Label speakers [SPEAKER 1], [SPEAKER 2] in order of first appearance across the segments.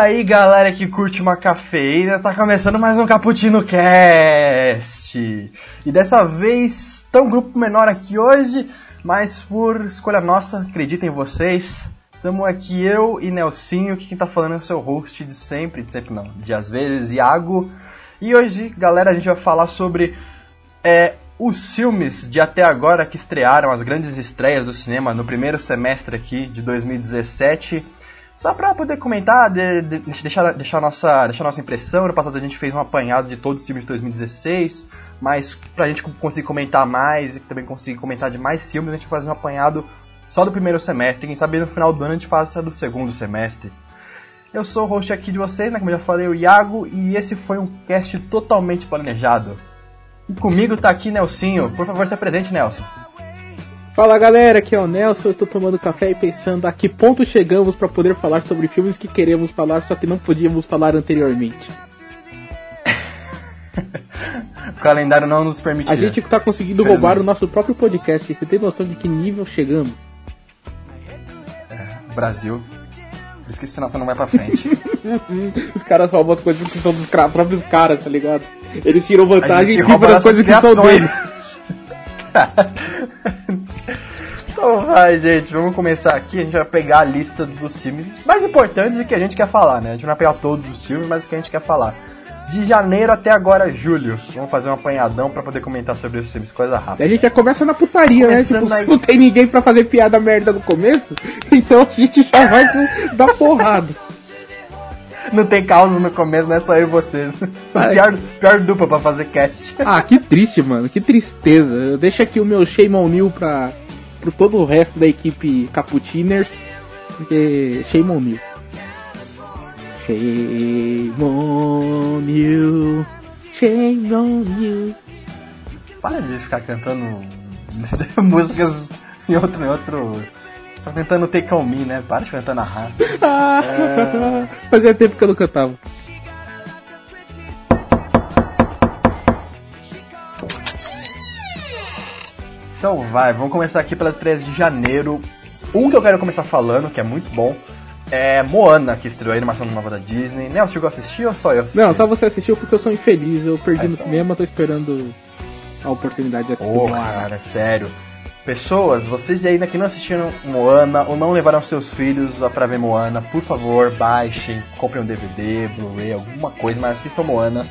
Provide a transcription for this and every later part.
[SPEAKER 1] Aí, galera que curte uma cafeína, tá começando mais um Cappuccino Cast. E dessa vez, um grupo menor aqui hoje, mas por escolha nossa, acreditem vocês. Estamos aqui eu e Nelsinho, que quem tá falando é o seu host de sempre, de sempre não, de às vezes, Iago. E hoje, galera, a gente vai falar sobre é, os filmes de até agora que estrearam, as grandes estreias do cinema no primeiro semestre aqui de 2017. Só pra poder comentar, de, de, deixar, deixar, nossa, deixar nossa impressão. No passado a gente fez um apanhado de todos os filmes de 2016, mas pra gente conseguir comentar mais e também conseguir comentar de mais filmes, a gente fazer um apanhado só do primeiro semestre. Quem sabe no final do ano a gente faça do segundo semestre. Eu sou o host aqui de vocês, né? Como eu já falei, o Iago, e esse foi um cast totalmente planejado. E comigo tá aqui Nelsinho. Por favor, se presente, Nelson.
[SPEAKER 2] Fala galera, aqui é o Nelson, eu estou tomando café e pensando a que ponto chegamos para poder falar sobre filmes que queremos falar, só que não podíamos falar anteriormente.
[SPEAKER 1] o calendário não nos permite.
[SPEAKER 2] A gente tá conseguindo roubar o nosso próprio podcast, você tem noção de que nível chegamos?
[SPEAKER 1] É, Brasil. Por isso que você não vai pra frente.
[SPEAKER 2] Os caras roubam as coisas que são dos próprios caras, tá ligado? Eles tiram vantagem em cima das coisas que
[SPEAKER 1] criações.
[SPEAKER 2] são deles.
[SPEAKER 1] Então vai, gente, vamos começar aqui. A gente vai pegar a lista dos filmes mais importantes e que a gente quer falar, né? A gente não vai pegar todos os filmes, mas o que a gente quer falar. De janeiro até agora, julho. Vamos fazer um apanhadão pra poder comentar sobre esses filmes, coisa
[SPEAKER 2] A
[SPEAKER 1] rápida.
[SPEAKER 2] gente já começa na putaria, né?
[SPEAKER 1] Começando
[SPEAKER 2] Tipo,
[SPEAKER 1] aí.
[SPEAKER 2] se não tem ninguém pra fazer piada merda no começo, então a gente já vai dar porrada.
[SPEAKER 1] Não tem causa no começo, não é só eu e você. Pior, pior dupla pra fazer cast.
[SPEAKER 2] Ah, que triste, mano. Que tristeza. Eu deixo aqui o meu Shame on You pra, pro todo o resto da equipe Capuchiners. Porque Shame on You. Shame on You. Shame on You.
[SPEAKER 1] Para de ficar cantando músicas em outro, em outro. Tá tentando take on me, né? Para de cantar na rádio.
[SPEAKER 2] Ah, Fazia tempo que eu não cantava.
[SPEAKER 1] Então vai, vamos começar aqui pelas estreias de janeiro. Um que eu quero começar falando, que é muito bom, é Moana, que estreou aí numa ação nova da Disney. Nelson, chegou a assistir ou só eu assisti?
[SPEAKER 2] Não, só você assistiu porque eu sou infeliz. Eu perdi
[SPEAKER 1] Ah,
[SPEAKER 2] no
[SPEAKER 1] então.
[SPEAKER 2] cinema, tô esperando a oportunidade de assistir.
[SPEAKER 1] Ô,
[SPEAKER 2] Moana.
[SPEAKER 1] cara, sério. Pessoas, vocês ainda que não assistiram Moana ou não levaram seus filhos pra ver Moana, por favor, baixem, comprem um DVD, Blu-ray, alguma coisa, mas assistam Moana.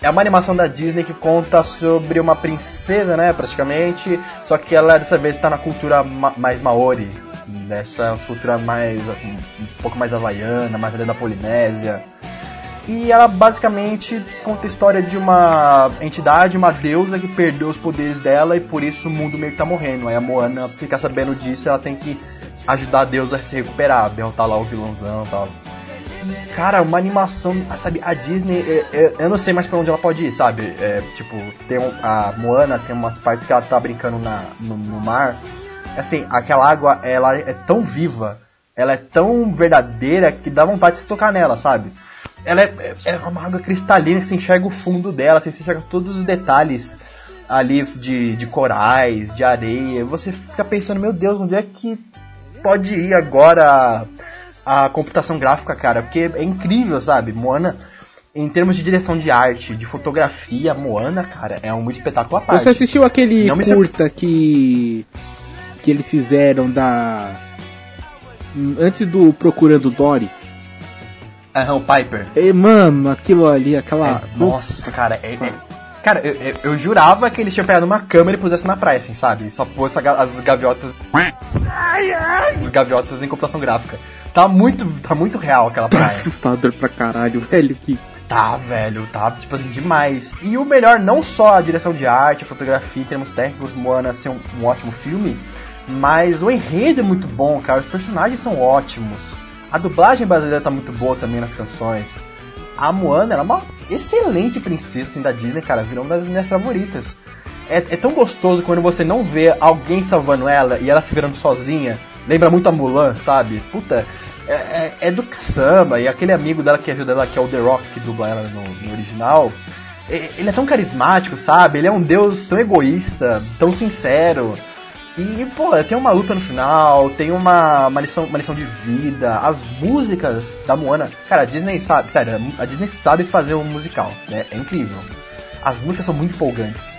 [SPEAKER 1] É uma animação da Disney que conta sobre uma princesa, né, praticamente, só que ela dessa vez está na cultura ma- mais maori, nessa cultura mais um pouco mais havaiana, mais da Polinésia. E ela basicamente conta a história de uma entidade, uma deusa que perdeu os poderes dela e por isso o mundo meio que tá morrendo. Aí a Moana fica sabendo disso ela tem que ajudar a deusa a se recuperar, derrotar lá o vilãozão e tal. Cara, uma animação, sabe, a Disney, é, é, eu não sei mais pra onde ela pode ir, sabe? É, tipo, tem um- a Moana tem umas partes que ela tá brincando na, no, no mar. Assim, aquela água, ela é tão viva, ela é tão verdadeira que dá vontade de se tocar nela, sabe? Ela é, é uma água cristalina que você enxerga o fundo dela, você enxerga todos os detalhes ali de, de corais, de areia. Você fica pensando, meu Deus, onde é que pode ir agora a, computação gráfica, cara? Porque é incrível, sabe? Moana, em termos de direção de arte, de fotografia, Moana, cara, é um espetáculo à parte.
[SPEAKER 2] Você assistiu aquele
[SPEAKER 1] Não me
[SPEAKER 2] curta que que eles fizeram da antes do Procurando Dory?
[SPEAKER 1] Aham, o Piper.
[SPEAKER 2] E, mano, aquilo ali, aquela
[SPEAKER 1] É, nossa, cara, é, é- Cara, eu, eu- eu jurava que eles tinham pegado uma câmera e pusesse na praia, assim, sabe? Só pôs as gaviotas. As gaviotas em computação gráfica. Tá muito, tá muito real aquela
[SPEAKER 2] tá
[SPEAKER 1] praia.
[SPEAKER 2] assustador pra caralho, velho. Que
[SPEAKER 1] Tá, velho, tá, tipo assim, demais. E o melhor, não só a direção de arte, a fotografia, termos técnicos, Moana ser um, um ótimo filme, Mas o enredo é muito bom, cara. Os personagens são ótimos. A dublagem brasileira tá muito boa também nas canções. A Moana ela é uma excelente princesa assim, da Disney, cara. Virou uma das minhas favoritas. É, é, tão gostoso quando você não vê alguém salvando ela e ela se virando sozinha. Lembra muito a Mulan, sabe? Puta, é, é, é do caçamba. E aquele amigo dela que ajuda ela, que é o The Rock, que dubla ela no, no original. Ele é tão carismático, sabe? Ele é um deus tão egoísta, tão sincero. E, pô, tem uma luta no final, tem uma, uma, lição, uma lição de vida, as músicas da Moana. Cara, a Disney sabe, sério, a Disney sabe fazer um musical, né? É incrível. As músicas são muito empolgantes.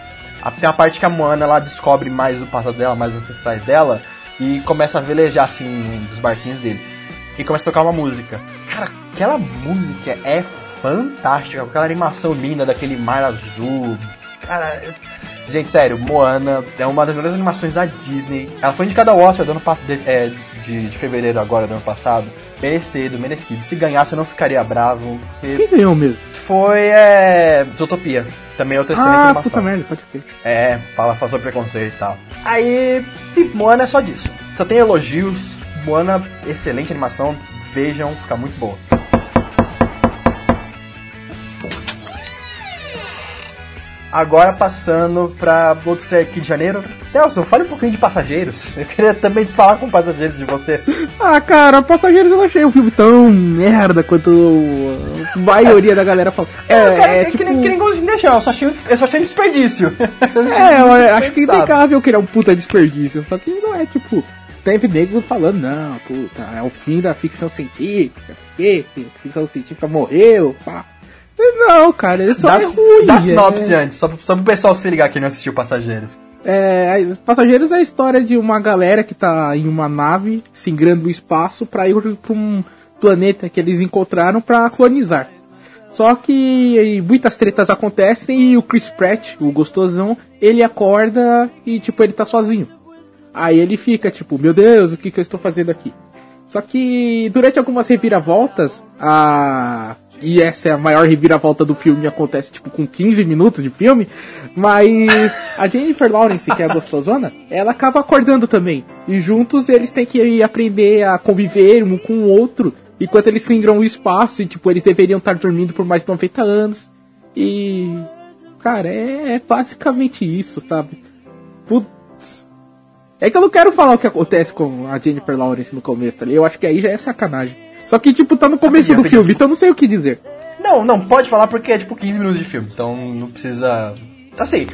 [SPEAKER 1] Tem a parte que a Moana ela descobre mais o passado dela, mais os ancestrais dela, e começa a velejar assim dos barquinhos dele. E começa a tocar uma música. Cara, aquela música é fantástica, aquela animação linda daquele mar azul. Cara, Gente, sério, Moana é uma das melhores animações da Disney. Ela foi indicada ao Oscar do ano de, é, de, de, fevereiro agora do ano passado. Merecido, merecido. Se ganhasse eu não ficaria bravo.
[SPEAKER 2] Quem ganhou mesmo?
[SPEAKER 1] Foi é, Zootopia. Também é outra excelente
[SPEAKER 2] ah,
[SPEAKER 1] animação.
[SPEAKER 2] Puta merda, pode crer.
[SPEAKER 1] É, fala, fala sobre preconceito e tal. Aí, Moana é só disso. Só tem elogios. Moana, excelente animação. Vejam, fica muito boa. Agora passando pra outro estreia aqui de janeiro. Nelson, fale um pouquinho de Passageiros. Eu queria também falar com Passageiros de você.
[SPEAKER 2] Ah, cara, Passageiros eu não achei o filme tão merda quanto a maioria da galera fala.
[SPEAKER 1] É, é, cara, é, é tipo... que, nem, que nem in the Shell, eu só achei um, eu só achei um desperdício.
[SPEAKER 2] é, eu acho que tem ver que é um puta desperdício, só que não é tipo... Teve nego falando, não, puta, é o fim da ficção científica, que ficção científica morreu, pá. Não, cara, ele só dá, é ruim.
[SPEAKER 1] Dá sinopse é... antes, só, só pro pessoal se ligar que não assistiu Passageiros.
[SPEAKER 2] É, Passageiros é a história de uma galera que tá em uma nave singrando o espaço para ir pra um planeta que eles encontraram para colonizar. Só que muitas tretas acontecem e o Chris Pratt, o gostosão, ele acorda e tipo ele tá sozinho. Aí ele fica tipo, meu Deus, o que que eu estou fazendo aqui? Só que durante algumas reviravoltas, a e essa é a maior reviravolta do filme, acontece tipo com 15 minutos de filme, mas a Jennifer Lawrence, que é a gostosona, ela acaba acordando também. E juntos eles têm que aprender a conviver um com o outro, enquanto eles singram o espaço, e tipo, eles deveriam estar dormindo por mais de 90 anos. E. Cara, é, é basicamente isso, sabe? Putz. É que eu não quero falar o que acontece com a Jennifer Lawrence no começo, ali. Eu acho que aí já é sacanagem. Só que, tipo, tá no começo do filme, então não sei o que dizer.
[SPEAKER 1] Não, não, pode falar porque é tipo 15 minutos de filme, então não precisa. Assim,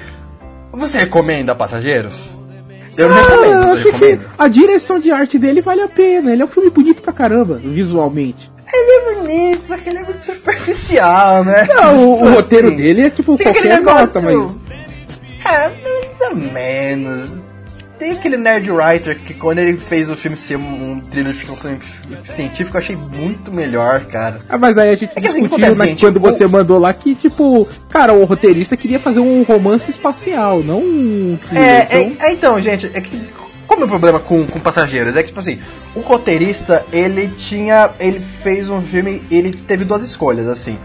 [SPEAKER 1] você recomenda Passageiros?
[SPEAKER 2] Eu não ah, recomendo, você recomenda? A direção de arte dele vale a pena, ele é um filme bonito pra caramba, visualmente.
[SPEAKER 1] Ele é bonito, só que ele é muito superficial, né?
[SPEAKER 2] Não, o, o assim, roteiro dele é tipo qualquer
[SPEAKER 1] negócio, nota, mas. É, mais ou menos. Tem aquele Nerd Writer que quando ele fez o filme ser um, thriller de ficção científica, eu achei muito melhor, cara.
[SPEAKER 2] Ah, mas aí a gente é que, assim, discutiu assim, acontece, quando você mandou lá que, tipo, cara, o roteirista queria fazer um romance espacial, não um
[SPEAKER 1] thriller. É, então... É, é, então, gente, é que como é o problema com, com passageiros? É que, tipo assim, o roteirista, ele tinha. Ele fez um filme. Ele teve duas escolhas, assim.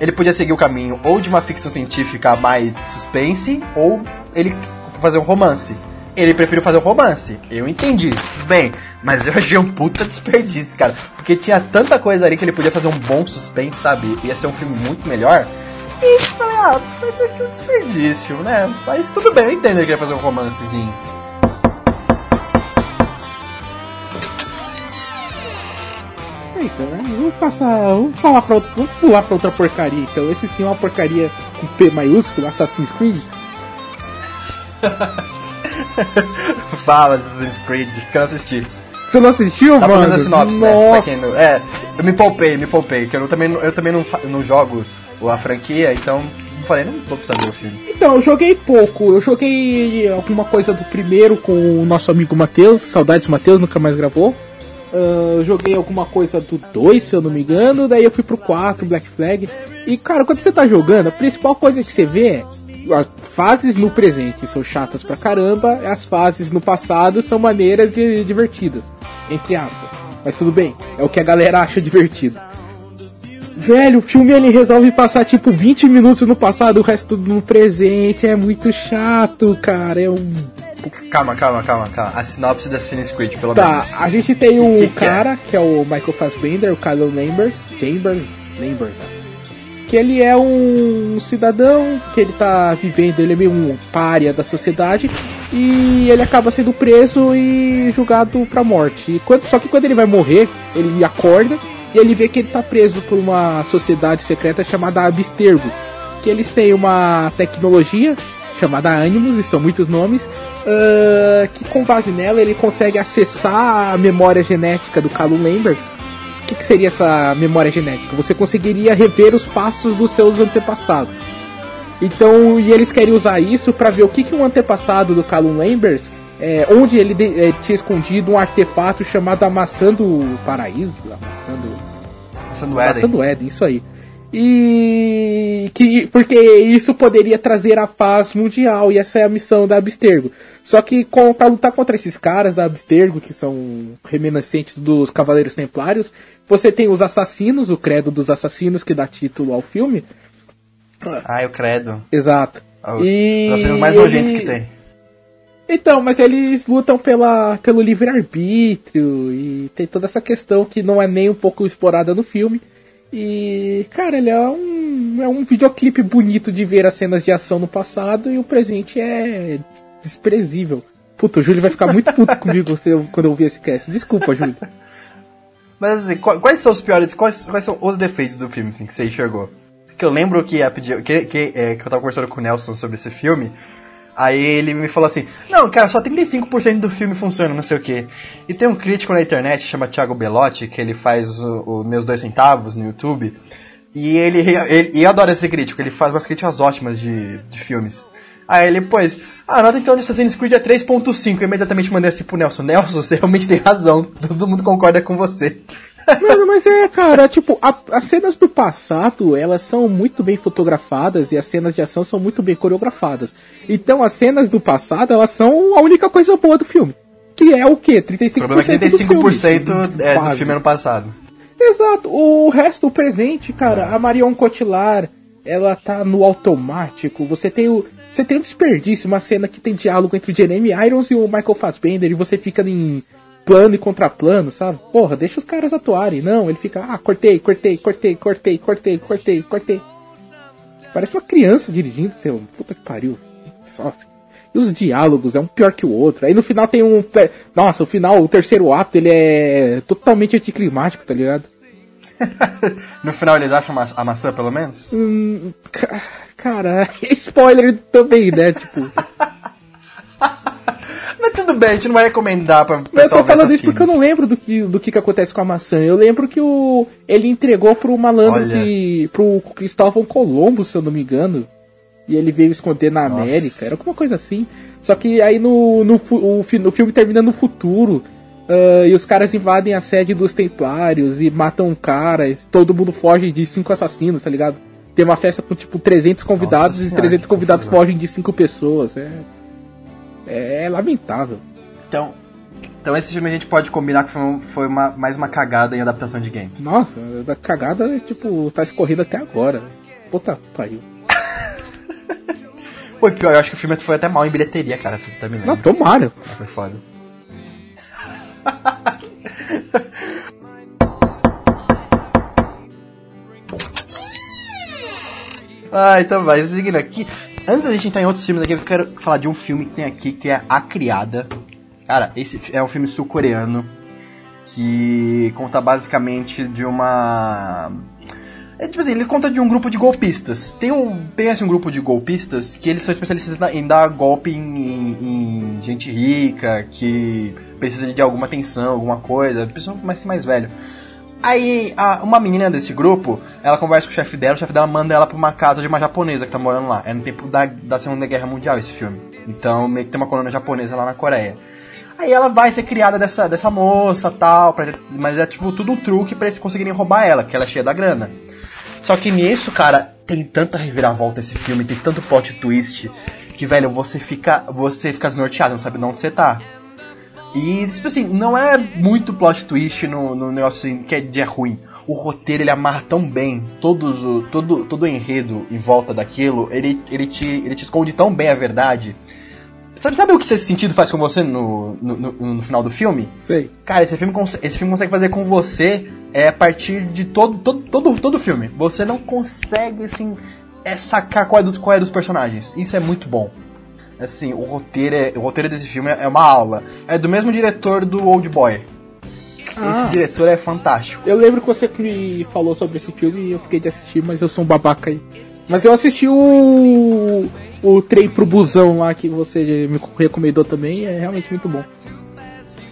[SPEAKER 1] Ele podia seguir o caminho ou de uma ficção científica mais suspense, ou ele fazer um romance ele preferiu fazer um romance. Eu entendi, bem. Mas eu achei um puta desperdício, cara. Porque tinha tanta coisa ali que ele podia fazer um bom suspense, sabe? Ia ser um filme muito melhor. E falei, ah, foi aqui um desperdício, né? Mas tudo bem, eu entendo que ele queria fazer um romancezinho.
[SPEAKER 2] Então? Vamos passar. Vamos falar pra outra, Vamos pular pra outra porcaria. Então, esse sim é uma porcaria com P maiúsculo, Assassin's Creed.
[SPEAKER 1] Fala Assassin's Creed, que eu não assisti.
[SPEAKER 2] Você não assistiu,
[SPEAKER 1] Tá
[SPEAKER 2] mano?
[SPEAKER 1] a sinopse, Nossa. né? Não... É, eu me poupei, me poupei, que eu também, eu também não, não jogo a franquia, então falei, não vou precisar ver o filme.
[SPEAKER 2] Então, eu joguei pouco. Eu joguei alguma coisa do primeiro com o nosso amigo Matheus. Saudades Matheus, nunca mais gravou. Uh, joguei alguma coisa do 2, se eu não me engano. Daí eu fui pro 4, Black Flag. E, cara, quando você tá jogando, a principal coisa que você vê é fases no presente são chatas pra caramba, as fases no passado são maneiras e divertidas, entre aspas. Mas tudo bem, é o que a galera acha divertido. Velho, o filme ele resolve passar tipo 20 minutos no passado, o resto tudo no presente, é muito chato, cara, é um.
[SPEAKER 1] Calma, calma, calma, calma. A sinopse da Assassin's Creed, pelo
[SPEAKER 2] Tá,
[SPEAKER 1] menos.
[SPEAKER 2] a gente tem um
[SPEAKER 1] Que que é?
[SPEAKER 2] cara, que é o Michael Fassbender, o Kylo Lambers, Chambers, Lambers, né? Que ele é um cidadão, que ele tá vivendo, ele é meio um pária da sociedade, e ele acaba sendo preso e julgado pra morte. E quando- só que quando ele vai morrer, ele acorda e ele vê que ele tá preso por uma sociedade secreta chamada Abstergo, que eles têm uma tecnologia chamada Animus, e são muitos nomes, ah, que com base nela ele consegue acessar a memória genética do Kylo Lambers. O que, que seria essa memória genética? Você conseguiria rever os passos dos seus antepassados. Então, e eles querem usar isso para ver o que, que um antepassado do Kylo Lambers, é, onde ele de- é, tinha escondido um artefato chamado a maçã do paraíso, a maçã do,
[SPEAKER 1] Éden.
[SPEAKER 2] do Éden, isso aí. E que porque isso poderia trazer a paz mundial e essa é a missão da Abstergo. Só que com, para lutar contra esses caras da Abstergo, que são reminiscentes dos Cavaleiros Templários, você tem os assassinos, o credo dos assassinos que dá título ao filme.
[SPEAKER 1] Ah, eu credo.
[SPEAKER 2] Exato.
[SPEAKER 1] Os,
[SPEAKER 2] E
[SPEAKER 1] os assassinos mais nojentos
[SPEAKER 2] ele-
[SPEAKER 1] que tem.
[SPEAKER 2] Então, mas eles lutam pela, pelo livre-arbítrio e tem toda essa questão que não é nem um pouco explorada no filme. E, cara, ele é um, é um videoclipe bonito de ver as cenas de ação no passado e o presente é desprezível. Puta, o Júlio vai ficar muito puto comigo eu- quando eu ouvir esse cast. Desculpa, Júlio.
[SPEAKER 1] Mas assim, qua- quais são os piores, quais, quais são os defeitos do filme assim, que você enxergou? Que eu lembro que, a que, que, é, que eu tava conversando com o Nelson sobre esse filme, aí ele me falou assim, não, cara, só 35% do filme funciona, não sei o que. E tem um crítico na internet, chama Thiago Belotti, que ele faz o, o Meus Dois Centavos no YouTube, e ele, ele e eu adoro esse crítico, ele faz umas críticas ótimas de, de filmes. Aí ele, pois, a nota então de Assassin's Creed é 3.5, eu imediatamente mandei assim pro Nelson, Nelson, você realmente tem razão, todo mundo concorda com você.
[SPEAKER 2] Mano, mas é, cara, tipo, a- as cenas do passado, elas são muito bem fotografadas e as cenas de ação são muito bem coreografadas. Então as cenas do passado, elas são a única coisa boa do filme. Que é o quê? 35%
[SPEAKER 1] O problema é que
[SPEAKER 2] do filme.
[SPEAKER 1] 35% é do filme ano passado.
[SPEAKER 2] Exato. O resto, o presente, cara, a Marion Cotillard, ela tá no automático. Você tem o. Você tem um desperdício, uma cena que tem diálogo entre o Jeremy Irons e o Michael Fassbender, e você fica em plano e contraplano, sabe? Porra, deixa os caras atuarem. Não, ele fica, ah, cortei, cortei, cortei, cortei, cortei, cortei, cortei. Parece uma criança dirigindo, seu. Puta que pariu. Só. E os diálogos, é um pior que o outro. Aí no final tem um. Nossa, o final, o terceiro ato, ele é totalmente anticlimático, tá ligado?
[SPEAKER 1] no final eles acham a maçã, pelo menos?
[SPEAKER 2] Hum, ca- cara, spoiler também, né? Tipo,
[SPEAKER 1] Mas tudo bem, a gente não vai recomendar pra
[SPEAKER 2] eu
[SPEAKER 1] pessoal
[SPEAKER 2] tô falando isso porque eu não lembro do que, do que, que acontece com a maçã. Eu lembro que o ele entregou pro malandro
[SPEAKER 1] Olha.
[SPEAKER 2] que. pro Cristóvão Colombo, se eu não me engano. E ele veio esconder na
[SPEAKER 1] Nossa.
[SPEAKER 2] América, era alguma coisa assim. Só que aí no, no, o, no filme termina no futuro. Ah, e os caras invadem a sede dos Templários e matam um cara. e todo mundo foge de cinco assassinos, tá ligado? Tem uma festa com tipo 300 convidados
[SPEAKER 1] Nossa
[SPEAKER 2] e
[SPEAKER 1] senhora,
[SPEAKER 2] 300
[SPEAKER 1] que
[SPEAKER 2] convidados
[SPEAKER 1] confusão.
[SPEAKER 2] fogem de cinco pessoas. É, é lamentável.
[SPEAKER 1] Então, então esse filme a gente pode combinar que foi, um- foi uma, mais uma cagada em adaptação de games.
[SPEAKER 2] Nossa, da cagada, é, tipo, tá escorrendo até agora. Puta pariu.
[SPEAKER 1] Pô, pior, eu acho que o filme foi até mal em bilheteria, cara, você tá me
[SPEAKER 2] Não, tomara.
[SPEAKER 1] Foi foda. ah, então vai, seguindo aqui. Antes da gente entrar em outros filmes aqui, eu quero falar de um filme que tem aqui que é A Criada. Cara, esse é um filme sul-coreano que conta basicamente de uma. É tipo assim, ele conta de um grupo de golpistas. Tem um. Tem assim, um grupo de golpistas que eles são especialistas na- em dar golpe em, em- em gente rica, que precisa de alguma atenção, alguma coisa, pessoa mais, mais velho. Aí a- uma menina desse grupo, ela conversa com o chefe dela, o chefe dela manda ela pra uma casa de uma japonesa que tá morando lá. É no tempo da, da Segunda Guerra Mundial esse filme. Então meio que tem uma colônia japonesa lá na Coreia. Aí ela vai ser criada dessa, dessa moça tal, pra- mas é tipo tudo um truque pra eles conseguirem roubar ela, que ela é cheia da grana. Só que nisso, cara, tem tanta reviravolta esse filme, tem tanto plot twist, que, velho, você fica. Você fica desnorteado, não sabe de onde você tá. E, tipo assim, não é muito plot twist no, no negócio assim, que é, de é ruim. O roteiro ele amarra tão bem, todos o, todo, todo o enredo em volta daquilo, ele, ele, te, ele te esconde tão bem a verdade. Sabe, sabe o que esse sentido faz com você no, no, no, no final do filme?
[SPEAKER 2] Sei.
[SPEAKER 1] Cara, esse filme, esse filme consegue fazer com você é, a partir de todo, todo, todo, todo filme. Você não consegue, assim, é, sacar qual é, do, qual é dos personagens. Isso é muito bom. Assim, o roteiro, é, o roteiro desse filme é uma aula. É do mesmo diretor do Old Boy.
[SPEAKER 2] Ah.
[SPEAKER 1] Esse diretor é fantástico.
[SPEAKER 2] Eu lembro que você me falou sobre esse filme e eu fiquei de assistir, mas eu sou um babaca aí. Mas eu assisti o. O trem pro busão lá que você me recomendou também, é realmente muito bom.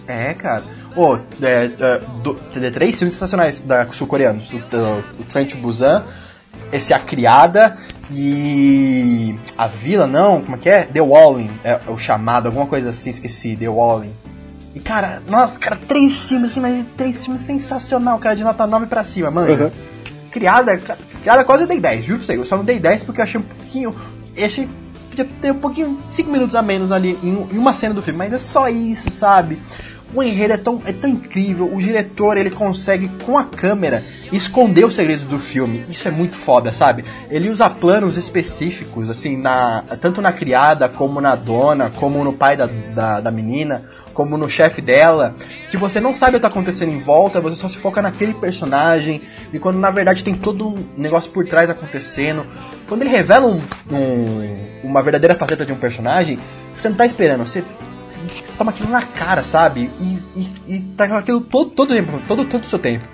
[SPEAKER 1] É, cara. Ô, é, é, do- tem três filmes sensacionais da sul-coreanos. O, o, o Train to Busan, esse A Criada e... A Vila, não, como é que é? The Walling, é, o chamado, alguma coisa assim, esqueci, The Walling. E, cara, nossa, cara, três filmes assim, mas três filmes sensacional, cara, de nota 9 pra cima, mano.
[SPEAKER 2] Uhum.
[SPEAKER 1] Criada, criada quase eu dei 10, juro pra você. Eu só não dei 10 porque eu achei um pouquinho. Que podia ter um pouquinho, 5 minutos a menos ali em, em uma cena do filme, mas é só isso, sabe? O enredo é tão, é tão incrível, o diretor ele consegue com a câmera esconder os segredos do filme. Isso é muito foda, sabe? Ele usa planos específicos, assim, na, tanto na criada, como na dona, como no pai da, da, da menina, como no chefe dela, que você não sabe o que tá acontecendo em volta, você só se foca naquele personagem, e quando na verdade tem todo um negócio por trás acontecendo. Quando ele revela um, um- uma verdadeira faceta de um personagem, você não tá esperando, você, você toma aquilo na cara, sabe? E, e, e tá com aquilo todo, todo, tempo, todo, todo o seu tempo.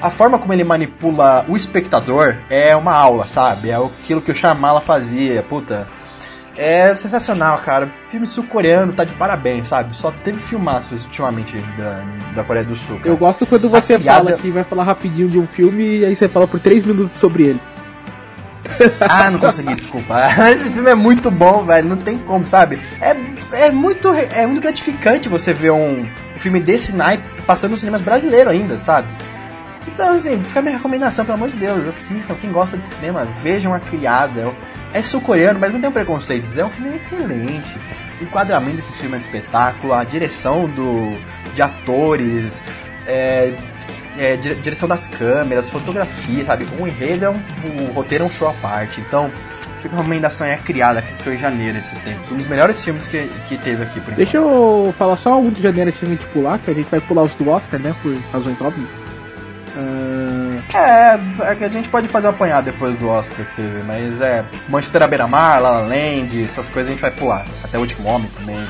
[SPEAKER 1] A forma como ele manipula o espectador é uma aula, sabe? É aquilo que o Shyamala fazia, puta. É sensacional, cara. Filme sul-coreano tá de parabéns, sabe? Só teve filmaços ultimamente da, da Coreia do Sul. cara.
[SPEAKER 2] Eu gosto quando você
[SPEAKER 1] piada-
[SPEAKER 2] fala que vai falar rapidinho de um filme e aí você fala por 3 minutos sobre ele.
[SPEAKER 1] Ah, não consegui, desculpa. Esse filme é muito bom, velho. Não tem como, sabe? É, é, muito, é muito gratificante você ver um, um filme desse naipe passando nos cinemas brasileiros ainda, sabe? Então, assim, fica a minha recomendação, pelo amor de Deus. Assistam, quem gosta de cinema, vejam A Criada. É sul-coreano, mas não tem preconceitos. É um filme excelente. O enquadramento desse filme é um espetáculo. A direção do, de atores, é, é, dire- direção das câmeras, fotografia, sabe? O enredo é um. O roteiro é um show à parte. Então, fica uma recomendação é a criada, que foi em janeiro esses tempos. Um dos melhores filmes que, que teve aqui por enquanto.
[SPEAKER 2] Deixa eu falar só um de janeiro antes de a gente pular, que a gente vai pular os do Oscar, né? Por razões óbvias. Ah,
[SPEAKER 1] É, é que a gente pode fazer um apanhado depois do Oscar que teve, mas é. Manchester à beira-mar, La La Land, essas coisas a gente vai pular. Até o último homem também.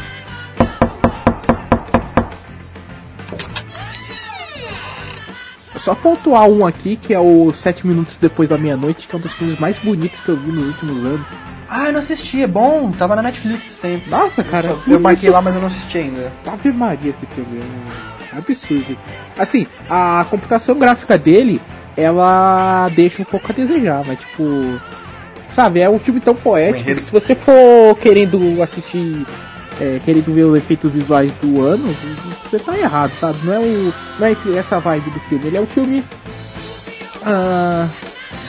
[SPEAKER 2] só pontuar um aqui, que é o Sete Minutos Depois da Meia-Noite, que é um dos filmes mais bonitos que eu vi nos últimos anos.
[SPEAKER 1] Ah, eu não assisti, é bom, tava na Netflix esses tempos.
[SPEAKER 2] Nossa, cara,
[SPEAKER 1] Eu, eu marquei lá, mas eu não assisti ainda.
[SPEAKER 2] Ave Maria esse filme, é um absurdo. Assim, a computação gráfica dele, ela deixa um pouco a desejar, mas tipo. Sabe, é um filme tão poético que se você for querendo assistir, é, querendo ver os efeitos visuais do ano, você tá errado, sabe? Não é, o, não é esse- essa vibe do filme, ele é um filme. Ah,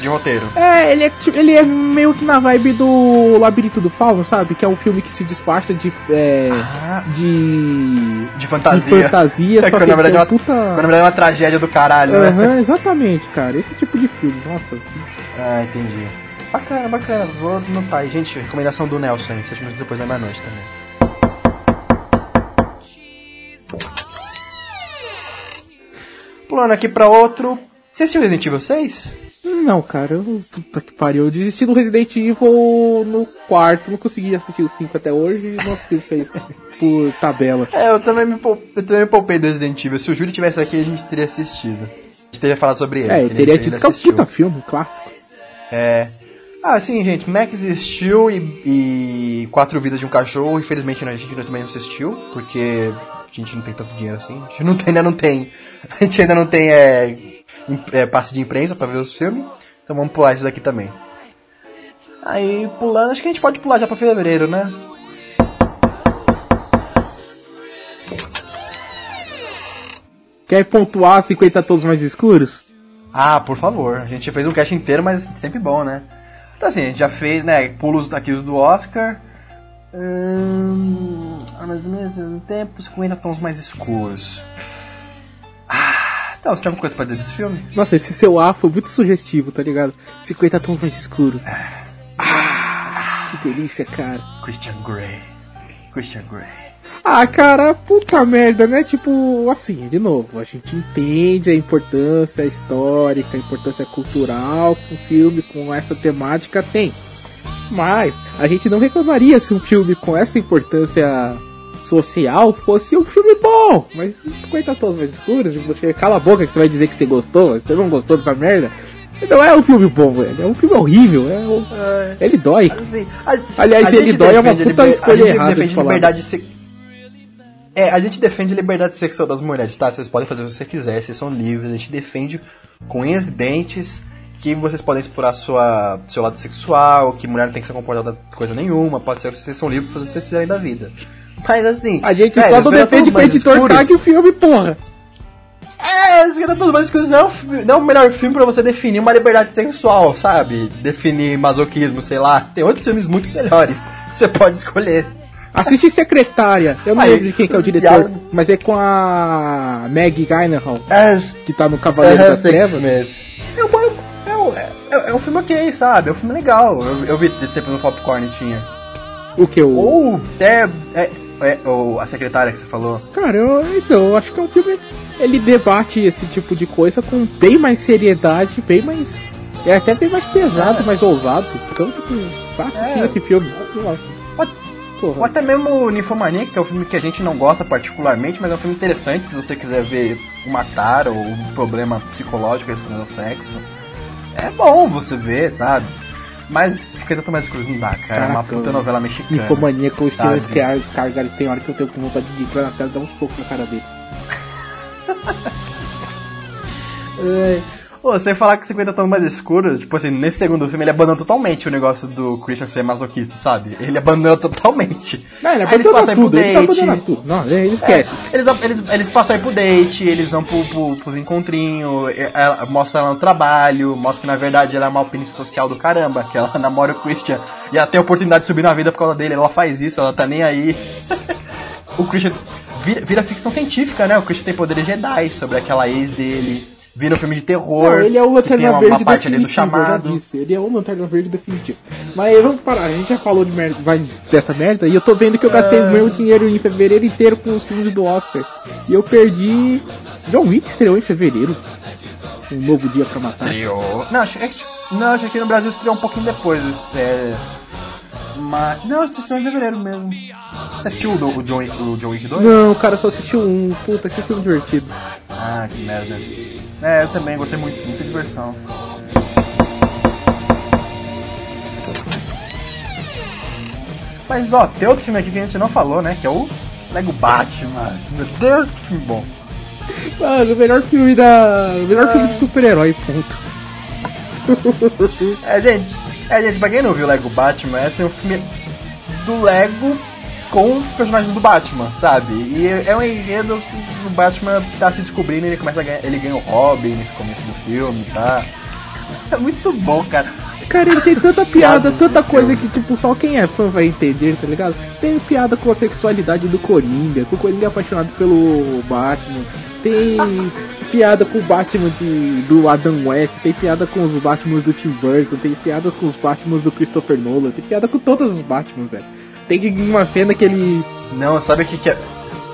[SPEAKER 1] De roteiro.
[SPEAKER 2] é, ele é, tipo- ele é meio que na vibe do Labirinto do Fauno, sabe? Que é um filme que se disfarça de. é,
[SPEAKER 1] Ah,
[SPEAKER 2] de.
[SPEAKER 1] de
[SPEAKER 2] de
[SPEAKER 1] fantasia.
[SPEAKER 2] fantasia,
[SPEAKER 1] É
[SPEAKER 2] só
[SPEAKER 1] que na verdade
[SPEAKER 2] tem
[SPEAKER 1] é uma-
[SPEAKER 2] puta.
[SPEAKER 1] Na verdade é uma tragédia do caralho, né?
[SPEAKER 2] Aham, exatamente, cara. Esse tipo de filme, nossa.
[SPEAKER 1] Ah, entendi. Bacana, bacana. Vou anotar aí, gente. Recomendação do Nelson aí, sete minutos depois da meia-noite também. Pulando aqui pra outro. Você assistiu Resident Evil 6?
[SPEAKER 2] Não, cara, eu, puta que pariu. Eu desisti do Resident Evil no quarto, não consegui assistir o 5 até hoje e não assisti o 6 por tabela.
[SPEAKER 1] É, eu também me, eu também poupei do Resident Evil. Se o Júlio tivesse aqui, a gente teria assistido. A gente teria falado sobre ele.
[SPEAKER 2] É, eu
[SPEAKER 1] ele-
[SPEAKER 2] teria tido que é um puta filme, clássico.
[SPEAKER 1] É. Ah, sim, gente. Mac existiu e, e Quatro Vidas de um Cachorro. Infelizmente a gente também não assistiu, porque a gente não tem tanto dinheiro assim. A gente não tem, ainda não tem. A gente ainda não tem é, é, passe de imprensa pra ver os filmes. Então vamos pular esses aqui também. Aí pulando, acho que a gente pode pular já pra fevereiro, né?
[SPEAKER 2] Quer pontuar 50 tons mais escuros?
[SPEAKER 1] Ah, por favor. A gente fez um cast inteiro, mas sempre bom, né? Então assim, a gente já fez, né, pulos aqui os do Oscar. Hum, ao mesmo tempo, 50 tons mais escuros. Então, você tem alguma coisa pra dizer desse filme?
[SPEAKER 2] Nossa, esse seu A foi muito sugestivo, tá ligado? 50 tons mais escuros. Ah, que delícia, cara.
[SPEAKER 1] Christian Grey. Christian Grey.
[SPEAKER 2] Ah, cara, puta merda, né? Tipo, assim, de novo, a gente entende a importância histórica, a importância cultural que um filme com essa temática tem. Mas a gente não reclamaria se um filme com essa importância social fosse um filme bom. Mas 50 tons mais escuros, você cala a boca que você vai dizer que você gostou, você não gostou dessa merda. Não é um filme bom, velho. É um filme horrível. É um... Ele dói.
[SPEAKER 1] Assim, a-
[SPEAKER 2] Aliás,
[SPEAKER 1] a
[SPEAKER 2] ele dói é uma puta
[SPEAKER 1] liber-
[SPEAKER 2] escolha
[SPEAKER 1] A gente
[SPEAKER 2] errada de
[SPEAKER 1] defende
[SPEAKER 2] falar.
[SPEAKER 1] liberdade se... É, a gente defende liberdade sexual das mulheres, tá? Vocês podem fazer o que você quiser, vocês são livres. A gente defende com unhas e dentes que vocês podem explorar sua, seu lado sexual, que mulher não tem que ser comportada coisa nenhuma, pode ser que vocês são livres pra fazer o que vocês quiserem da vida. Mas assim.
[SPEAKER 2] A gente
[SPEAKER 1] sério,
[SPEAKER 2] só não
[SPEAKER 1] Venatosos
[SPEAKER 2] defende que o
[SPEAKER 1] Mais
[SPEAKER 2] editor
[SPEAKER 1] Escuros-
[SPEAKER 2] cague o filme, porra.
[SPEAKER 1] É, os Venatosos Mais Escuros não é, não é o melhor filme pra você definir uma liberdade sexual, sabe? Definir masoquismo, sei lá. Tem outros filmes muito melhores que você pode escolher.
[SPEAKER 2] Assiste Secretária. Eu não
[SPEAKER 1] Aí,
[SPEAKER 2] lembro de quem que é o diretor, mas é com a Meg Gyllenhaal,
[SPEAKER 1] É,
[SPEAKER 2] que tá no Cavaleiro
[SPEAKER 1] sei que
[SPEAKER 2] Trevas.
[SPEAKER 1] filme é. É um, é, um, é, é um filme ok, sabe? É um filme legal. Eu, eu vi desse tempo no Popcorn tinha.
[SPEAKER 2] O que? O...
[SPEAKER 1] Ou até é, é, ou a secretária que você falou.
[SPEAKER 2] Cara, eu, então, eu acho que é um filme. Ele debate esse tipo de coisa com bem mais seriedade, bem mais. É até bem mais pesado, mais ousado. Tipo, vá assistir
[SPEAKER 1] É.
[SPEAKER 2] esse filme.
[SPEAKER 1] Ou, ou até mesmo Ninfomania, que é um filme que a gente não gosta particularmente, mas é um filme interessante se você quiser ver o matar ou um problema psicológico relacionado ao sexo. É bom você ver, sabe? Mas 50 Tons Mais Escuros não dá, cara. é uma
[SPEAKER 2] Caraca,
[SPEAKER 1] puta novela mexicana.
[SPEAKER 2] Infomania com o
[SPEAKER 1] Sabe.
[SPEAKER 2] Skarsgård. Tem hora que eu tenho vontade de entrar na tela e dar uns poucos na cara dele.
[SPEAKER 1] É. Ô, você falar que 50 tons mais escuros, tipo assim, nesse segundo filme ele abandona totalmente o negócio do Christian ser masoquista, sabe? Ele abandona totalmente.
[SPEAKER 2] Não, ele
[SPEAKER 1] Aí eles
[SPEAKER 2] abandona
[SPEAKER 1] passam aí pro
[SPEAKER 2] tudo, ele tá
[SPEAKER 1] date.
[SPEAKER 2] tudo. Não, ele esquece.
[SPEAKER 1] É, eles, eles, eles passam aí pro date, eles vão pro, pro, pros encontrinhos, ela, mostra ela no trabalho, mostra que na verdade ela é uma alpinista social do caramba, que ela namora o Christian e ela tem a oportunidade de subir na vida por causa dele, ela faz isso, ela tá nem aí. o Christian vira, vira ficção científica, né? O Christian tem poderes Jedi sobre aquela ex dele. Vira um filme de terror.
[SPEAKER 2] Não, ele é o Lanterna Verde
[SPEAKER 1] uma parte ali do
[SPEAKER 2] definitivo, eu já
[SPEAKER 1] chamado.
[SPEAKER 2] disse. Ele é o Lanterna Verde definitivo. Mas vamos parar, a gente já falou de merda, vai dessa merda, e eu tô vendo que eu gastei
[SPEAKER 1] Ah.
[SPEAKER 2] meu dinheiro em fevereiro inteiro com os filmes do Oscar. E eu perdi... John Wick estreou em fevereiro. Um novo dia pra matar.
[SPEAKER 1] Estreou. Não, acho, acho- não, acho que aqui no Brasil estreou um pouquinho depois. É... Mas. Não, estreou em fevereiro mesmo. Você assistiu o, o, John, Wick- o John Wick 2?
[SPEAKER 2] Não, cara, só assistiu um. Puta, que filme divertido.
[SPEAKER 1] Ah, que merda. É, eu também gostei muito, muita diversão. Mas ó, tem outro filme aqui que a gente não falou, né? Que é o Lego Batman. Meu Deus, que filme bom.
[SPEAKER 2] Mano, o melhor filme da. O melhor filme de super-herói, ponto.
[SPEAKER 1] É, gente, é, gente, pra quem não viu Lego Batman, esse é um filme do Lego com os personagens do Batman, sabe? E é um enredo que o Batman tá se descobrindo e ele começa a ganhar, ele ganha o Robin nesse começo do filme, tá? É muito bom, cara.
[SPEAKER 2] Cara, ele tem tanta piada, tanta coisa que, tipo, só quem é fã vai entender, tá ligado? Tem piada com a sexualidade do Coringa, que o Coringa é apaixonado pelo Batman. Tem piada com o Batman de, do Adam West, tem piada com os Batmans do Tim Burton, tem piada com os Batmans do Christopher Nolan, tem piada com todos os Batmans, velho. Tem uma cena que ele
[SPEAKER 1] Não, sabe o que, que é?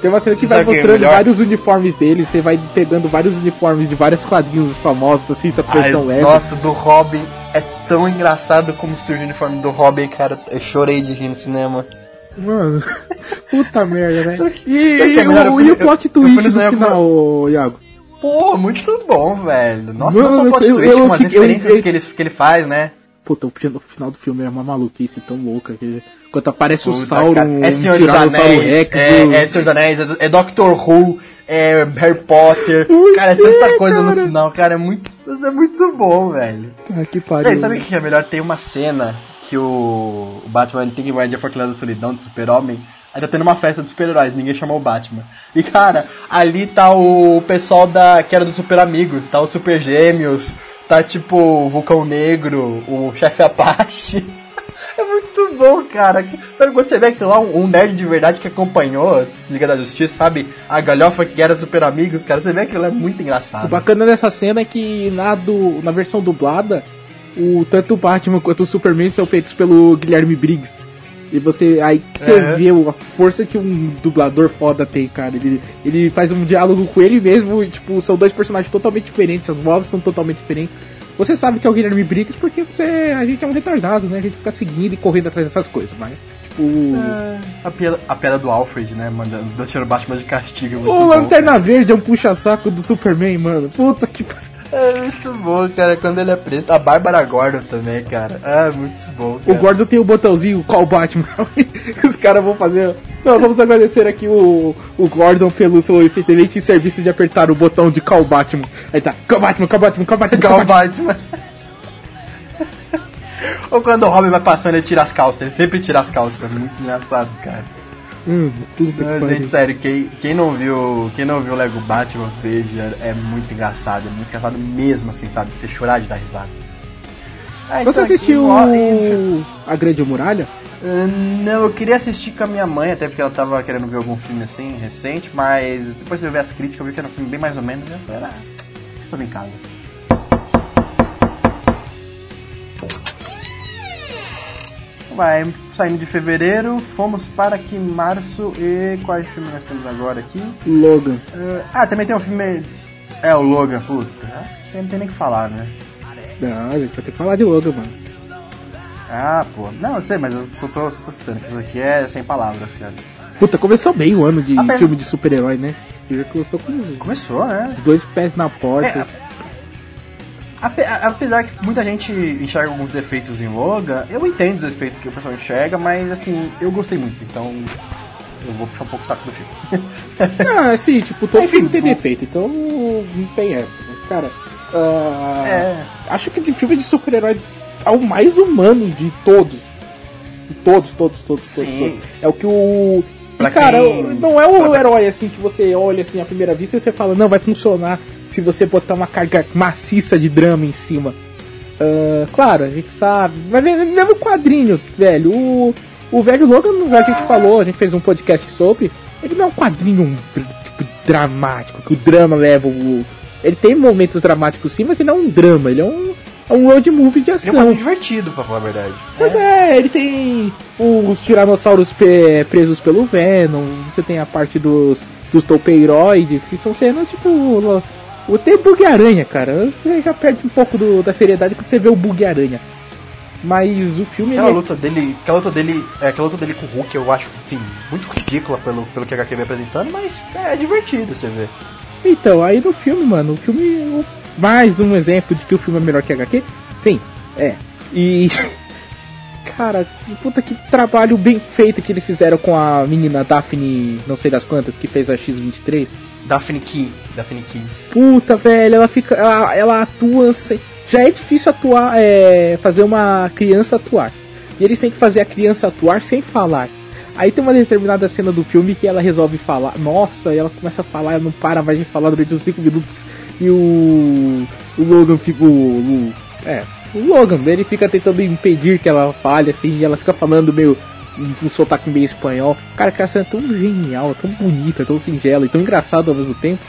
[SPEAKER 2] tem uma cena que
[SPEAKER 1] Você
[SPEAKER 2] vai
[SPEAKER 1] é
[SPEAKER 2] mostrando
[SPEAKER 1] melhor?
[SPEAKER 2] vários uniformes dele, você vai pegando vários uniformes de vários quadrinhos famosos, assim, só que
[SPEAKER 1] Ai,
[SPEAKER 2] versão leve.
[SPEAKER 1] nossa, do Robin é tão engraçado como surge o uniforme do Robin, cara. Eu chorei de rir no cinema.
[SPEAKER 2] Mano, puta merda, né?
[SPEAKER 1] que-
[SPEAKER 2] E,
[SPEAKER 1] é
[SPEAKER 2] e
[SPEAKER 1] melhor?
[SPEAKER 2] o,
[SPEAKER 1] fui-
[SPEAKER 2] e o plot
[SPEAKER 1] eu
[SPEAKER 2] twist no
[SPEAKER 1] com-
[SPEAKER 2] final, ô, Iago?
[SPEAKER 1] Pô, muito bom, velho. Nossa,
[SPEAKER 2] Mano,
[SPEAKER 1] não só o plot
[SPEAKER 2] eu-
[SPEAKER 1] twist,
[SPEAKER 2] eu
[SPEAKER 1] como as referências
[SPEAKER 2] eu-
[SPEAKER 1] que, ele, que ele faz, né?
[SPEAKER 2] Puta, o final- o final do filme é uma maluquice tão louca que quando aparece o Sauron,
[SPEAKER 1] cara. É
[SPEAKER 2] um
[SPEAKER 1] Senhor dos Anéis, é,
[SPEAKER 2] do-
[SPEAKER 1] é Senhor dos Anéis, é, é Doctor Who, é Harry Potter. Cara, é tanta coisa
[SPEAKER 2] cara?
[SPEAKER 1] no final, cara. É muito, é muito bom, velho.
[SPEAKER 2] Ah, que pariu.
[SPEAKER 1] sabe o que é melhor? Tem uma cena que o, Batman tem que invadir a Fortaleza da Solidão do Super-Homem. Aí tá tendo uma festa de super-heróis, ninguém chamou o Batman. E cara, ali tá o pessoal da que era do Super Amigos, tá os Super Gêmeos, tá tipo o Vulcão Negro, o Chefe Apache. Muito bom, cara. Sabe quando você vê aquilo lá, um um nerd de verdade que acompanhou as Liga da Justiça, sabe? A galhofa que era Super Amigos, cara, você vê aquilo é muito
[SPEAKER 2] O
[SPEAKER 1] engraçado.
[SPEAKER 2] bacana dessa cena é que na, do, na versão dublada, o, tanto o Batman quanto o Superman são feitos pelo Guilherme Briggs. E você. Aí você
[SPEAKER 1] É.
[SPEAKER 2] vê a força que um dublador foda tem, cara. Ele, ele faz um diálogo com ele mesmo, e, tipo, são dois personagens totalmente diferentes, as vozes são totalmente diferentes. Você sabe que é o Guilherme Briggs porque você, a gente é um retardado, né? A gente fica seguindo e correndo atrás dessas coisas, mas, tipo.
[SPEAKER 1] A piada, a piada do Alfred, né? Mandando, deixando Batman de castigo. é
[SPEAKER 2] O Lanterna Verde é um puxa-saco do Superman, mano. Puta que pariu.
[SPEAKER 1] É muito bom, cara, quando ele é preso. A Bárbara Gordon também, cara. É muito bom.
[SPEAKER 2] O
[SPEAKER 1] Cara.
[SPEAKER 2] Gordon tem o botãozinho Call Batman. Os caras vão fazer. Não, vamos agradecer aqui o, o Gordon pelo seu excelente serviço de apertar o botão de Call Batman. Aí tá, Call Batman, Call Batman, Call Batman. Call
[SPEAKER 1] o
[SPEAKER 2] Batman.
[SPEAKER 1] Ou quando o Robin vai passando, ele tira as calças. Ele sempre tira as calças. Muito engraçado, cara.
[SPEAKER 2] Hum,
[SPEAKER 1] Não,
[SPEAKER 2] pariu.
[SPEAKER 1] gente, sério, quem, quem não viu quem não viu o Lego Batman, veja, é muito engraçado, é muito engraçado mesmo, assim, sabe? Você chorar de dar risada. Ah,
[SPEAKER 2] Você
[SPEAKER 1] então aqui,
[SPEAKER 2] assistiu
[SPEAKER 1] ó, e-
[SPEAKER 2] A Grande Muralha?
[SPEAKER 1] Ah, Não, eu queria assistir com a minha mãe, até porque ela tava querendo ver algum filme assim, recente, mas depois de eu ver as críticas, eu vi que era um filme bem mais ou menos, né? Falei, ah, deixa eu ver em casa. Vai, saindo de fevereiro, fomos para aqui em março e quais filmes nós temos agora aqui?
[SPEAKER 2] Logan.
[SPEAKER 1] Ah, também tem um filme. É, o Logan, puta. Você não tem nem o que falar, né?
[SPEAKER 2] Não, a gente vai ter que falar de Logan, mano.
[SPEAKER 1] Ah, pô. Não, eu sei, mas eu só tô, só tô citando, que isso aqui é sem palavras, cara.
[SPEAKER 2] Puta, começou bem o ano de
[SPEAKER 1] Apesar-
[SPEAKER 2] filme de super-herói, né? Já começou com
[SPEAKER 1] Começou, né?
[SPEAKER 2] dois pés na porta.
[SPEAKER 1] É, Ape- Apesar que muita gente enxerga alguns defeitos em Logan, eu entendo os defeitos que o pessoal enxerga, mas assim, eu gostei muito, então eu vou puxar um pouco o saco do filme.
[SPEAKER 2] Não, assim, tipo, todo
[SPEAKER 1] Enfim,
[SPEAKER 2] filme tem defeito, então não tem essa. Mas, cara, ah,
[SPEAKER 1] É.
[SPEAKER 2] acho que de filme de super-herói é o mais humano de todos. De todos, todos, todos, todos,
[SPEAKER 1] Sim.
[SPEAKER 2] todos. É o que o. E, cara,
[SPEAKER 1] quem-
[SPEAKER 2] não é o herói assim que você olha assim à primeira vista e você fala, não, vai funcionar se você botar uma carga maciça de drama em cima. Ah, claro, a gente sabe. Mas mesmo o quadrinho, velho. O, o velho Logan, a gente falou, a gente fez um podcast sobre. Ele não é um quadrinho tipo, dramático, que o drama leva o. Ele tem momentos dramáticos sim, mas ele não é um drama, ele é um, é um road movie de
[SPEAKER 1] Ele é um
[SPEAKER 2] ação.
[SPEAKER 1] divertido, pra falar a verdade.
[SPEAKER 2] Pois é, ele tem os tiranossauros presos pelo Venom, você tem a parte dos, dos topeiroides, que são cenas tipo. O- tem bug-aranha, cara. Você já perde um pouco do- da seriedade quando você vê o bug-aranha. Mas o filme.
[SPEAKER 1] Aquela
[SPEAKER 2] é-
[SPEAKER 1] luta dele, aquela luta dele, é, aquela luta dele com o Hulk, eu acho, assim, muito ridícula pelo, pelo que a HQ vem apresentando, mas é divertido você ver.
[SPEAKER 2] Então, aí no filme, mano, o filme. Mais um exemplo de que o filme é melhor que HQ? Sim, é. E. Cara, puta que trabalho bem feito que eles fizeram com a menina Daphne, não sei das quantas, que fez a X23.
[SPEAKER 1] Daphne Key, Daphne Key.
[SPEAKER 2] Puta, velho, ela fica. Ela, ela atua sem. Já é difícil atuar, é, fazer uma criança atuar. E eles têm que fazer a criança atuar sem falar. Aí tem uma determinada cena do filme que ela resolve falar. Nossa, e ela começa a falar, ela não para mais de falar durante uns 5 minutos. E o. O Logan fica. O, o- é, o Logan, ele fica tentando impedir que ela fale, assim, e ela fica falando meio. Um sotaque meio espanhol. Cara, aquela cena é tão genial, tão bonita, tão singela e tão engraçada ao mesmo tempo.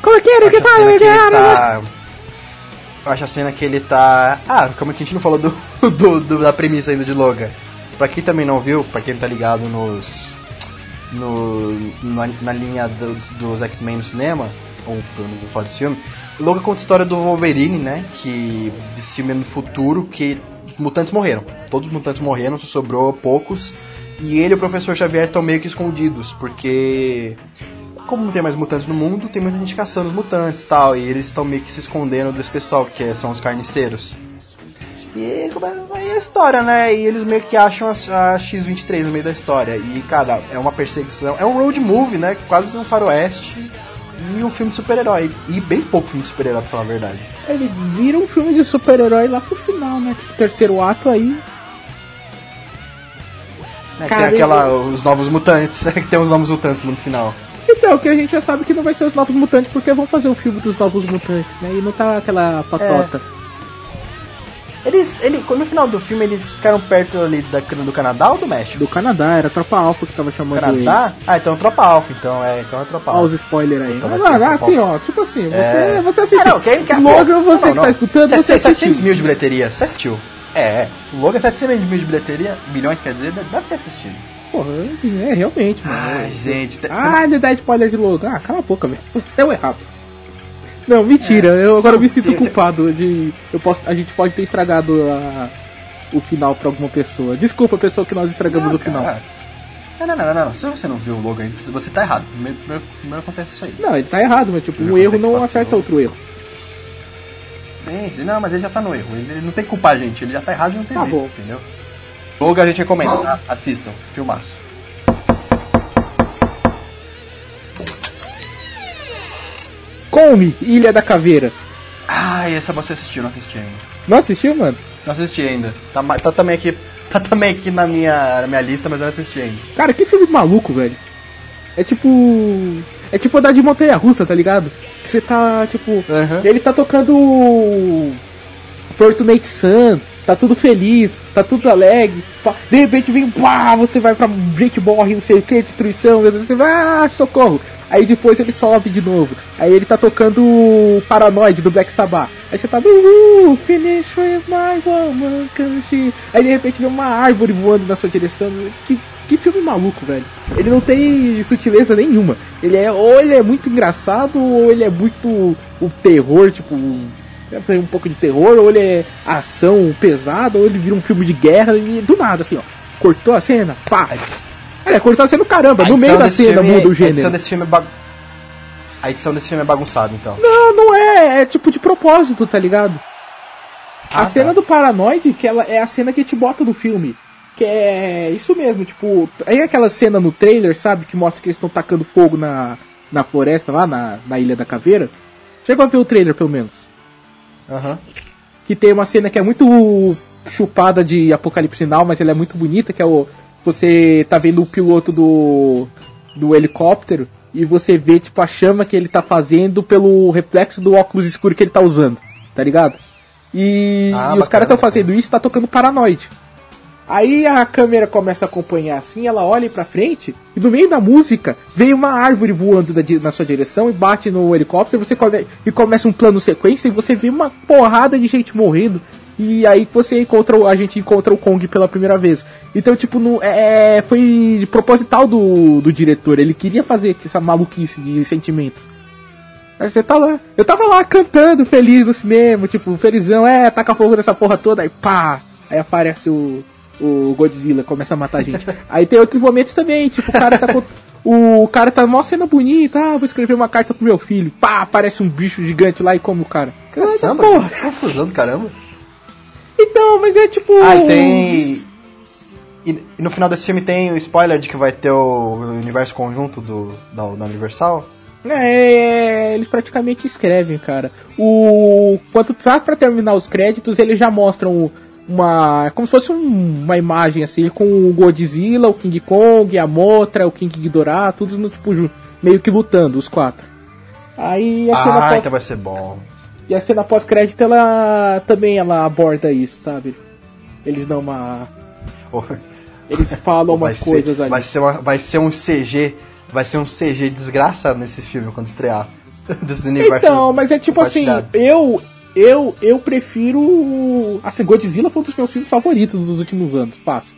[SPEAKER 2] Como é que era?
[SPEAKER 1] Eu
[SPEAKER 2] Que fala? Que era?
[SPEAKER 1] tá. Eu acho a cena que ele tá. Ah, como é que a gente não falou do, do- do- da premissa ainda de Logan? Pra quem também não viu, pra quem não tá ligado nos. No, na, na linha dos, dos X-Men no cinema, ou eu não vou falar desse filme, Logan conta a história do Wolverine, né? Que desse filme é no futuro que os mutantes morreram. Todos os mutantes morreram, só sobrou poucos. E ele e o professor Xavier estão meio que escondidos, porque como não tem mais mutantes no mundo, tem muita gente caçando os mutantes tal, e eles estão meio que se escondendo desse pessoal, que são os carniceiros. E começa aí a história, né? E eles meio que acham a, a X-23 no meio da história. E, cara, é uma perseguição. É um road movie, né? Quase um faroeste. E um filme de super-herói. E bem pouco filme de super-herói, pra falar a verdade.
[SPEAKER 2] Ele vira um filme de super-herói lá pro final, né? Tipo, terceiro ato aí.
[SPEAKER 1] Né?
[SPEAKER 2] Cara,
[SPEAKER 1] tem aquela. Os novos mutantes. que tem os novos mutantes no final.
[SPEAKER 2] Então, que a gente já sabe que não vai ser os novos mutantes, porque vão fazer o filme dos novos mutantes, né? E não tá aquela patota.
[SPEAKER 1] Eles. Ele, no final do filme, eles ficaram perto ali da, do Canadá ou do México?
[SPEAKER 2] Do Canadá, era a Tropa Alpha que tava chamando ele.
[SPEAKER 1] Canadá? Ah, então Tropa Alpha, então é, então é Tropa
[SPEAKER 2] Olha
[SPEAKER 1] Alpha.
[SPEAKER 2] os spoilers aí.
[SPEAKER 1] Então
[SPEAKER 2] Mas,
[SPEAKER 1] vai ser
[SPEAKER 2] ah, assim, ó, tipo assim, você,
[SPEAKER 1] É.
[SPEAKER 2] você assistiu.
[SPEAKER 1] Ah, não, quem quer.
[SPEAKER 2] Logan, você
[SPEAKER 1] não,
[SPEAKER 2] que
[SPEAKER 1] não.
[SPEAKER 2] tá escutando,
[SPEAKER 1] Sete-
[SPEAKER 2] você
[SPEAKER 1] 700
[SPEAKER 2] assistiu.
[SPEAKER 1] mil de bilheteria, você assistiu. É, o Logan 700 milhões de bilheteria, milhões quer dizer, deve ter assistido.
[SPEAKER 2] Porra, assim, é realmente, mano.
[SPEAKER 1] Ai, gente. te-
[SPEAKER 2] Ah, ele dá spoiler de Logan. Ah, cala a boca, velho. Você é errado. Não, mentira. eu agora
[SPEAKER 1] Não,
[SPEAKER 2] me sinto culpado de. Eu posso, a gente pode ter estragado a- o final pra alguma pessoa. Desculpa, pessoa, que nós estragamos
[SPEAKER 1] Não,
[SPEAKER 2] o final.
[SPEAKER 1] cara. Não, não, não, não, não. Se você não viu o Logan, ainda, você tá errado. Primeiro, primeiro, primeiro acontece isso aí.
[SPEAKER 2] Não, ele tá errado, mas tipo, um erro não acerta outro erro.
[SPEAKER 1] Sim, sim, não, mas ele já tá no erro. Ele, ele não tem que culpar a gente, ele já tá errado e não tem
[SPEAKER 2] Tá
[SPEAKER 1] visto,
[SPEAKER 2] bom.
[SPEAKER 1] entendeu? Logan a gente recomenda, tá? Assistam, filmaço.
[SPEAKER 2] Come, Ilha da Caveira.
[SPEAKER 1] Ai, essa você assistiu, não assisti ainda.
[SPEAKER 2] Não assistiu, mano?
[SPEAKER 1] Não assisti ainda. Tá, tá também aqui. Tá também aqui na minha, na minha lista, mas eu não assisti ainda.
[SPEAKER 2] Cara, que filme maluco, velho. É tipo. É tipo andar de montanha russa, tá ligado? Que Você tá, tipo.
[SPEAKER 1] Aham.
[SPEAKER 2] Ele tá tocando. Fortunate Sun, tá tudo feliz, tá tudo alegre. pá, De repente vem, pá, você vai pra gente morre, não sei o que, destruição, você vai, ah, socorro. Aí depois ele sobe de novo. Aí ele tá tocando Paranoid do Black Sabbath. Aí você tá, finish with my woman, she-" Aí de repente vem uma árvore voando na sua direção. Que, que filme maluco, velho. Ele não tem sutileza nenhuma. Ele é, ou ele é muito engraçado, ou ele é muito o terror, tipo, um pouco de terror, ou ele é ação pesada, ou ele vira um filme de guerra e do nada, assim, ó. Cortou a cena, pá. É, cena no caramba,
[SPEAKER 1] a
[SPEAKER 2] no meio da cena
[SPEAKER 1] filme-
[SPEAKER 2] muda o
[SPEAKER 1] A edição
[SPEAKER 2] gênero.
[SPEAKER 1] desse filme é ba... A edição desse filme é bagunçada, então.
[SPEAKER 2] Não, não é, é tipo de propósito, tá ligado?
[SPEAKER 1] Ah,
[SPEAKER 2] a cena
[SPEAKER 1] tá.
[SPEAKER 2] do Paranoid, que ela é a cena que te bota no filme. Que é isso mesmo, tipo, aí aquela cena no trailer, sabe, que mostra que eles estão tacando fogo na, na floresta lá, na, na Ilha da Caveira. Chegou a ver o trailer, pelo menos.
[SPEAKER 1] Aham.
[SPEAKER 2] que tem uma cena que é muito chupada de Apocalipse Sinal, mas ela é muito bonita, que é o você tá vendo o piloto do do helicóptero e você vê tipo a chama que ele tá fazendo pelo reflexo do óculos escuro que ele tá usando, tá ligado? E,
[SPEAKER 1] Ah,
[SPEAKER 2] e os caras estão fazendo isso, tá tocando Paranoid. Aí a câmera começa a acompanhar assim, ela olha pra frente e no meio da música vem uma árvore voando da na sua direção e bate no helicóptero você come- e começa um plano sequência e você vê uma porrada de gente morrendo e aí você encontra a gente encontra o Kong pela primeira vez. Então tipo no, é, é- foi proposital do, do diretor, ele queria fazer essa maluquice de sentimentos. Aí você tá lá, eu tava lá cantando feliz no cinema, tipo felizão, é taca fogo nessa porra toda aí pá, aí aparece o o Godzilla começa a matar a gente. Aí tem outros momentos também, tipo, o cara tá com. O cara tá mó cena bonita, ah, vou escrever uma carta pro meu filho. Pá, aparece um bicho gigante lá e come o cara.
[SPEAKER 1] Caramba,
[SPEAKER 2] porra.
[SPEAKER 1] confusão do caramba.
[SPEAKER 2] Então, mas é tipo.
[SPEAKER 1] Ah, e tem. E, e no final desse filme tem o spoiler de que vai ter o universo conjunto do, da, da Universal?
[SPEAKER 2] É, eles praticamente escrevem, cara. O quando tá pra terminar os créditos, eles já mostram uma, como se fosse um- uma imagem assim com o Godzilla, o King Kong, a Motra, o King Ghidorah, todos no tipo meio que lutando os quatro. Aí a cena
[SPEAKER 1] Ah,
[SPEAKER 2] pós-
[SPEAKER 1] então vai ser bom.
[SPEAKER 2] E a cena pós-crédito ela também ela aborda isso, sabe? Eles dão uma eles falam umas
[SPEAKER 1] ser,
[SPEAKER 2] coisas ali.
[SPEAKER 1] vai, ser uma- vai ser um CG. Vai ser um CG desgraçado nesse filme quando estrear. Desse universo
[SPEAKER 2] Então, mas é tipo assim, eu eu eu prefiro assim, Godzilla foi um dos meus filmes favoritos dos últimos anos, fácil,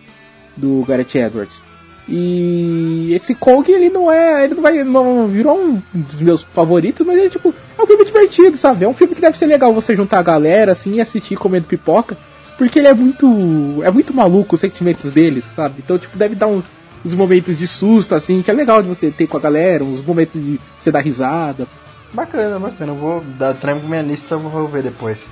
[SPEAKER 2] do Gareth Edwards. E esse Kong, ele não é, ele não vai não virou um dos meus favoritos, mas é tipo, é um filme divertido, sabe? É um filme que deve ser legal você juntar a galera assim e assistir comendo pipoca, porque ele é muito é muito maluco os sentimentos dele, sabe? Então, tipo, deve dar uns uns momentos de susto assim, que é legal de você ter com a galera, uns momentos de você dar risada,
[SPEAKER 1] Bacana, bacana. Eu vou dar trem com minha lista, eu vou ver depois.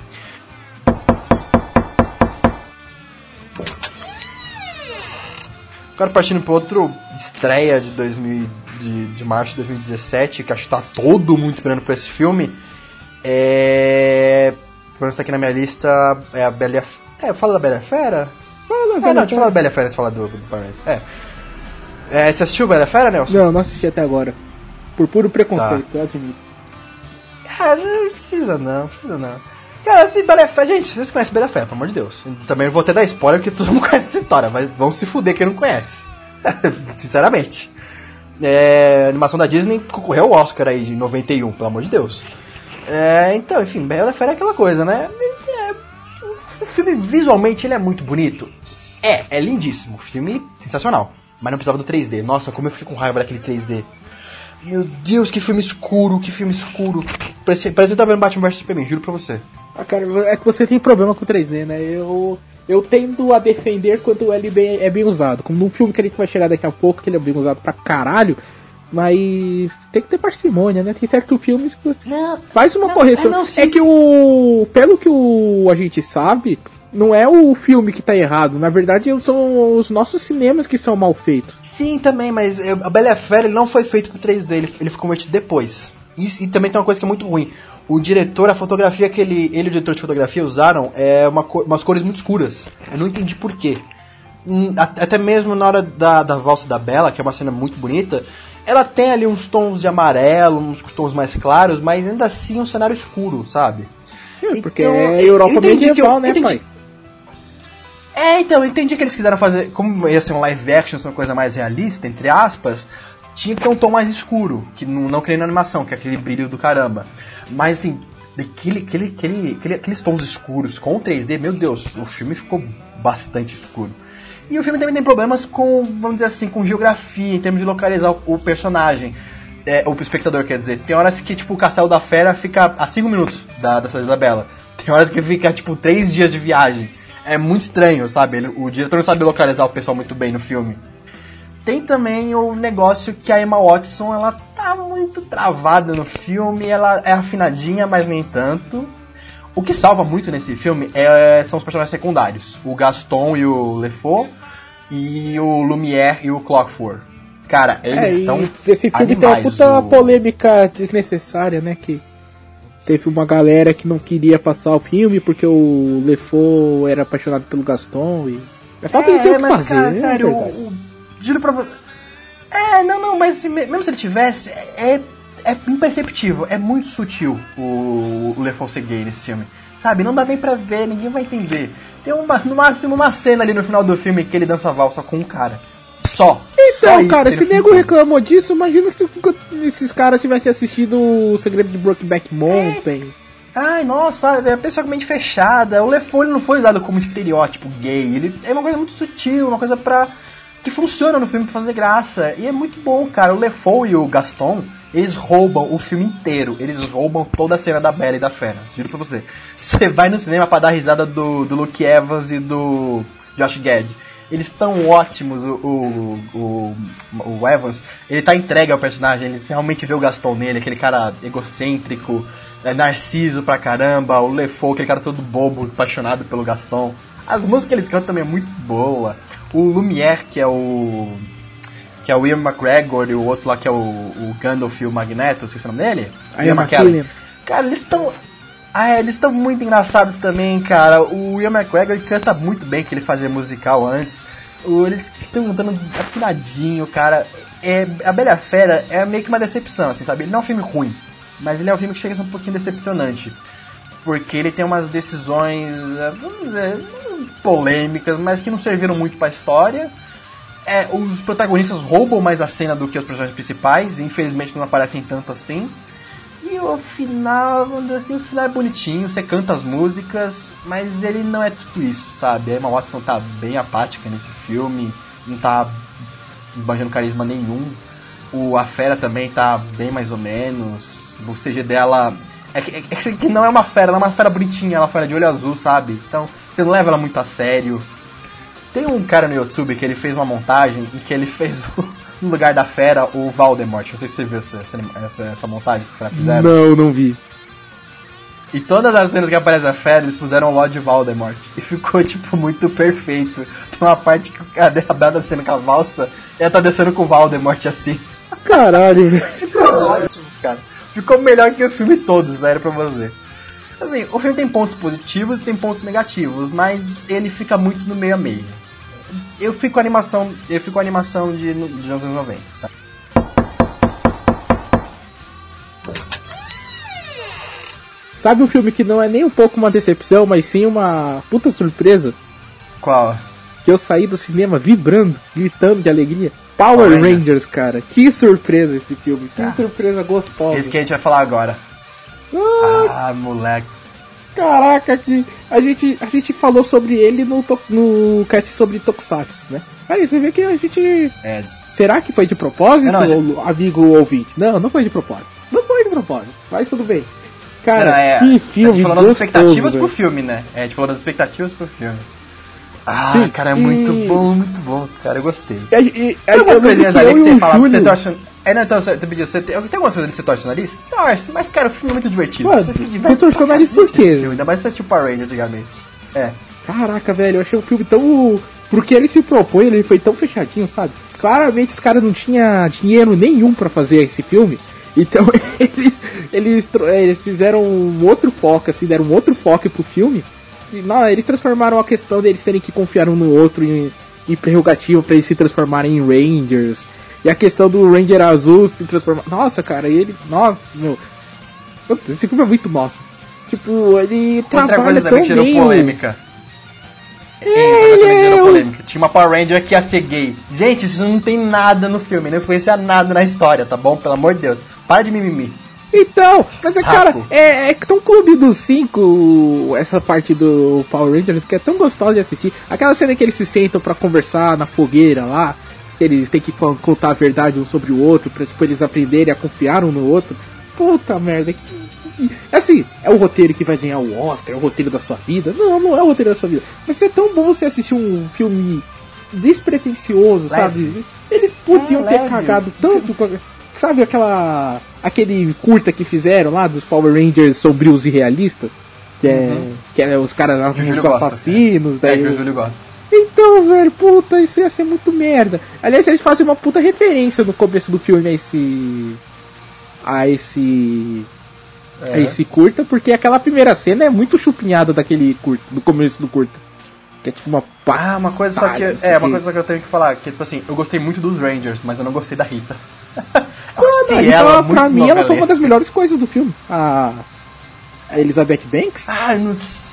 [SPEAKER 1] Agora partindo para outro estreia de 2000 de, de março de 2017, que acho que tá todo mundo esperando por esse filme. É. Pelo menos tá aqui na minha lista é a Bela a É, fala da Bela a Fera?
[SPEAKER 2] Fala,
[SPEAKER 1] É,
[SPEAKER 2] Bela
[SPEAKER 1] não,
[SPEAKER 2] e
[SPEAKER 1] deixa eu falar da Bela a Fera de falar do, do Paranoid. É. é. Você assistiu Bela a Fera, Nelson?
[SPEAKER 2] Não, não assisti até agora. Por puro preconceito, eu admito.
[SPEAKER 1] Cara, não precisa não, não precisa não. Cara, assim, Bela a Fera, gente, vocês conhecem Bela a Fera, pelo amor de Deus. Também não vou ter dar spoiler porque todo mundo conhece essa história, mas vão se fuder quem não conhece. Sinceramente. É, animação da Disney concorreu ao Oscar aí de 91, pelo amor de Deus. É, então, enfim, Bela Fera é aquela coisa, né? É, filme visualmente ele é muito bonito. É, é lindíssimo. Filme sensacional. Mas não precisava do 3D. Nossa, como eu fiquei com raiva daquele 3D. Meu Deus, que filme escuro, que filme escuro. Parece, que tá vendo Batman vs Superman, juro pra você.
[SPEAKER 2] Ah, cara, é que você tem problema com 3D, né? Eu, eu tendo a defender quando ele bem, é bem usado. Como num filme que a gente vai chegar daqui a pouco, que ele é bem usado pra caralho. Mas tem que ter parcimônia, né? Tem certos filmes que
[SPEAKER 1] Não,
[SPEAKER 2] faz uma
[SPEAKER 1] não,
[SPEAKER 2] correção.
[SPEAKER 1] é, não,
[SPEAKER 2] é que o. Pelo que o, a gente sabe, não é o filme que tá errado. Na verdade, são os nossos cinemas que são mal feitos.
[SPEAKER 1] Sim, também, mas a Bela Fera não foi feito com 3D, ele, ele foi convertido depois. Isso- e também tem uma coisa que é muito ruim. O diretor, a fotografia que ele, ele e o diretor de fotografia usaram é uma, umas cores muito escuras. Eu não entendi por quê. Hum, Até mesmo na hora da, da valsa da Bela, que é uma cena muito bonita, ela tem ali uns tons de amarelo, uns tons mais claros, mas ainda assim é um cenário escuro, sabe?
[SPEAKER 2] Porque
[SPEAKER 1] Então,
[SPEAKER 2] é
[SPEAKER 1] eu
[SPEAKER 2] Europa
[SPEAKER 1] que eu-
[SPEAKER 2] medieval, né,
[SPEAKER 1] entendi.
[SPEAKER 2] pai?
[SPEAKER 1] É, então, eu entendi que eles quiseram fazer, como ia ser um live action, uma coisa mais realista, entre aspas, tinha que ter um tom mais escuro, que não, não que nem na animação, que é aquele brilho do caramba. Mas assim, daquele, aquele, aquele, aquele- aqueles tons escuros com 3D, meu Deus, o filme ficou bastante escuro. E o filme também tem problemas com, vamos dizer assim, com geografia, em termos de localizar o, o personagem. É, o espectador, quer dizer. Tem horas que, tipo, o Castelo da Fera fica a 5 minutos da, da Cidade da Bela. Tem horas que fica, tipo, 3 dias de viagem. É muito estranho, sabe? Ele- o diretor não sabe localizar o pessoal muito bem no filme. Tem também o negócio que a Emma Watson, ela tá muito travada no filme, ela é afinadinha, mas nem tanto. O que salva muito nesse filme é- são os personagens secundários. O Gaston e o LeFou, e o Lumière e o Clockford. Cara, eles
[SPEAKER 2] É,
[SPEAKER 1] estão
[SPEAKER 2] esse filme tem uma
[SPEAKER 1] animais,
[SPEAKER 2] puta
[SPEAKER 1] o-
[SPEAKER 2] polêmica desnecessária, né? Que teve uma galera que não queria passar o filme porque o LeFou era apaixonado pelo Gaston e. É o que
[SPEAKER 1] mas
[SPEAKER 2] fazer,
[SPEAKER 1] cara,
[SPEAKER 2] né,
[SPEAKER 1] sério, o, juro pra você. É, não, não, mas se me- mesmo se ele tivesse, é, é imperceptível, é muito sutil o, o LeFou ser gay nesse filme. Sabe, não dá nem pra ver, ninguém vai entender. Tem uma, no máximo uma cena ali no final do filme que ele dança valsa com um cara. Só. Só
[SPEAKER 2] Então,
[SPEAKER 1] isso
[SPEAKER 2] cara, se nego reclamou disso, imagina que se esses caras tivessem assistido o Segredo de Brokeback Mountain.
[SPEAKER 1] Ai, nossa, é a pessoa com mente fechada. O LeFou ele não foi usado como estereótipo gay. Ele é uma coisa muito sutil, uma coisa pra. Que funciona no filme pra fazer graça. E é muito bom, cara. O LeFou e o Gaston, eles roubam o filme inteiro. Eles roubam toda a cena da Bela e da Fera. Juro pra você. Você vai no cinema pra dar risada do, do Luke Evans e do Josh Gad. Eles estão ótimos, o, o, o, o Evans, ele tá entregue ao personagem, ele realmente vê o Gaston nele, aquele cara egocêntrico, é, narciso pra caramba, o LeFou, aquele cara todo bobo, apaixonado pelo Gaston. As músicas que eles cantam também é muito boa. O Lumière, que é o. que é o Ian McGregor, e o outro lá que é o, o Gandalf e o Magneto, esqueci o nome dele?
[SPEAKER 2] A McKellen.
[SPEAKER 1] Cara, eles estão. Ah, é, eles estão muito engraçados também, cara. O Ian McGregor canta muito bem, que ele fazia musical antes. Eles estão cantando afinadinho, cara. É, a Bela Fera é meio que uma decepção, assim, sabe? Ele não é um filme ruim, mas ele é um filme que chega a ser um pouquinho decepcionante. Porque ele tem umas decisões, eh, vamos dizer, polêmicas, mas que não serviram muito pra história. É, os protagonistas roubam mais a cena do que os personagens principais, infelizmente não aparecem tanto assim. E o final, vamos dizer assim, o final é bonitinho, você canta as músicas, mas ele não é tudo isso, sabe? A Emma Watson tá bem apática nesse filme, não tá banjando carisma nenhum. O A Fera também tá bem mais ou menos. O CG dela. É que, é que não é uma fera, ela é uma fera bonitinha, ela é uma fera de olho azul, sabe? Então você não leva ela muito a sério. Tem um cara no YouTube que ele fez uma montagem em que ele fez o, no lugar da fera o Valdemort. Não sei se você viu essa, essa, essa montagem que os caras fizeram.
[SPEAKER 2] Não, não vi.
[SPEAKER 1] E todas as cenas que aparece a fera, eles puseram o Lord Voldemort. E ficou, tipo, muito perfeito. Tem uma parte que a Bela tá descendo com a valsa e ela tá descendo com o Voldemort assim.
[SPEAKER 2] Caralho, velho.
[SPEAKER 1] Ficou ótimo, cara. Ficou melhor que o filme todo, sério pra você. Assim, o filme tem pontos positivos e tem pontos negativos, mas ele fica muito no meio a meio. Eu fico com a animação, eu fico animação de, de anos 90, sabe?
[SPEAKER 2] Sabe um filme que não é nem um pouco uma decepção, mas sim uma puta surpresa?
[SPEAKER 1] Qual?
[SPEAKER 2] Que eu saí do cinema vibrando, gritando de alegria. Power
[SPEAKER 1] Power
[SPEAKER 2] Rangers, cara. Que surpresa esse filme. Que surpresa gostosa.
[SPEAKER 1] Esse que a gente vai falar agora.
[SPEAKER 2] Ah,
[SPEAKER 1] Ah, moleque.
[SPEAKER 2] Caraca, que a gente, a gente falou sobre ele no, no cast sobre Tokusatsu, né? Aí você vê que a gente.
[SPEAKER 1] É,
[SPEAKER 2] Será que foi de propósito,
[SPEAKER 1] Não, não,
[SPEAKER 2] amigo ouvinte? Não, não foi de propósito. Não foi de propósito, mas tudo bem. Cara,
[SPEAKER 1] não, é,
[SPEAKER 2] que
[SPEAKER 1] a gente
[SPEAKER 2] filme
[SPEAKER 1] falou das expectativas
[SPEAKER 2] velho.
[SPEAKER 1] pro filme, né? É, a gente falou das expectativas pro filme. Ah,
[SPEAKER 2] Sim,
[SPEAKER 1] cara, é
[SPEAKER 2] e-
[SPEAKER 1] muito bom, muito bom, cara, eu gostei.
[SPEAKER 2] E, e,
[SPEAKER 1] Tem algumas coisinhas
[SPEAKER 2] que
[SPEAKER 1] ali que você
[SPEAKER 2] o
[SPEAKER 1] fala, que você torce. É, não, então, você, você pediu, você tem, tem algumas coisas ali que você torce o nariz? Torce, mas cara, o filme é muito divertido.
[SPEAKER 2] Mano,
[SPEAKER 1] você se
[SPEAKER 2] você
[SPEAKER 1] diverte.
[SPEAKER 2] torceu o nariz por quê?
[SPEAKER 1] Ainda mais se você assistiu Power Ranger antigamente. É.
[SPEAKER 2] Caraca, velho, eu achei um filme tão. Porque ele se propõe, ele foi tão fechadinho, sabe? Claramente os caras não tinham dinheiro nenhum pra fazer esse filme. Então eles, eles, eles fizeram um outro foco, assim, deram um outro foco pro filme. Não, eles transformaram a questão deles terem que confiar um no outro em, em prerrogativa pra eles se transformarem em Rangers. E a questão do Ranger azul se transformar. Nossa, cara, ele. Nossa, meu. Esse filme é muito nossa. Tipo, ele
[SPEAKER 1] Outra
[SPEAKER 2] trabalha
[SPEAKER 1] coisa
[SPEAKER 2] tão
[SPEAKER 1] também gerou
[SPEAKER 2] bem.
[SPEAKER 1] polêmica.
[SPEAKER 2] É, ele é
[SPEAKER 1] polêmica. Tinha uma Power Ranger que ia ser gay. Gente, isso não tem nada no filme, não influencia nada na história, tá bom? Pelo amor de Deus. Para de mimimi.
[SPEAKER 2] Então, mas é, cara, é, é tão clube dos cinco, essa parte do Power Rangers, que é tão gostosa de assistir. Aquela cena que eles se sentam pra conversar na fogueira lá, que eles têm que con- contar a verdade um sobre o outro, pra tipo, eles aprenderem a confiar um no outro. Puta merda, que. Assim, é o roteiro que vai ganhar o Oscar, é o roteiro da sua vida. Não, não é o roteiro da sua vida. Mas é tão bom você assistir um filme despretensioso,
[SPEAKER 1] Leve.
[SPEAKER 2] sabe? Eles podiam
[SPEAKER 1] É,
[SPEAKER 2] ter
[SPEAKER 1] leve.
[SPEAKER 2] cagado tanto Sabe aquela. Aquele curta que fizeram lá dos Power Rangers sombrios e realistas? Que é. Que é os caras os
[SPEAKER 1] gosta,
[SPEAKER 2] assassinos,
[SPEAKER 1] É,
[SPEAKER 2] daí.
[SPEAKER 1] que o Júlio gosta.
[SPEAKER 2] Então, velho, puta, isso ia ser muito merda. Aliás, eles fazem uma puta referência no começo do filme a esse. a esse. a esse curta, porque aquela primeira cena é muito chupinhada daquele curta, do começo do curta. Que é tipo uma pá.
[SPEAKER 1] Ah, uma coisa só que. É, uma coisa só que eu tenho que falar, que tipo assim, eu gostei muito dos Rangers, mas eu não gostei da Rita.
[SPEAKER 2] Mano,
[SPEAKER 1] achei
[SPEAKER 2] então,
[SPEAKER 1] ela
[SPEAKER 2] pra mim, ela foi uma das melhores coisas do filme. A. Elizabeth Banks?
[SPEAKER 1] Ah, eu não sei.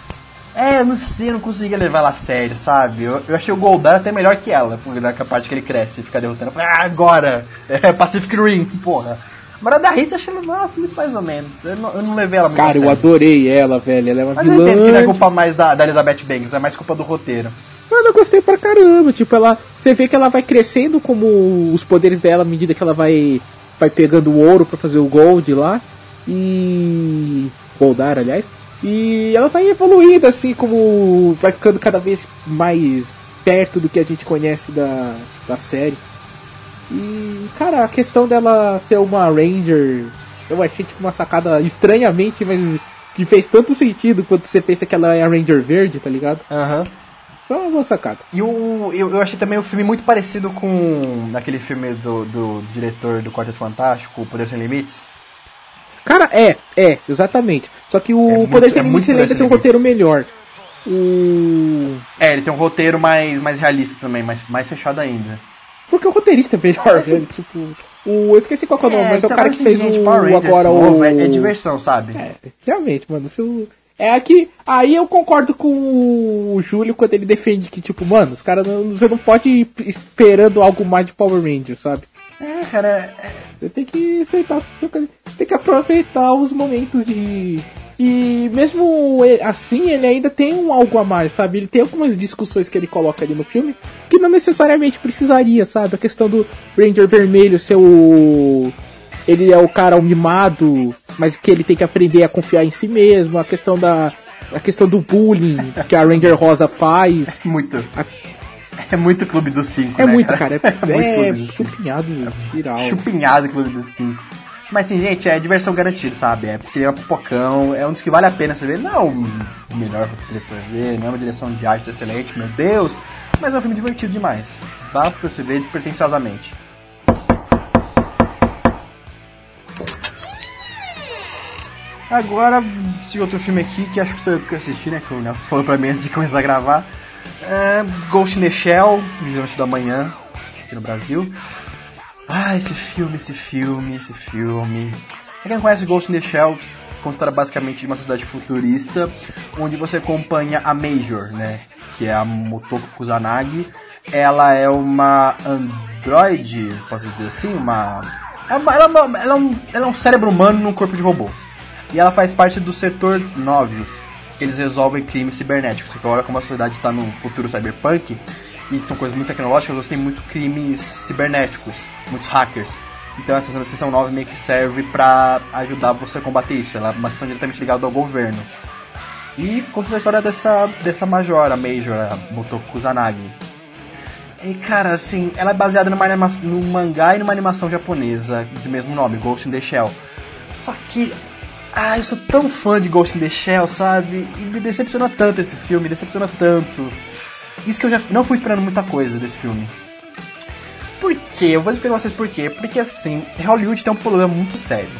[SPEAKER 1] É, eu não sei, eu não conseguia levar ela a sério, sabe? Eu, eu achei o Goldar até melhor que ela, porque naquela parte que ele cresce e fica derrotando. Eu falei, ah, agora! É Pacific Rim, porra. Mas a da Rita, achei ela, nossa, muito mais ou menos. Eu não, eu não levei ela muito a
[SPEAKER 2] Cara, eu
[SPEAKER 1] sério.
[SPEAKER 2] adorei ela, velho. Ela é uma
[SPEAKER 1] Mas eu entendo que não é
[SPEAKER 2] vilã.
[SPEAKER 1] culpa mais da, da Elizabeth Banks, é mais culpa do roteiro.
[SPEAKER 2] Mano, eu gostei pra caramba. Tipo, ela. Você vê que ela vai crescendo como os poderes dela à medida que ela vai. Vai pegando o ouro pra fazer o gold lá. E. Goldar, aliás. E ela vai evoluindo assim, como. Vai ficando cada vez mais perto do que a gente conhece da, da série. E, cara, a questão dela ser uma Ranger. Eu achei tipo uma sacada estranhamente, mas que fez tanto sentido quando você pensa que ela é a Ranger verde, tá ligado?
[SPEAKER 1] Aham.
[SPEAKER 2] Foi uma boa sacada.
[SPEAKER 1] E o, eu, eu achei também o filme muito parecido com aquele filme do, do diretor do Quarteto Fantástico, O Poder Sem Limites.
[SPEAKER 2] Cara, é, é, exatamente. Só que o
[SPEAKER 1] É muito-
[SPEAKER 2] Poder
[SPEAKER 1] é
[SPEAKER 2] Sem
[SPEAKER 1] muito
[SPEAKER 2] Limites ele ainda tem um roteiro melhor. O.
[SPEAKER 1] É, ele tem um roteiro mais, mais realista também, mais, mais fechado ainda.
[SPEAKER 2] Porque o roteirista é melhor, velho. Tipo. O. Eu esqueci qual é o nome, mas é o
[SPEAKER 1] então,
[SPEAKER 2] cara que fez
[SPEAKER 1] gente,
[SPEAKER 2] o.
[SPEAKER 1] Power Rangers
[SPEAKER 2] agora
[SPEAKER 1] novo
[SPEAKER 2] o.
[SPEAKER 1] É, é diversão, sabe?
[SPEAKER 2] É, realmente, mano. Se o- É aqui. Aí eu concordo com o Júlio quando ele defende que, tipo, mano, os caras não. Você não pode ir esperando algo mais de Power Ranger, sabe?
[SPEAKER 1] É, cara, é-
[SPEAKER 2] Você tem que aceitar, tem que aproveitar os momentos de. E mesmo assim, ele ainda tem um algo a mais, sabe? Ele tem algumas discussões que ele coloca ali no filme que não necessariamente precisaria, sabe? A questão do Ranger Vermelho ser o. Ele é o cara o mimado, mas que ele tem que aprender a confiar em si mesmo. A questão da. A questão do bullying que a Ranger Rosa faz.
[SPEAKER 1] muito.
[SPEAKER 2] A-
[SPEAKER 1] É muito Clube dos Cinco,
[SPEAKER 2] É
[SPEAKER 1] né,
[SPEAKER 2] muito, cara. É,
[SPEAKER 1] muito
[SPEAKER 2] é
[SPEAKER 1] Clube dos Cinco.
[SPEAKER 2] chupinhado, geral.
[SPEAKER 1] Chupinhado Clube dos Cinco. Mas assim, gente, é diversão garantida, sabe? É cinema pipocão, é um dos que vale a pena você ver. Não é o melhor pra você ver, não é uma direção de arte excelente, meu Deus. Mas é um filme divertido demais. Dá pra você ver despretensiosamente. Agora, esse outro filme aqui, que acho que que eu assisti, né? Que o Nelson falou pra mim antes de começar a gravar. É Ghost in the Shell, Vigilante da Manhã, aqui no Brasil. Ah, esse filme, esse filme, esse filme. Pra quem não conhece Ghost in the Shell, consta basicamente de uma sociedade futurista, onde você acompanha a Major, né? Que é a Motoko Kusanagi. Ela é uma androide, posso dizer assim, uma... Ela, é ela, é uma- ela é ela é um cérebro humano num corpo de robô. E ela faz parte do setor 9, que eles resolvem crimes cibernéticos. Olha como a sociedade está no futuro cyberpunk e são coisas muito tecnológicas, você tem muito crimes cibernéticos, muitos hackers. Então essa sessão 9 meio que serve para ajudar você a combater isso. Ela é uma sessão diretamente ligada ao governo. E conta a história dessa, dessa Major, a Major, a Motoko Kusanagi. E cara, assim, ela é baseada numa anima num mangá e numa animação japonesa de mesmo nome, Ghost in the Shell. Só que, ah, eu sou tão fã de Ghost in the Shell, sabe? E me decepciona tanto esse filme, me decepciona tanto. Isso que eu já não fui esperando muita coisa desse filme. Por quê? Eu vou explicar pra vocês por quê. Porque assim, Hollywood tem um problema muito sério.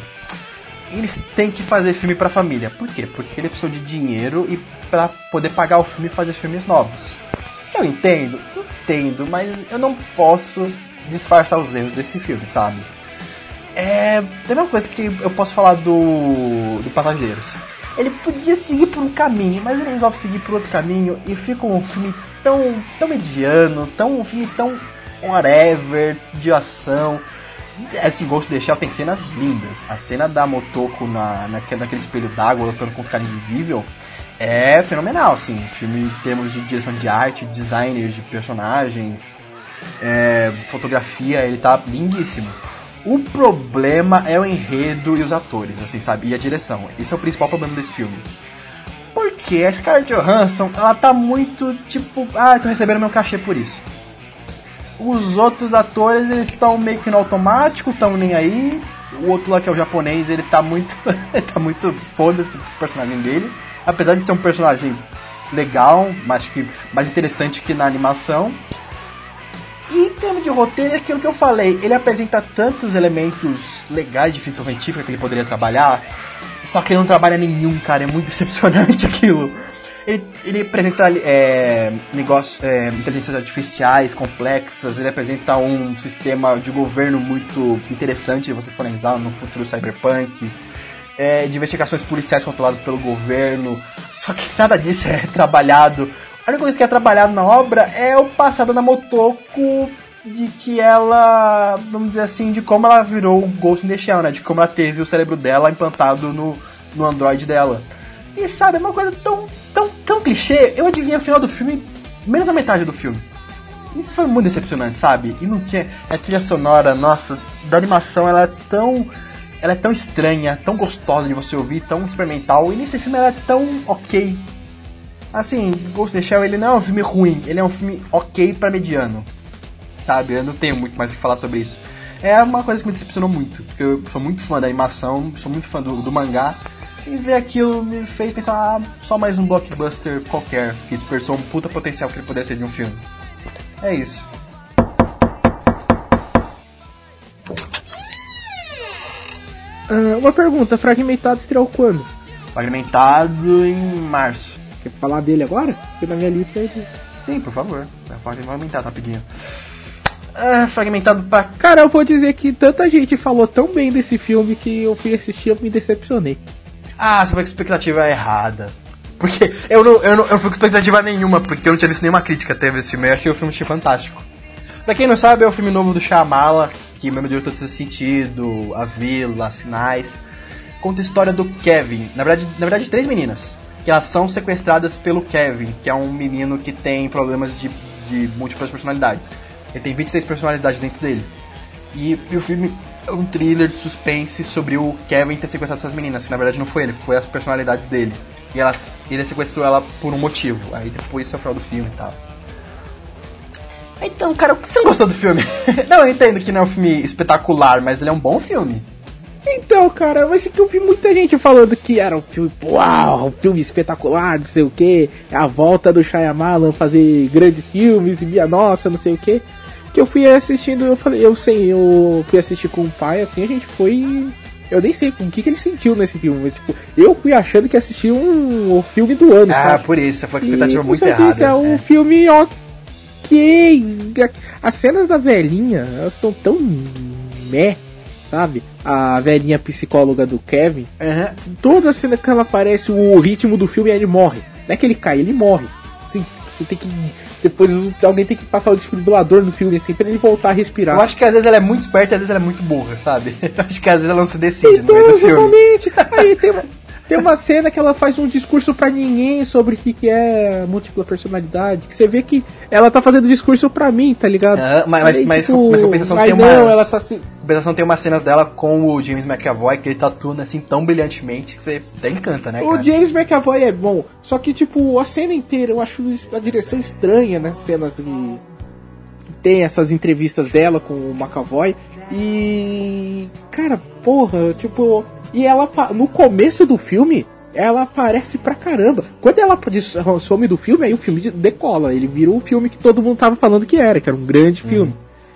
[SPEAKER 1] Eles têm que fazer filme pra família. Por quê? Porque eles precisam de dinheiro e para poder pagar o filme e fazer filmes novos. Eu entendo, entendo, mas eu não posso disfarçar os erros desse filme, sabe? É. Tem uma coisa que eu posso falar do. do Passageiros. Ele podia seguir por um caminho, mas ele resolve seguir por outro caminho e fica um filme tão, tão mediano, tão um filme tão whatever, de ação. Esse Ghost de Shell tem cenas lindas. A cena da Motoko na, naquele, naquele espelho d'água lutando contra o cara invisível é fenomenal, assim. Filme em termos de direção de arte, designer de personagens, é, fotografia, ele tá lindíssimo. O problema é o enredo e os atores, assim, sabe? E a direção. Esse é o principal problema desse filme. Porque a Scarlett Johansson, ela tá muito tipo, ah, tô recebendo meu cachê por isso. Os outros atores, eles estão meio que no automático, estão nem aí. O outro lá que é o japonês, ele tá muito. tá muito foda-se o personagem dele. Apesar de ser um personagem legal, mas que mais interessante que na animação. E em termos de roteiro, é aquilo que eu falei, ele apresenta tantos elementos legais de ficção científica que ele poderia trabalhar, só que ele não trabalha nenhum, cara, é muito decepcionante aquilo. Ele, ele apresenta é, negócios, é, inteligências artificiais complexas, ele apresenta um sistema de governo muito interessante de você for analisar no futuro cyberpunk, é, de investigações policiais controladas pelo governo, só que nada disso é trabalhado a única coisa que é trabalhado na obra é o passado da Motoko de que ela, vamos dizer assim, de como ela virou o Ghost in the Shell, né? De como ela teve o cérebro dela implantado no, no Android dela. E sabe, é uma coisa tão, tão, tão clichê. Eu adivinhei o final do filme, menos a metade do filme. Isso foi muito decepcionante, sabe? E não tinha. A trilha sonora, nossa, da animação ela é tão. Ela é tão estranha, tão gostosa de você ouvir, tão experimental. E nesse filme ela é tão ok, Assim, Ghost in the Shell ele não é um filme ruim, ele é um filme ok para mediano. Sabe? Eu não tenho muito mais o que falar sobre isso. É uma coisa que me decepcionou muito, porque eu sou muito fã da animação, sou muito fã do, do mangá, e ver aquilo me fez pensar, ah, só mais um blockbuster qualquer, que dispersou um puta potencial que ele poderia ter de um filme. É isso.
[SPEAKER 2] Uh, uma pergunta, Fragmentado estreou quando?
[SPEAKER 1] Fragmentado em março.
[SPEAKER 2] Quer falar dele agora? Porque na minha lista é ele.
[SPEAKER 1] Sim, por favor. Pode fragmentar rapidinho. Ah, fragmentado pra.
[SPEAKER 2] Cara, eu vou dizer que tanta gente falou tão bem desse filme que eu fui assistir e me decepcionei.
[SPEAKER 1] Ah, você foi com expectativa errada. Porque eu não, eu não eu fui com expectativa nenhuma, porque eu não tinha visto nenhuma crítica até ver esse filme. Eu achei o filme fantástico. Pra quem não sabe, é o filme novo do Shyamala, que mesmo diretor todo esse sentido, A Vila, Sinais. Conta a história do Kevin. Na verdade, na verdade, três meninas que elas são sequestradas pelo Kevin, que é um menino que tem problemas de, de múltiplas personalidades. Ele tem 23 personalidades dentro dele. E, e, o filme é um thriller de suspense sobre o Kevin ter sequestrado essas meninas, que na verdade não foi ele, foi as personalidades dele. E ela, ele sequestrou ela por um motivo. Aí depois é o final do filme e tal. Então, cara, você não gostou do filme? não, eu entendo que não é um filme espetacular, mas ele é um bom filme.
[SPEAKER 2] Então, cara, mas que eu vi muita gente falando que era um filme, uau, um filme espetacular, não sei o que, a volta do Shyamalan fazer grandes filmes, e minha nossa, não sei o que. Que eu fui assistindo, eu falei, eu sei, eu fui assistir com o pai, assim, a gente foi. Eu nem sei o que, que ele sentiu nesse filme, mas, tipo, eu fui achando que assistia um, um filme do ano.
[SPEAKER 1] Ah, por isso, foi a expectativa e, muito errada.
[SPEAKER 2] É um é. filme ok. As cenas da velhinha, elas são tão meh sabe? A velhinha psicóloga do Kevin.
[SPEAKER 1] Uhum.
[SPEAKER 2] Toda cena que ela aparece, o ritmo do filme, ele morre. Não é que ele cai, ele morre. Assim, você tem que. Depois alguém tem que passar o desfibrilador no filme assim pra ele voltar a respirar.
[SPEAKER 1] Eu acho que às vezes ela é muito esperta e às vezes ela é muito burra, sabe? Eu acho que às vezes ela não se decide então, no meio do filme.
[SPEAKER 2] Aí tem Tem uma cena que ela faz um discurso pra ninguém sobre o que, que é múltipla personalidade. Que você vê que ela tá fazendo discurso pra mim, tá ligado?
[SPEAKER 1] Ah, mas, mas,
[SPEAKER 2] Aí,
[SPEAKER 1] mas,
[SPEAKER 2] tipo,
[SPEAKER 1] mas compensação
[SPEAKER 2] mas
[SPEAKER 1] tem
[SPEAKER 2] não,
[SPEAKER 1] umas.
[SPEAKER 2] ela tá se-
[SPEAKER 1] Compensação tem umas cenas dela com o James McAvoy que ele tá atuando assim tão brilhantemente que você até encanta, né?
[SPEAKER 2] O
[SPEAKER 1] Cara?
[SPEAKER 2] James McAvoy é bom, só que, tipo, a cena inteira eu acho a direção estranha, né? Cenas que tem essas entrevistas dela com o McAvoy. E. Cara, porra, tipo. E ela, no começo do filme, ela aparece pra caramba. Quando ela some do filme, aí o filme de- decola. Ele vira o filme que todo mundo tava falando que era, que era um grande filme.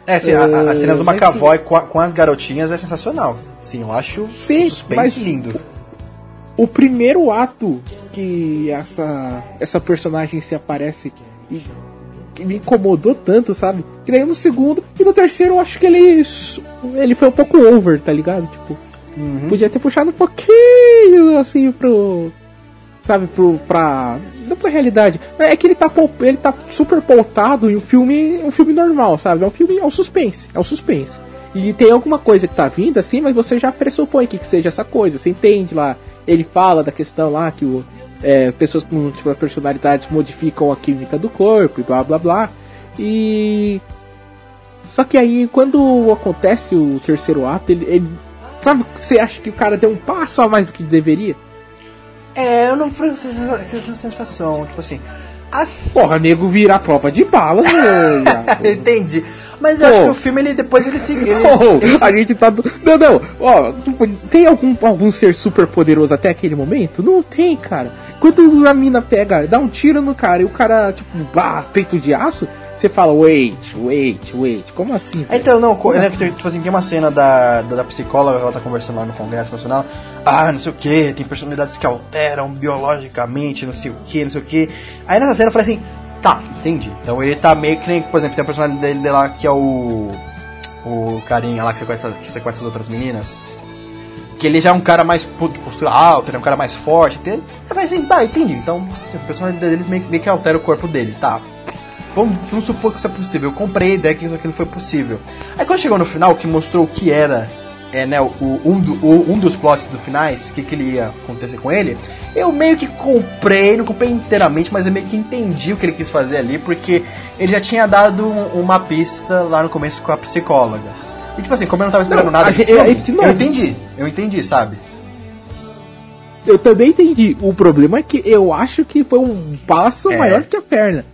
[SPEAKER 1] É, assim, a- a- as cenas do
[SPEAKER 2] É,
[SPEAKER 1] McAvoy com, com as garotinhas é sensacional. Sim, eu acho
[SPEAKER 2] Sim,
[SPEAKER 1] um suspense lindo.
[SPEAKER 2] o primeiro ato que essa essa personagem se aparece e que me incomodou tanto, sabe? Que daí no segundo e no terceiro eu acho que ele ele foi um pouco over, tá ligado? Tipo, podia ter puxado um pouquinho assim pro sabe, pro pra não pra realidade. É que ele tá ele tá super pautado em um filme, um filme normal, sabe? É um filme, é um suspense, é um suspense. E tem alguma coisa que tá vindo assim, mas você já pressupõe que, que seja essa coisa, você entende lá. Ele fala da questão lá que o, é, pessoas com múltiplas personalidades modificam a química do corpo e blá blá blá. E. Só que aí, quando acontece o terceiro ato, ele. ele- sabe, você acha que o cara deu um passo a mais do que deveria?
[SPEAKER 1] É, eu não fui essa sensação, tipo assim. As...
[SPEAKER 2] Porra, nego vira a prova de bala?
[SPEAKER 1] Entendi. Mas eu
[SPEAKER 2] Pô.
[SPEAKER 1] acho que o filme ele depois ele se. Ele,
[SPEAKER 2] Oh,
[SPEAKER 1] ele
[SPEAKER 2] a gente tá. Não, não, ó, tu- tem algum, algum ser super poderoso até aquele momento? Não tem, cara. Quando a mina pega, dá um tiro no cara e o cara, tipo, bah, peito de aço, você fala, wait, wait, wait, como assim?
[SPEAKER 1] Então, não, co- né, que tipo assim, tem uma cena da, da, da psicóloga, ela tá conversando lá no Congresso Nacional. Ah, não sei o que, tem personalidades que alteram biologicamente, não sei o que, não sei o que. Aí nessa cena eu falei assim, tá, entendi. Então ele tá meio que nem, por exemplo, tem a personalidade dele lá que é o. O carinha lá que sequestra, que sequestra as outras meninas. Que ele já é um cara mais de postura alta, ele é um cara mais forte. Você vai assim, tá, entendi. Então a personalidade dele meio, meio que altera o corpo dele, tá. Vamos, vamos supor que isso é possível. Eu comprei a ideia que aquilo foi possível. Aí quando chegou no final, que mostrou o que era é, né, o, um, do- o- um dos plots do finais, o que, que ele ia acontecer com ele, eu meio que comprei, não comprei inteiramente, mas eu meio que entendi o que ele quis fazer ali, porque ele já tinha dado um- uma pista lá no começo com a psicóloga. E tipo assim, como eu não tava esperando
[SPEAKER 2] Não,
[SPEAKER 1] nada
[SPEAKER 2] a gente não-
[SPEAKER 1] eu entendi, eu entendi, sabe?
[SPEAKER 2] Eu também entendi. O problema é que eu acho que foi um passo
[SPEAKER 1] É.
[SPEAKER 2] maior que a perna.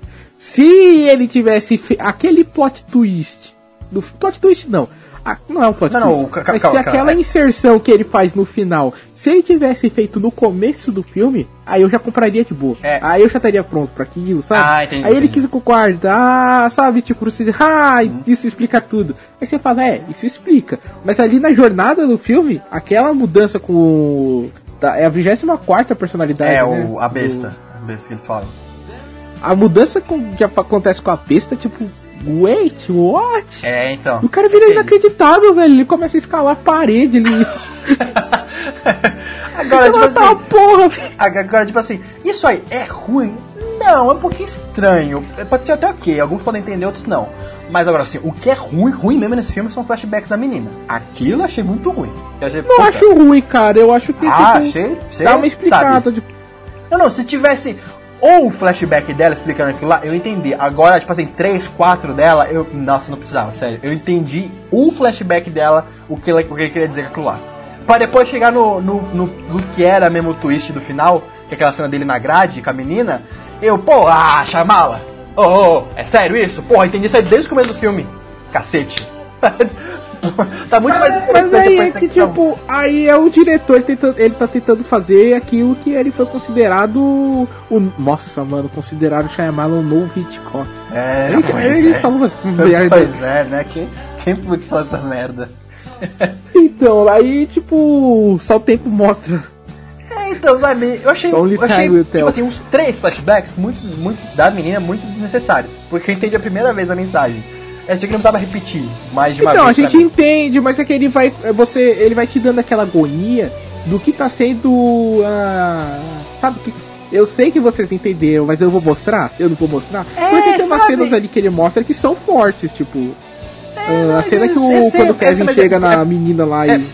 [SPEAKER 2] Se ele tivesse aquele plot twist. Do... Plot twist não. Ah, não é um plot
[SPEAKER 1] Não, não,
[SPEAKER 2] twist.
[SPEAKER 1] o ca- ca-
[SPEAKER 2] mas
[SPEAKER 1] calma,
[SPEAKER 2] se
[SPEAKER 1] calma.
[SPEAKER 2] aquela inserção que ele faz no final, se ele tivesse feito no começo do filme, aí eu já compraria de boa.
[SPEAKER 1] É.
[SPEAKER 2] Aí eu já estaria pronto pra aquilo, sabe?
[SPEAKER 1] Ah, entendi,
[SPEAKER 2] aí ele
[SPEAKER 1] entendi.
[SPEAKER 2] quis guardar, sabe? Tipo, você, ah, isso explica tudo. Aí você fala, é, isso explica. Mas ali na jornada do filme, aquela mudança com o. é a 24 personalidade.
[SPEAKER 1] É,
[SPEAKER 2] né?
[SPEAKER 1] o, a
[SPEAKER 2] Do-
[SPEAKER 1] besta. A besta que eles falam.
[SPEAKER 2] A mudança com- que acontece com a besta, tipo, wait, what?
[SPEAKER 1] É, então.
[SPEAKER 2] O cara vira inacreditável, velho. Ele começa a escalar a parede, ele.
[SPEAKER 1] Agora, tipo assim,
[SPEAKER 2] porra, velho.
[SPEAKER 1] agora, tipo assim, isso aí é ruim? Não, é um pouquinho estranho. Pode ser até ok, alguns podem entender, outros não. Mas agora, assim, o que é ruim, ruim mesmo nesse filme são os flashbacks da menina. Aquilo eu achei muito ruim. Eu achei,
[SPEAKER 2] Não
[SPEAKER 1] puta.
[SPEAKER 2] acho ruim, cara. Eu acho que.
[SPEAKER 1] Ah,
[SPEAKER 2] tipo,
[SPEAKER 1] achei. Você
[SPEAKER 2] Dá uma explicada.
[SPEAKER 1] sabe. Não, não, se tivesse ou o flashback dela explicando aquilo lá, eu entendi. Agora, tipo assim, três, quatro dela, eu. Nossa, não precisava, sério. Eu entendi o flashback dela, o que, ela, o que ele queria dizer com aquilo lá. Pra depois chegar no, no, no, no que era mesmo o twist do final, que é aquela cena dele na grade com a menina, eu, pô, ah, chamala! Ô, ô, é sério isso? Porra, entendi isso aí desde o começo do filme. Cacete. tá muito mais
[SPEAKER 2] Mas
[SPEAKER 1] interessante
[SPEAKER 2] aí é que, tipo, aí é o diretor tentando, ele tá tentando fazer aquilo que ele foi considerado o. Nossa, mano, considerado Shyamalan um novo Hitchcock.
[SPEAKER 1] É,
[SPEAKER 2] Ele,
[SPEAKER 1] pois
[SPEAKER 2] ele
[SPEAKER 1] é.
[SPEAKER 2] falou merda.
[SPEAKER 1] Pois é, né? Quem, quem foi que falou essas merda?
[SPEAKER 2] Então, aí, tipo, só o tempo mostra.
[SPEAKER 1] É, então, sabe, eu achei,
[SPEAKER 2] Only
[SPEAKER 1] eu achei tipo
[SPEAKER 2] tell.
[SPEAKER 1] assim, uns três flashbacks, muitos, muitos da menina, muito desnecessários. Porque eu entendi a primeira vez a mensagem. Eu achei que não precisava repetir mais de uma
[SPEAKER 2] Então, a
[SPEAKER 1] vez. pra
[SPEAKER 2] gente
[SPEAKER 1] mim.
[SPEAKER 2] entende, mas é que ele vai. Você, ele vai te dando aquela agonia do que tá sendo. ah, sabe que. Eu sei que vocês entenderam, mas eu vou mostrar? Eu não vou mostrar?
[SPEAKER 1] É,
[SPEAKER 2] Porque tem umas cenas ali que ele mostra que são fortes, tipo. ah, a
[SPEAKER 1] mas
[SPEAKER 2] cena que o,
[SPEAKER 1] sei,
[SPEAKER 2] quando o Kevin
[SPEAKER 1] mas
[SPEAKER 2] chega
[SPEAKER 1] é-
[SPEAKER 2] na
[SPEAKER 1] é-
[SPEAKER 2] menina lá
[SPEAKER 1] é-
[SPEAKER 2] e.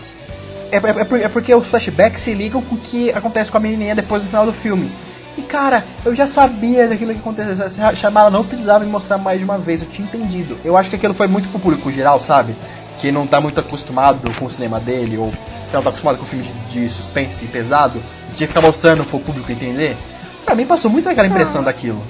[SPEAKER 1] é, é, é porque os flashbacks se ligam com o que acontece com a menininha depois do final do filme. E cara, eu já sabia daquilo que aconteceu. A chamada não precisava me mostrar mais de uma vez, eu tinha entendido. Eu acho que aquilo foi muito pro público geral, sabe? Que não tá muito acostumado com o cinema dele, ou que não tá acostumado com filme de, de suspense pesado, tinha que ficar mostrando pro público entender. Pra mim passou muito aquela impressão ah, daquilo.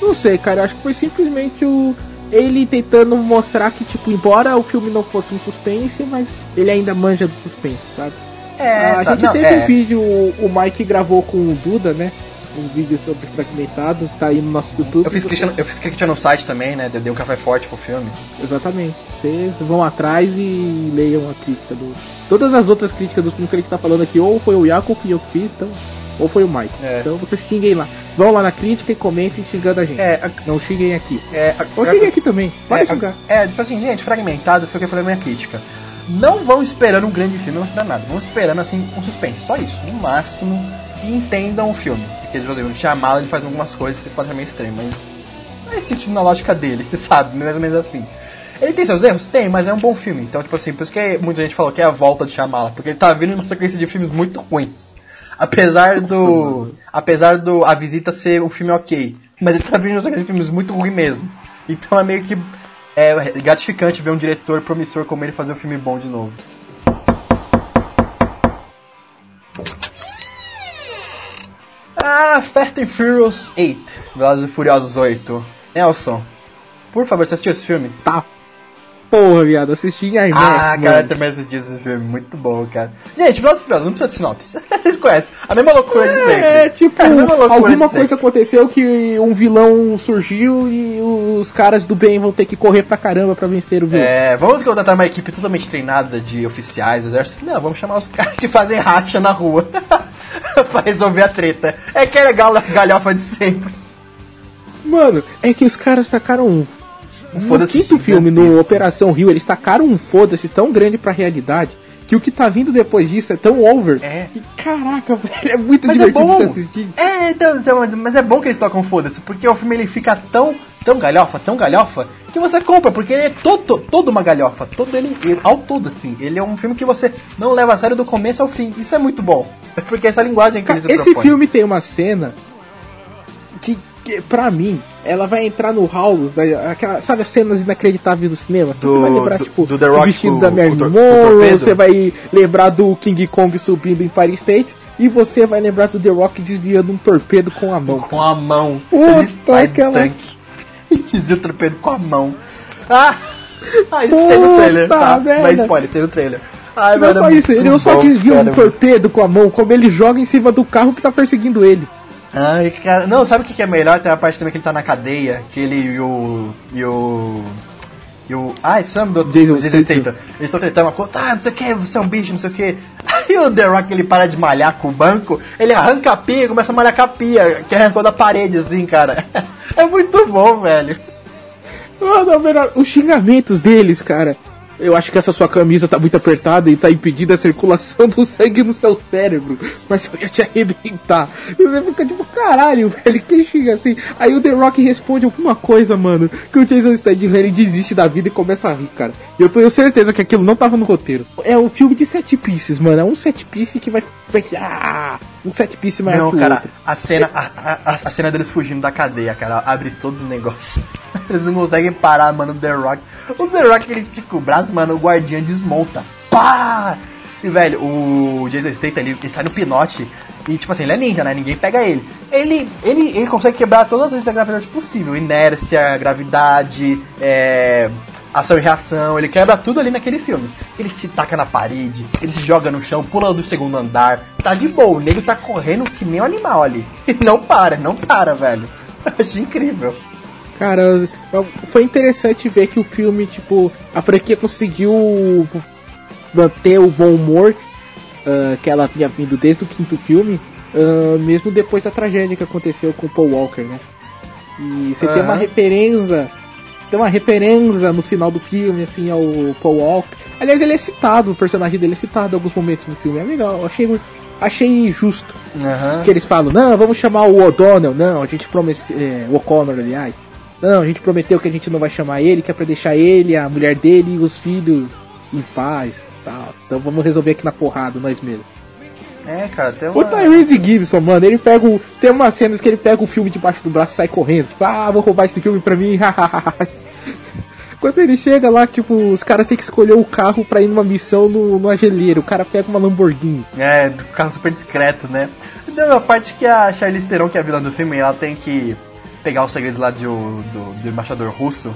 [SPEAKER 2] Não sei, cara, eu acho que foi simplesmente o. Ele tentando mostrar que, tipo, embora o filme não fosse um suspense, mas ele ainda manja do suspense, sabe? É, a gente não, teve é... um vídeo, o Mike gravou com o Duda, né? Um vídeo sobre fragmentado, tá aí no nosso YouTube.
[SPEAKER 1] Eu fiz crítica, eu fiz crítica no site também, né? Dei um café forte pro filme.
[SPEAKER 2] Exatamente. Vocês vão atrás e leiam a crítica do. Todas as outras críticas do filme que a gente tá falando aqui, ou foi o Jacob e eu que fiz, então. Ou foi o Mike. É. Então vocês xinguem lá. Vão lá na crítica e comentem xingando a gente. É, a... Não xinguem aqui. É, a... Ou xinguem aqui também. Pode é, xingar.
[SPEAKER 1] É, tipo assim, gente, fragmentado foi o que eu falei na minha crítica. Não vão esperando um grande filme, não esperando nada. Vão esperando assim um suspense. Só isso. No máximo. E entendam o filme. Porque, por exemplo, no Shyamalan ele faz algumas coisas que vocês podem achar meio estranho, mas faz sentido na lógica dele, sabe? Mais ou menos assim. Ele tem seus erros? Tem, mas é um bom filme. Então, tipo assim, por isso que muita gente falou que é a volta de Shyamalan, porque ele tá vindo uma sequência de filmes muito ruins. Apesar do. apesar do A Visita ser um filme ok. Mas ele tá vindo uma sequência de filmes muito ruim mesmo. Então é meio que. É gratificante ver um diretor promissor como ele fazer um filme bom de novo. Ah, Fast and Furious 8. Velozes e Furiosos 8. Nelson, por favor, você assistiu esse filme?
[SPEAKER 2] Tá. Porra, viado, assisti em IMAX,
[SPEAKER 1] Ah, mano. cara, também assisti esse filme, muito bom, cara. Gente, Velozes e Furiosos, não precisa de sinopse. Vocês conhecem, a mesma loucura de sempre.
[SPEAKER 2] É, tipo, é, alguma coisa aconteceu que um vilão surgiu e os caras do bem vão ter que correr pra caramba pra vencer o vilão.
[SPEAKER 1] É, vamos contratar uma equipe totalmente treinada de oficiais, exército. Não, vamos chamar os caras que fazem racha na rua. pra resolver a treta. É que é galhofa de sempre.
[SPEAKER 2] Mano, é que os caras tacaram um. No quinto filme, no Operação Rio, eles tacaram um foda-se tão grande pra realidade que o que tá vindo depois disso é tão over.
[SPEAKER 1] É.
[SPEAKER 2] Que, caraca, velho, é muito mas é divertido é bom. assistir.
[SPEAKER 1] É, então, então, mas é bom que eles tocam foda-se, porque o filme ele fica tão, tão galhofa, tão galhofa, que você compra, porque ele é todo, todo uma galhofa, todo ele, ele, ao todo, assim. Ele é um filme que você não leva a sério do começo ao fim. Isso é muito bom. Porque essa linguagem que eles
[SPEAKER 2] Esse propõem. filme tem uma cena que, que, pra mim, ela vai entrar no hall, aquela, sabe as cenas inacreditáveis do cinema? Você
[SPEAKER 1] do,
[SPEAKER 2] vai
[SPEAKER 1] lembrar, do, tipo, do The Rock, o
[SPEAKER 2] vestido o, da Marilyn Monroe, você vai lembrar do King Kong subindo em Paris State, e você vai lembrar do The Rock desviando um torpedo com a mão.
[SPEAKER 1] Com a mão.
[SPEAKER 2] Puta, Ele sai aquela...
[SPEAKER 1] tanque e desvia o torpedo com a mão. Ah! Ah, isso tem no trailer, tá? Mas spoiler, tem no trailer.
[SPEAKER 2] Ai, não é só isso, ele não só desvia um torpedo com a mão, como ele joga em cima do carro que tá perseguindo ele.
[SPEAKER 1] Ai, cara. Não, sabe o que, é melhor? Tem a parte também que ele tá na cadeia, que ele e o. e o. E o. Ah, esse nome do Jason, Jason Statham. Eles estão tentando uma coisa, ah, não sei o que, você é um bicho, não sei o que. Aí o The Rock ele para de malhar com o banco, ele arranca a pia e começa a malhar com a pia, que arrancou da parede, assim, cara. É muito bom, velho.
[SPEAKER 2] Ah, não, melhor, os xingamentos deles, cara eu acho que essa sua camisa tá muito apertada e tá impedindo a circulação do sangue no seu cérebro. Mas eu ia te arrebentar. E você fica tipo, caralho, velho, quem chega assim? Aí o The Rock responde alguma coisa, mano, que o Jason Statham ele desiste da vida e começa a rir, cara. E eu tenho certeza que aquilo não tava no roteiro. É um filme de sete pieces, mano. É um set piece que vai. vai ah, um set piece mais
[SPEAKER 1] Não, cara, outro. a cena, a, a, a, cena deles fugindo da cadeia, cara, abre todo o negócio. Eles não conseguem parar, mano, o The Rock. O The Rock, ele estica o braço, mano, o guardião desmonta. Pá! E, velho, o Jason Statham, ele, ele sai no pinote e, tipo assim, ele é ninja, né? Ninguém pega ele. Ele, ele, ele consegue quebrar todas as leis da gravidade possível. Inércia, gravidade, é, ação e reação. Ele quebra tudo ali naquele filme. Ele se taca na parede, ele se joga no chão, pula do segundo andar. Tá de boa, o nego tá correndo que nem um animal ali. E não para, não para, velho. Achei incrível.
[SPEAKER 2] Cara, foi interessante ver que o filme, tipo, a franquia conseguiu manter o bom humor uh, que ela tinha vindo desde o quinto filme, uh, mesmo depois da tragédia que aconteceu com o Paul Walker, né? E você uhum. tem uma referência, tem uma referência no final do filme, assim, ao Paul Walker. Aliás, ele é citado, o personagem dele é citado em alguns momentos no filme. É legal, achei, achei justo.
[SPEAKER 1] Uhum.
[SPEAKER 2] Que eles falam, não, vamos chamar o O'Donnell, não, a gente prometeu, é, o O'Connor, aliás. Não, a gente prometeu que a gente não vai chamar ele, que é pra deixar ele, a mulher dele e os filhos em paz. tal. Então vamos resolver aqui na porrada, nós mesmos.
[SPEAKER 1] É, cara, tem
[SPEAKER 2] O
[SPEAKER 1] uma...
[SPEAKER 2] Tyrese Gibson, mano, ele pega o. Tem umas cenas que ele pega o filme debaixo do braço e sai correndo. Tipo, ah, vou roubar esse filme pra mim. Quando ele chega lá, tipo, os caras têm que escolher o carro pra ir numa missão no, geleira. O cara pega uma Lamborghini.
[SPEAKER 1] É, carro super discreto, né? Então, a parte que a Charlize Theron, que é a vilã do filme, ela tem que pegar os segredos lá de, o- do, do embaixador russo.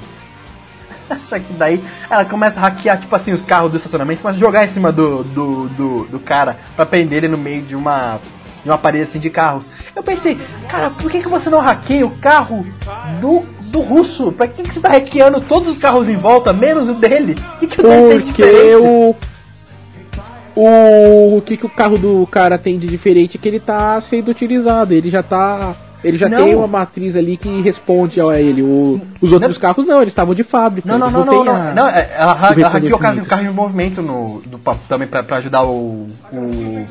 [SPEAKER 1] Só que daí ela começa a hackear, tipo assim, os carros do estacionamento, começa a jogar em cima do, do, do, do cara pra prender ele no meio de uma, de uma parede assim de carros. Eu pensei, cara, por que, que você não hackeia o carro do, do russo? Pra que, que você tá hackeando todos os carros em volta, menos o dele? O que, que o dele tem de
[SPEAKER 2] Porque
[SPEAKER 1] diferente?
[SPEAKER 2] o. O, o que, que o carro do cara tem de diferente é que ele tá sendo utilizado. Ele já tá. Ele já
[SPEAKER 1] Não.
[SPEAKER 2] tem uma matriz ali que responde a ele. O- os outros carros não, eles estavam de fábrica.
[SPEAKER 1] Não, não, não, não, não,
[SPEAKER 2] a-
[SPEAKER 1] não, é, ela,
[SPEAKER 2] o
[SPEAKER 1] ela hackeou o carro, o carro em movimento no, do, também pra, pra ajudar o, o.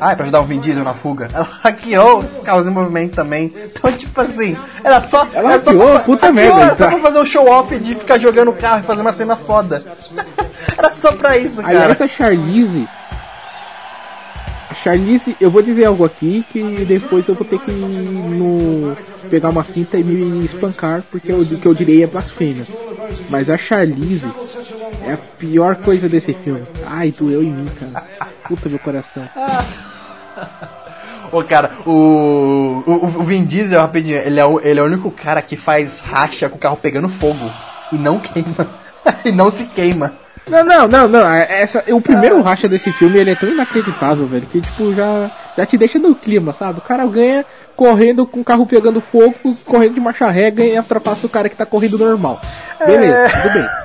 [SPEAKER 1] Ah, é pra ajudar o Vin Diesel na fuga. Ela hackeou os carros em movimento também. Então, tipo assim, era só.
[SPEAKER 2] Ela
[SPEAKER 1] era só
[SPEAKER 2] hackeou,
[SPEAKER 1] pra,
[SPEAKER 2] puta
[SPEAKER 1] hackeou,
[SPEAKER 2] merda,
[SPEAKER 1] só
[SPEAKER 2] tá.
[SPEAKER 1] pra fazer um show off de ficar jogando o carro e fazer uma cena foda. era só pra isso, cara.
[SPEAKER 2] Aliás, a Charlize. Charlize, eu vou dizer algo aqui que depois eu vou ter que no, pegar uma cinta e me espancar, porque o que eu direi é blasfêmia. Mas a Charlize é a pior coisa desse filme. Ai, doeu em mim, cara. Puta meu coração.
[SPEAKER 1] Ô, cara, o, o, o Vin Diesel, rapidinho, ele é, o, ele é o único cara que faz racha com o carro pegando fogo e não queima. e não se queima.
[SPEAKER 2] Não, não, não, não. Essa, o primeiro racha desse filme ele é tão inacreditável, velho, que tipo já, já te deixa no clima, sabe? O cara ganha correndo com o carro pegando fogo, correndo de marcha ré, ganha e ultrapassa o cara que tá correndo normal. Beleza,
[SPEAKER 1] É.
[SPEAKER 2] tudo bem.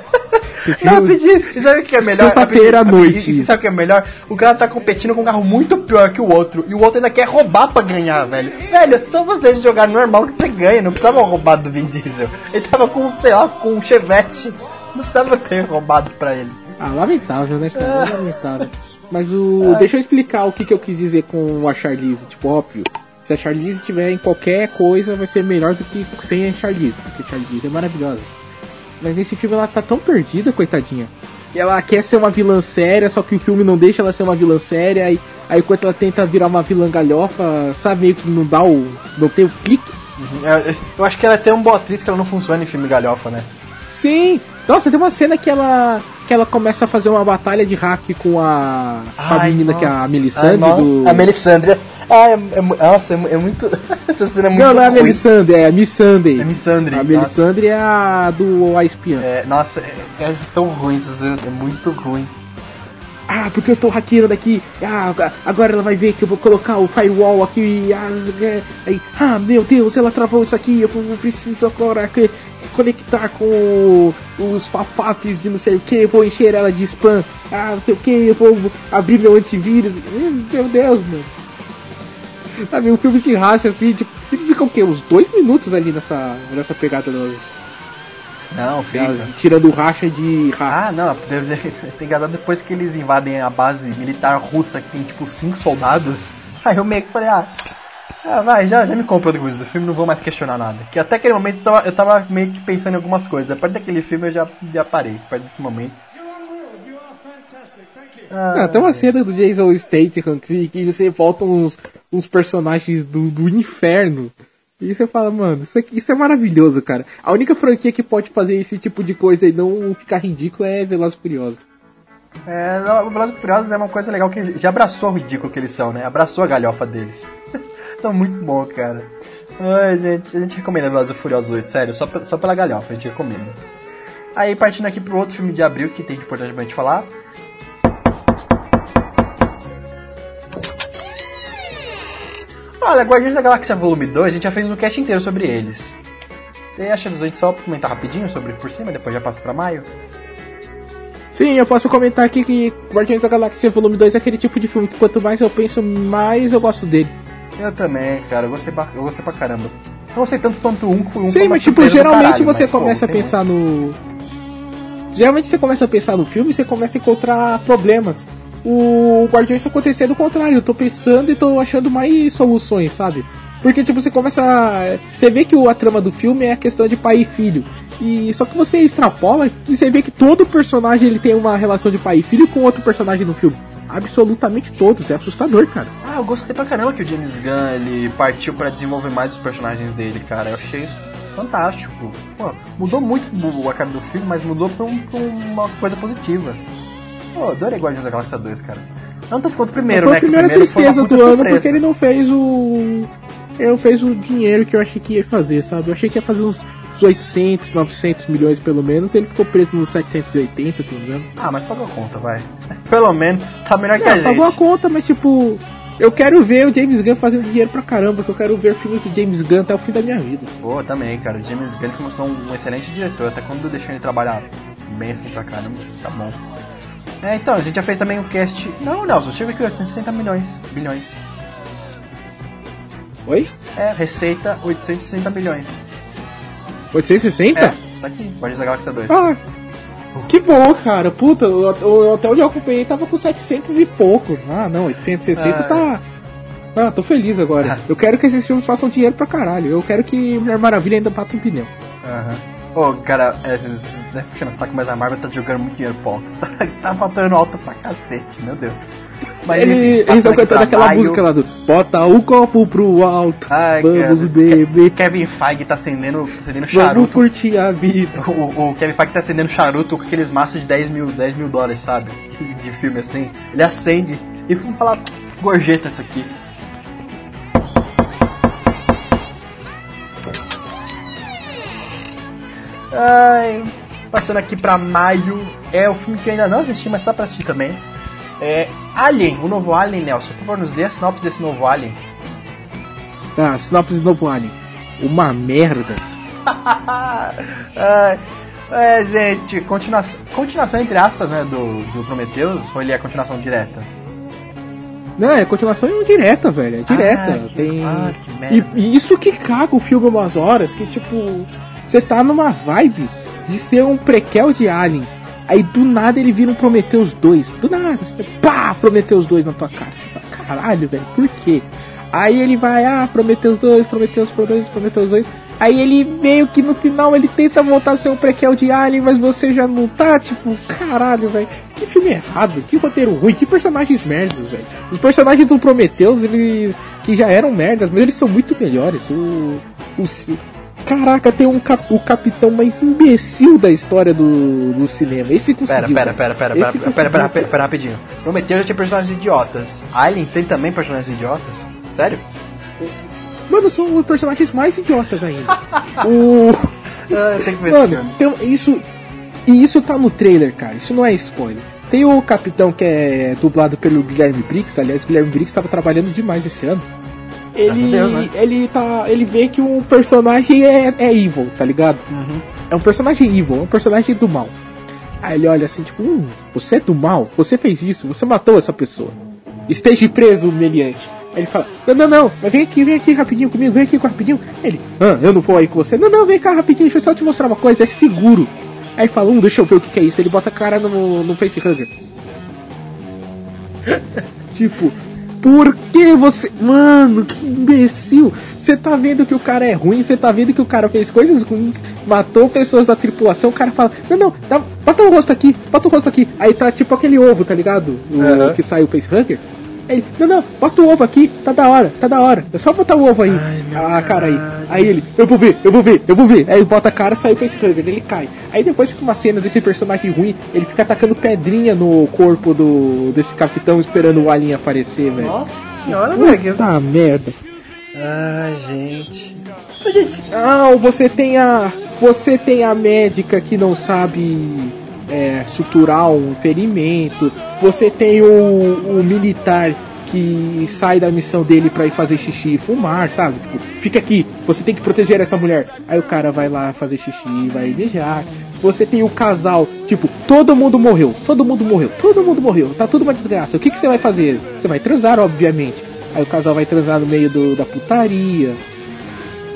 [SPEAKER 1] Não, rapidinho, e sabe o que é melhor?
[SPEAKER 2] Sexta-feira à noite, isso.
[SPEAKER 1] sabe o que é melhor? O cara tá competindo com um carro muito pior que o outro. E o outro ainda quer roubar pra ganhar, velho. Velho, é só vocês jogarem normal que você ganha. Não precisava roubar do Vin Diesel. Ele tava com, sei lá, com um chevette. Não precisava ter roubado pra ele.
[SPEAKER 2] Ah, lamentável, né, cara? Lamentável. Mas o. Deixa eu explicar o que, que eu quis dizer com a Charlize. Tipo, óbvio. Se a Charlize tiver em qualquer coisa, vai ser melhor do que sem a Charlize. Porque a Charlize é maravilhosa. Mas nesse filme ela tá tão perdida, coitadinha. E ela quer ser uma vilã séria, só que o filme não deixa ela ser uma vilã séria. Aí, aí enquanto ela tenta virar uma vilã galhofa, sabe, meio que não dá o. não tem o clique.
[SPEAKER 1] É, Eu acho que ela tem um boa atriz que ela não funciona em filme galhofa, né?
[SPEAKER 2] Sim! Nossa, tem uma cena que ela. que ela começa a fazer uma batalha de hack com a. com a menina que é a
[SPEAKER 1] nossa.
[SPEAKER 2] Melisandre
[SPEAKER 1] Ai, nossa.
[SPEAKER 2] do.
[SPEAKER 1] A Melisandre. Ah, é, é nossa, é, é muito. Essa cena é muito
[SPEAKER 2] Não, não é a. Melisandre, é a Miss Sunday.
[SPEAKER 1] É Missandre.
[SPEAKER 2] A
[SPEAKER 1] nossa.
[SPEAKER 2] Melisandre é a do A Espiã.
[SPEAKER 1] É, nossa, é, é tão ruim essa cena, é muito ruim.
[SPEAKER 2] Ah, porque eu estou hackeando aqui. Ah, agora ela vai ver que eu vou colocar o firewall aqui. Ah, é, aí, ah meu Deus, ela travou isso aqui. Eu preciso agora conectar com os pop-ups de não sei o que. Vou encher ela de spam. Ah, não sei o que. Eu vou abrir meu antivírus. Hum, Meu Deus, mano. Sabe, um filme de racha assim, tipo, e fica o quê? Uns dois minutos ali nessa, nessa pegada das,
[SPEAKER 1] Não, fica.
[SPEAKER 2] das- tirando racha de hack.
[SPEAKER 1] Ah, não, deve ter enganado depois que eles invadem a base militar russa que tem tipo cinco soldados. Aí eu meio que falei, ah, ah vai, já, já me comprou do coisa do filme, não vou mais questionar nada. Que até aquele momento eu tava, eu tava meio que pensando em algumas coisas. Depois daquele filme eu já, já parei, perto desse momento.
[SPEAKER 2] Ah, tem uma cena do Jason Statham que, que você volta uns, uns personagens do, do inferno. E você fala, mano, isso, aqui, isso é maravilhoso, cara. A única franquia que pode fazer esse tipo de coisa e não ficar ridículo é Velozes e Furiosos.
[SPEAKER 1] É, Velozes e Furiosos é uma coisa legal que ele já abraçou o ridículo que eles são, né? Abraçou a galhofa deles. Então muito bom, cara. Ai, gente, a gente recomenda Velozes e Furiosos 8, sério, só, só pela galhofa, a gente recomenda. Aí partindo aqui pro outro filme de abril que tem de importante pra gente falar. Olha, Guardiões da Galáxia Volume 2, a gente já fez um cast inteiro sobre eles. Você acha que a gente só comentar rapidinho sobre por cima, depois já passa pra maio?
[SPEAKER 2] Sim, eu posso comentar aqui que Guardiões da Galáxia Volume 2 é aquele tipo de filme que quanto mais eu penso, mais eu gosto dele.
[SPEAKER 1] Eu também, cara, eu gostei pra, eu gostei pra caramba. Não gostei tanto quanto um, que foi um
[SPEAKER 2] Sim, mas tipo, geralmente
[SPEAKER 1] caralho,
[SPEAKER 2] você
[SPEAKER 1] mas, pô,
[SPEAKER 2] começa a
[SPEAKER 1] gostei
[SPEAKER 2] pensar no. Geralmente você começa a pensar no filme e você começa a encontrar problemas. O Guardiões tá acontecendo o contrário, eu tô pensando e tô achando mais soluções, sabe? Porque tipo, você começa. a- Você vê que a trama do filme é a questão de pai e filho. E só que você extrapola e você vê que todo personagem ele tem uma relação de pai e filho com outro personagem no filme. Absolutamente todos, é assustador, cara.
[SPEAKER 1] Ah, eu gostei pra caramba que o James Gunn ele partiu pra desenvolver mais os personagens dele, cara. Eu achei isso fantástico. Pô, mudou muito o- a cara do filme, mas mudou pra, um- pra uma coisa positiva. Pô, adorei Guardiões da Galáxia 2, cara. Não tanto quanto o primeiro,
[SPEAKER 2] foi
[SPEAKER 1] né?
[SPEAKER 2] a
[SPEAKER 1] Que o
[SPEAKER 2] primeira
[SPEAKER 1] primeiro foi uma
[SPEAKER 2] tristeza do ano
[SPEAKER 1] surpresa.
[SPEAKER 2] porque ele não fez o. Ele não fez o dinheiro que eu achei que ia fazer, sabe? Eu achei que ia fazer uns 800, 900 milhões pelo menos. Ele ficou preso nos 780, se não me engano.
[SPEAKER 1] Ah, mas pagou a conta, vai. Pelo menos tá melhor que a gente.
[SPEAKER 2] pagou a conta, mas tipo. Eu quero ver o James Gunn fazendo dinheiro pra caramba, que eu quero ver filmes do James Gunn até o fim da minha vida.
[SPEAKER 1] Pô, também, cara. O James Gunn se mostrou um excelente diretor, até quando deixou ele trabalhar bem assim pra caramba. Tá bom. É, então, a gente já fez também um cast. Não, Nelson, chega aqui 860 milhões. Bilhões.
[SPEAKER 2] Oi?
[SPEAKER 1] É, receita 860 milhões.
[SPEAKER 2] 860?
[SPEAKER 1] É, tá aqui, Guardiões da Galáxia 2.
[SPEAKER 2] Ah, que bom, cara. Puta, o, hotel onde eu acompanhei tava com 700 e pouco. Ah, não, 860
[SPEAKER 1] Ah.
[SPEAKER 2] tá. Ah, tô feliz agora. Eu quero que esses filmes façam dinheiro pra caralho. Eu quero que Mulher Maravilha ainda bata um pneu.
[SPEAKER 1] Aham. Ô, cara, é, né, puxando o saco, mas a Marvel tá jogando muito dinheiro pro alto. tá faturando alto pra cacete, meu Deus. Mas,
[SPEAKER 2] Ele,
[SPEAKER 1] enfim,
[SPEAKER 2] eles estão cantando aquela música lá do Bota o copo pro alto,
[SPEAKER 1] Ai,
[SPEAKER 2] vamos
[SPEAKER 1] cara.
[SPEAKER 2] beber,
[SPEAKER 1] Kevin Feige tá acendendo, acendendo
[SPEAKER 2] vamos
[SPEAKER 1] charuto.
[SPEAKER 2] curtir a vida.
[SPEAKER 1] O, o Kevin Feige tá acendendo charuto com aqueles maços de 10 mil, 10 mil dólares, sabe? De filme assim. Ele acende e vamos falar, gorjeta isso aqui. Ai, passando aqui pra maio, é o filme que eu ainda não assisti, mas tá pra assistir também. É Alien, o novo Alien, Nelson. Por favor, nos dê a sinopse desse novo Alien.
[SPEAKER 2] Tá, sinopse do novo Alien. Uma merda.
[SPEAKER 1] Ai, é, gente, continuação, continuação entre aspas, né, do, do Prometheus, ou ele é continuação direta?
[SPEAKER 2] Não, é continuação direta, velho. É direta.
[SPEAKER 1] Ah, que-
[SPEAKER 2] Tem.
[SPEAKER 1] ah,
[SPEAKER 2] e, e isso que caga o filme umas horas, que tipo. Você tá numa vibe de ser um prequel de Alien. Aí do nada ele vira um Prometheus 2. Do nada. Você, pá! Prometheus 2 na tua cara. Você fala, caralho, velho, por quê? Aí ele vai, ah, Prometheus 2, Prometheus 2, Prometheus 2. Aí ele meio que no final ele tenta voltar a ser um prequel de Alien, mas você já não tá, tipo, caralho, velho. Que filme errado, que roteiro ruim, que personagens merdas, velho. Os personagens do Prometheus, eles que já eram merdas, mas eles são muito melhores. O, o Caraca, tem um cap, o capitão mais imbecil da história do, do cinema. Esse
[SPEAKER 1] Pera,
[SPEAKER 2] conseguiu.
[SPEAKER 1] pera, pera, pera, pera, pera, pera, pera,
[SPEAKER 2] conseguiu.
[SPEAKER 1] pera, rapidinho. Prometeu já tinha personagens idiotas. Alien tem também personagens idiotas? Sério?
[SPEAKER 2] Mano, são os personagens mais idiotas ainda. o.
[SPEAKER 1] Ah, tenho que ver
[SPEAKER 2] Mano,
[SPEAKER 1] filme.
[SPEAKER 2] então, isso. E isso tá no trailer, cara. Isso não é spoiler. Tem o capitão que é dublado pelo Guilherme Briggs. Aliás, o Guilherme Briggs tava trabalhando demais esse ano. Ele,
[SPEAKER 1] Deus, né?
[SPEAKER 2] ele tá. Ele vê que um personagem é, é evil, tá ligado?
[SPEAKER 1] Uhum.
[SPEAKER 2] É um personagem evil, é um personagem do mal. Aí ele olha assim, tipo, hum, você é do mal? Você fez isso, você matou essa pessoa. Esteja preso, meliante. Aí ele fala, não, não, não, mas vem aqui, vem aqui rapidinho comigo, vem aqui rapidinho. Ele, ah, eu não vou aí com você. Não, não, vem cá rapidinho, deixa eu só te mostrar uma coisa, é seguro. Aí ele fala, hum, deixa eu ver o que, que é isso. Ele bota a cara no, no facehugger. tipo, por que você. Mano, que imbecil! Você tá vendo que o cara é ruim, você tá vendo que o cara fez coisas ruins, matou pessoas da tripulação, o cara fala, não, não, dá, bota o rosto aqui, bota o rosto aqui. Aí tá tipo aquele ovo, tá ligado? O
[SPEAKER 1] Aham.
[SPEAKER 2] que sai o facehugger. Ele, não, não, bota o ovo aqui, tá da hora, tá da hora. É só botar o ovo aí.
[SPEAKER 1] Ai,
[SPEAKER 2] ah, cara aí. Aí ele, eu vou ver, eu vou ver, eu vou ver. Aí ele bota a cara, sai o facehugger, ele cai. Aí depois fica uma cena desse personagem ruim, ele fica atacando pedrinha no corpo do desse capitão esperando o alien aparecer, velho.
[SPEAKER 1] Nossa senhora, velho.
[SPEAKER 2] Puta merda.
[SPEAKER 1] Ô, gente,
[SPEAKER 2] Ah, você tem a. Você tem a médica que não sabe é, suturar um ferimento. Você tem o, o militar que sai da missão dele pra ir fazer xixi e fumar, sabe? Tipo, fica aqui, você tem que proteger essa mulher. Aí o cara vai lá fazer xixi, vai beijar. Você tem o casal, tipo, todo mundo morreu, todo mundo morreu, todo mundo morreu, tá tudo uma desgraça. O que, que você vai fazer? Você vai transar, obviamente. Aí o casal vai transar no meio do, da putaria.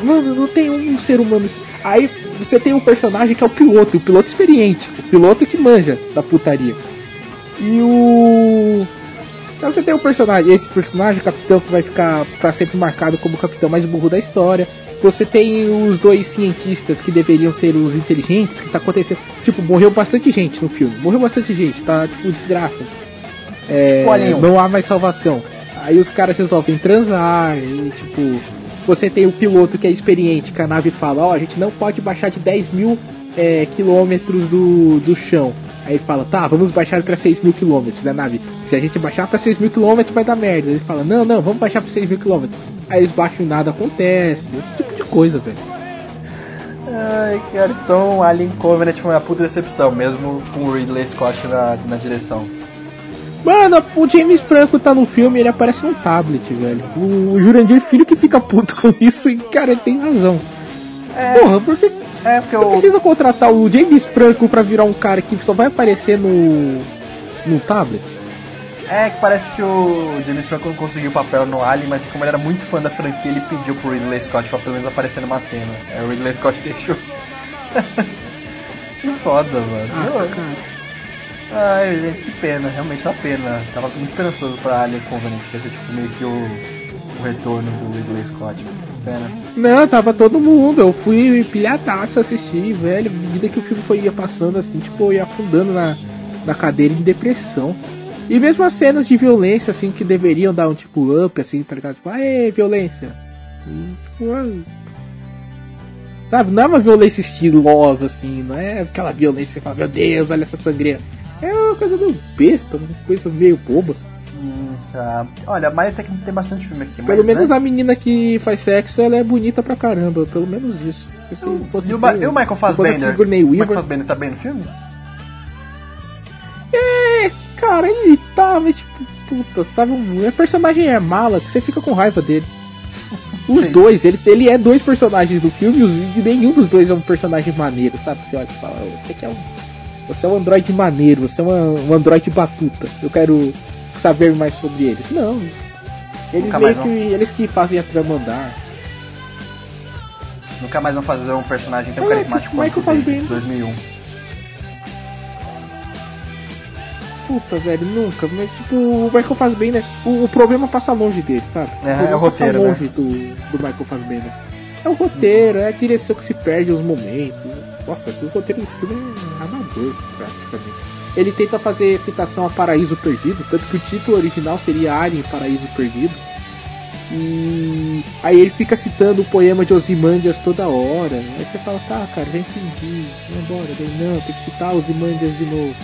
[SPEAKER 2] Mano, não tem um ser humano. Aí você tem um personagem que é o piloto, o piloto experiente, o piloto que manja da putaria. E o. Então você tem um personagem, esse personagem, o capitão, que vai ficar pra sempre marcado como o capitão mais burro da história. Você tem os dois cientistas que deveriam ser os inteligentes, que tá acontecendo. Tipo, morreu bastante gente no filme. Morreu bastante gente, tá tipo desgraça. É,
[SPEAKER 1] Olha,
[SPEAKER 2] não há mais salvação. Aí os caras resolvem transar e tipo. Você tem o piloto que é experiente, que a nave fala, ó, a gente não pode baixar de 10 mil é, quilômetros do, do chão. Aí fala, tá, vamos baixar para 6 mil quilômetros da nave. Se a gente baixar para 6 mil quilômetros vai dar merda. Ele fala, não, não, vamos baixar para 6 mil quilômetros. Aí eles baixam e nada acontece. Esse tipo de coisa, velho.
[SPEAKER 1] Ai, cara, então Alien Covenant foi uma puta decepção, mesmo com o Ridley Scott na, na direção.
[SPEAKER 2] Mano, o James Franco tá no filme ele aparece num tablet, velho. O Jurandir Filho que fica puto com isso e, cara, ele tem razão.
[SPEAKER 1] É,
[SPEAKER 2] Porra, porque
[SPEAKER 1] é porque
[SPEAKER 2] você
[SPEAKER 1] eu.
[SPEAKER 2] precisa contratar o James Franco pra virar um cara que só vai aparecer no. no tablet?
[SPEAKER 1] É que parece que o James Franco não conseguiu papel no Alien, mas como ele era muito fã da franquia, ele pediu pro Ridley Scott pra pelo menos aparecer numa cena. Aí o Ridley Scott deixou. que foda, mano.
[SPEAKER 2] Ah, cara.
[SPEAKER 1] Ai, gente, que pena, realmente é uma pena. Tava muito esperançoso pra Alien Covenant, que ia ser tipo meio que o, o retorno do Ridley Scott. Que pena.
[SPEAKER 2] Não, tava todo mundo. Eu fui pilhadaço assistir, velho. À medida que o filme foi ia passando, assim, tipo, ia afundando na, na cadeira em depressão. E mesmo as cenas de violência, assim, que deveriam dar um tipo up, assim, tá ligado? Tipo, aê, violência. Tipo, ah, sabe, não é uma violência estilosa, assim, não é aquela violência que fala, meu Deus, olha essa sangria. É uma coisa meio besta, uma coisa meio boba.
[SPEAKER 1] Hum, tá. Olha, mas até que tem bastante filme aqui.
[SPEAKER 2] Pelo menos a
[SPEAKER 1] antes-
[SPEAKER 2] menina que faz sexo, ela é bonita pra caramba. Pelo menos isso. Fosse
[SPEAKER 1] E o,
[SPEAKER 2] feio-
[SPEAKER 1] e o Michael
[SPEAKER 2] se fosse a
[SPEAKER 1] Fassbender? O Michael. Fassbender tá bem no filme?
[SPEAKER 2] É, cara, ele mas tipo, puta, sabe, um, o personagem é mala, que você fica com raiva dele. Os dois, ele, ele é dois personagens do filme e nenhum dos dois é um personagem maneiro, sabe? Você olha e fala, "Ô, você que é um. Você é um androide maneiro, você é uma, um androide batuta. Eu quero saber mais sobre eles. Não. Eles meio que. Eles que fazem a trama andar.
[SPEAKER 1] Nunca mais vão fazer um personagem tão
[SPEAKER 2] É,
[SPEAKER 1] carismático
[SPEAKER 2] Michael
[SPEAKER 1] quanto o
[SPEAKER 2] Fassbender.
[SPEAKER 1] 2001.
[SPEAKER 2] Puta, velho, nunca. Mas, tipo, o Michael Fassbender, o, o problema passa longe dele, sabe?
[SPEAKER 1] É,
[SPEAKER 2] problema
[SPEAKER 1] é o roteiro,
[SPEAKER 2] passa
[SPEAKER 1] né?
[SPEAKER 2] longe do, do Michael Fassbender. É o roteiro, é a direção que se perde os momentos. Nossa, o roteiro desse filme é amador, praticamente. Ele tenta fazer citação a Paraíso Perdido, tanto que o título original seria Alien Paraíso Perdido. E aí ele fica citando o poema de Osimandias toda hora. Aí você fala, tá, cara, já entendi, vambora. Daí, não, tem que citar Osimandias de novo.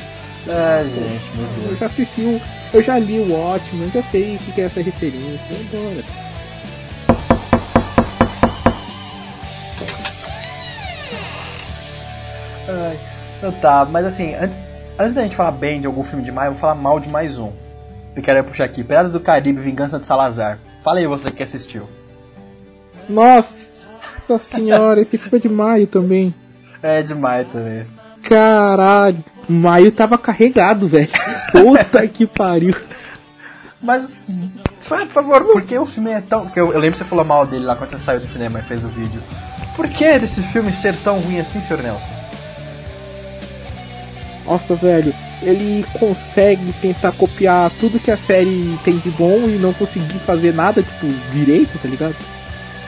[SPEAKER 1] Ai, gente, meu
[SPEAKER 2] Eu
[SPEAKER 1] Deus.
[SPEAKER 2] já assisti um. Eu já li o ótimo, eu já sei o que é essa referência. Vambora.
[SPEAKER 1] Ai, então tá, mas assim, antes, antes da gente falar bem de algum filme de maio, eu vou falar mal de mais um. Eu quero puxar aqui, Piratas do Caribe, Vingança de Salazar. Fala aí você que assistiu.
[SPEAKER 2] Nossa senhora, esse filme é de maio também.
[SPEAKER 1] É demais também.
[SPEAKER 2] Caralho, maio tava carregado, velho. Puta que pariu.
[SPEAKER 1] Mas, por favor, por que o filme é tão. Eu, eu lembro que você falou mal dele lá quando você saiu do cinema e fez o vídeo. Por que desse filme ser tão ruim assim, Sr. Nelson?
[SPEAKER 2] Nossa, velho, ele consegue tentar copiar tudo que a série tem de bom e não conseguir fazer nada, tipo, direito, tá ligado?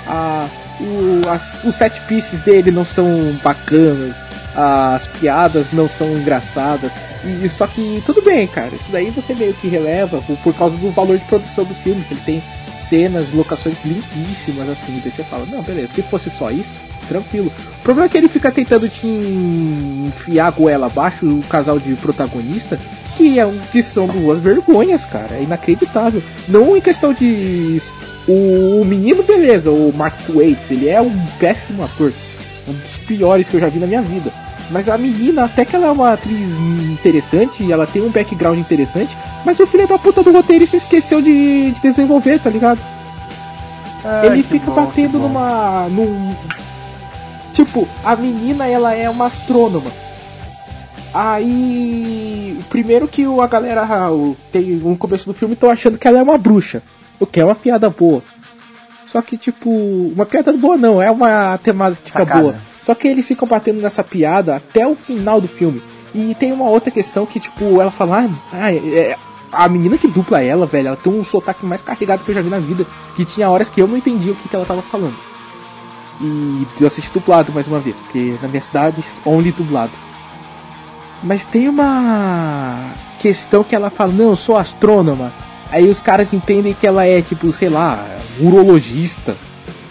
[SPEAKER 2] Ah, o, as, os set pieces dele não são bacanas, as piadas não são engraçadas. E só que tudo bem, cara. Isso daí você meio que releva por, por causa do valor de produção do filme, que ele tem cenas, locações limpíssimas, assim. Daí você fala, não, beleza, se fosse só isso, tranquilo. O problema é que ele fica tentando te enfiar a goela abaixo, o casal de protagonista, que, é, um- que são duas vergonhas, cara. É inacreditável. Não em questão de. O, menino, beleza, o Mark Waits, ele é um péssimo ator. Um dos piores que eu já vi na minha vida. Mas a menina, até que ela é uma atriz interessante, ela tem um background interessante, mas o filho da puta do roteirista esqueceu de, de desenvolver, tá ligado? Ele fica
[SPEAKER 1] bom,
[SPEAKER 2] batendo numa. num. Tipo, a menina ela é uma astrônoma. Aí. Primeiro que a galera ah, o- tem no começo do filme estão achando que ela é uma bruxa. O que é uma piada boa. Só que, tipo, uma piada boa não, é uma temática
[SPEAKER 1] Sacada.
[SPEAKER 2] boa. Só que eles ficam batendo nessa piada até o final do filme. E tem uma outra questão que, tipo, ela fala, ah, ah, é, a menina que dupla ela, velho, ela tem um sotaque mais carregado que eu já vi na vida. Que tinha horas que eu não entendia o que, que ela tava falando. E eu assisti dublado mais uma vez, porque na minha cidade, only dublado. Mas tem uma questão que ela fala, não, eu sou astrônoma. Aí os caras entendem que ela é, tipo, sei lá, urologista,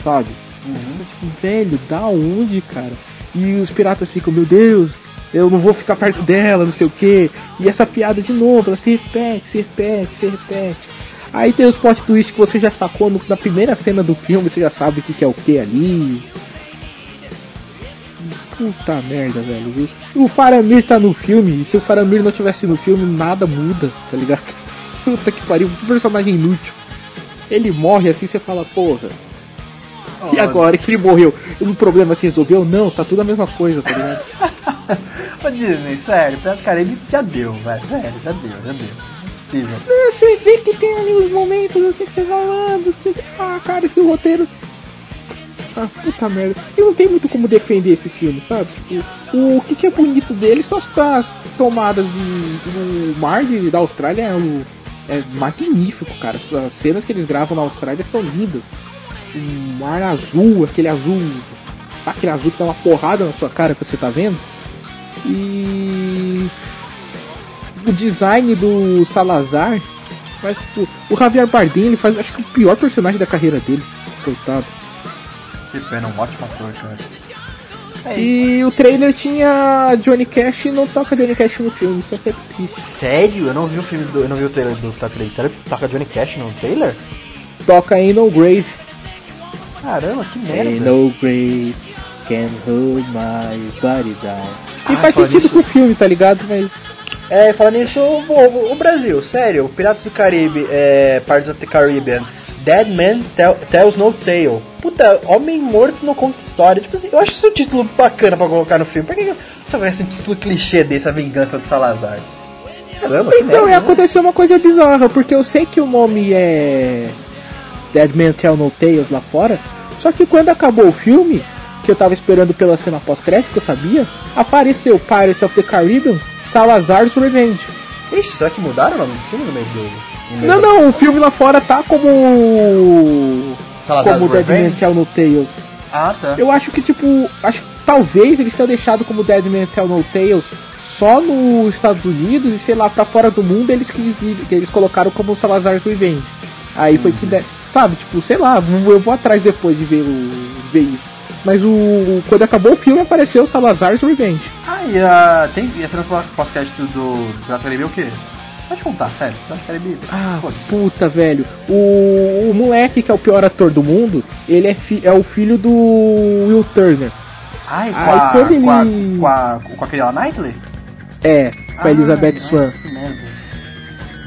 [SPEAKER 2] sabe? Uhum. Tipo, velho, da onde, cara? E os piratas ficam, meu Deus, eu não vou ficar perto dela, não sei o que. E essa piada de novo, ela se repete, se repete, se repete. Aí tem os plot twist que você já sacou no, na primeira cena do filme, você já sabe o que, que é o que ali. Puta merda, velho. Viu? O Faramir tá no filme, e se o Faramir não tivesse no filme, nada muda, tá ligado? Puta que pariu, um personagem inútil. Ele morre assim, você fala, porra. E agora que ele morreu, o problema se resolveu? Não, tá tudo a mesma coisa, tá ligado?
[SPEAKER 1] Ô Disney, sério, Piratas Caribe já deu, velho. Sério, já deu, já deu. Não precisa.
[SPEAKER 2] Você vê que tem ali os momentos, assim, que você falando. Ah, cara, esse roteiro. Ah, puta merda. E não tem muito como defender esse filme, sabe? O, o que, que é bonito dele são as tomadas de, do mar de, da Austrália. É, o, é magnífico, cara. As cenas que eles gravam na Austrália são lindas. O mar azul, aquele azul. Aquele azul que dá uma porrada na sua cara que você tá vendo. E o design do Salazar, mas tipo, o Javier Bardem ele faz acho que o pior personagem da carreira dele, coitado.
[SPEAKER 1] Que pena, um ótimo ator, cara.
[SPEAKER 2] É e o trailer tinha Johnny Cash e não toca Johnny Cash no filme, isso é sempre triste.
[SPEAKER 1] Sério? Eu não vi o filme do. Eu não vi o trailer do trailer. Toca Johnny Cash no trailer?
[SPEAKER 2] Toca Ain't No Grave.
[SPEAKER 1] Caramba, que merda.
[SPEAKER 2] Ain't No Grave can hold my body down. E ah, faz sentido nisso... com o filme, tá ligado? Mas.
[SPEAKER 1] É, falando nisso, o, o, Brasil, sério, Piratas do Caribe, é, Pirates of the Caribbean, Dead Man tell, Tells No Tale. Puta, Homem Morto não conta história. Tipo assim, eu acho esse um título bacana pra colocar no filme. Por que você conhece um título clichê desse, A Vingança do Salazar?
[SPEAKER 2] Caramba, então, merda, aconteceu uma coisa bizarra, porque eu sei que o nome é Dead Man Tell No Tales lá fora, só que quando acabou o filme, que eu tava esperando pela cena pós-crédito, eu sabia, apareceu Pirates of the Caribbean, Salazar's Revenge.
[SPEAKER 1] Ixi, será que mudaram o nome do filme no meio do...
[SPEAKER 2] Não, não, o filme lá fora tá como... Salazar's como Dead Man Tell No Tales.
[SPEAKER 1] Ah, tá.
[SPEAKER 2] Eu acho que, tipo, acho que talvez eles tenham deixado como Dead Man Tell No Tales só nos Estados Unidos e sei lá, pra fora do mundo eles que, que eles colocaram como Salazar's Revenge. Aí foi que, sabe, tipo, sei lá, eu vou atrás depois de ver, o, ver isso. Mas o, quando acabou o filme apareceu Salazar's Revenge.
[SPEAKER 1] Ah, e a, tem, e a cena pós-crédito do, do Piratas Caribe é o quê? Pode contar, sério. Piratas Caribe.
[SPEAKER 2] Ah, puta, velho. O, o moleque que é o pior ator do mundo, ele é, fi, é o filho do Will Turner.
[SPEAKER 1] Ai, com, Ai, a, ele... com, a, com, a, com aquele Knightley?
[SPEAKER 2] É, com a Elizabeth Swan.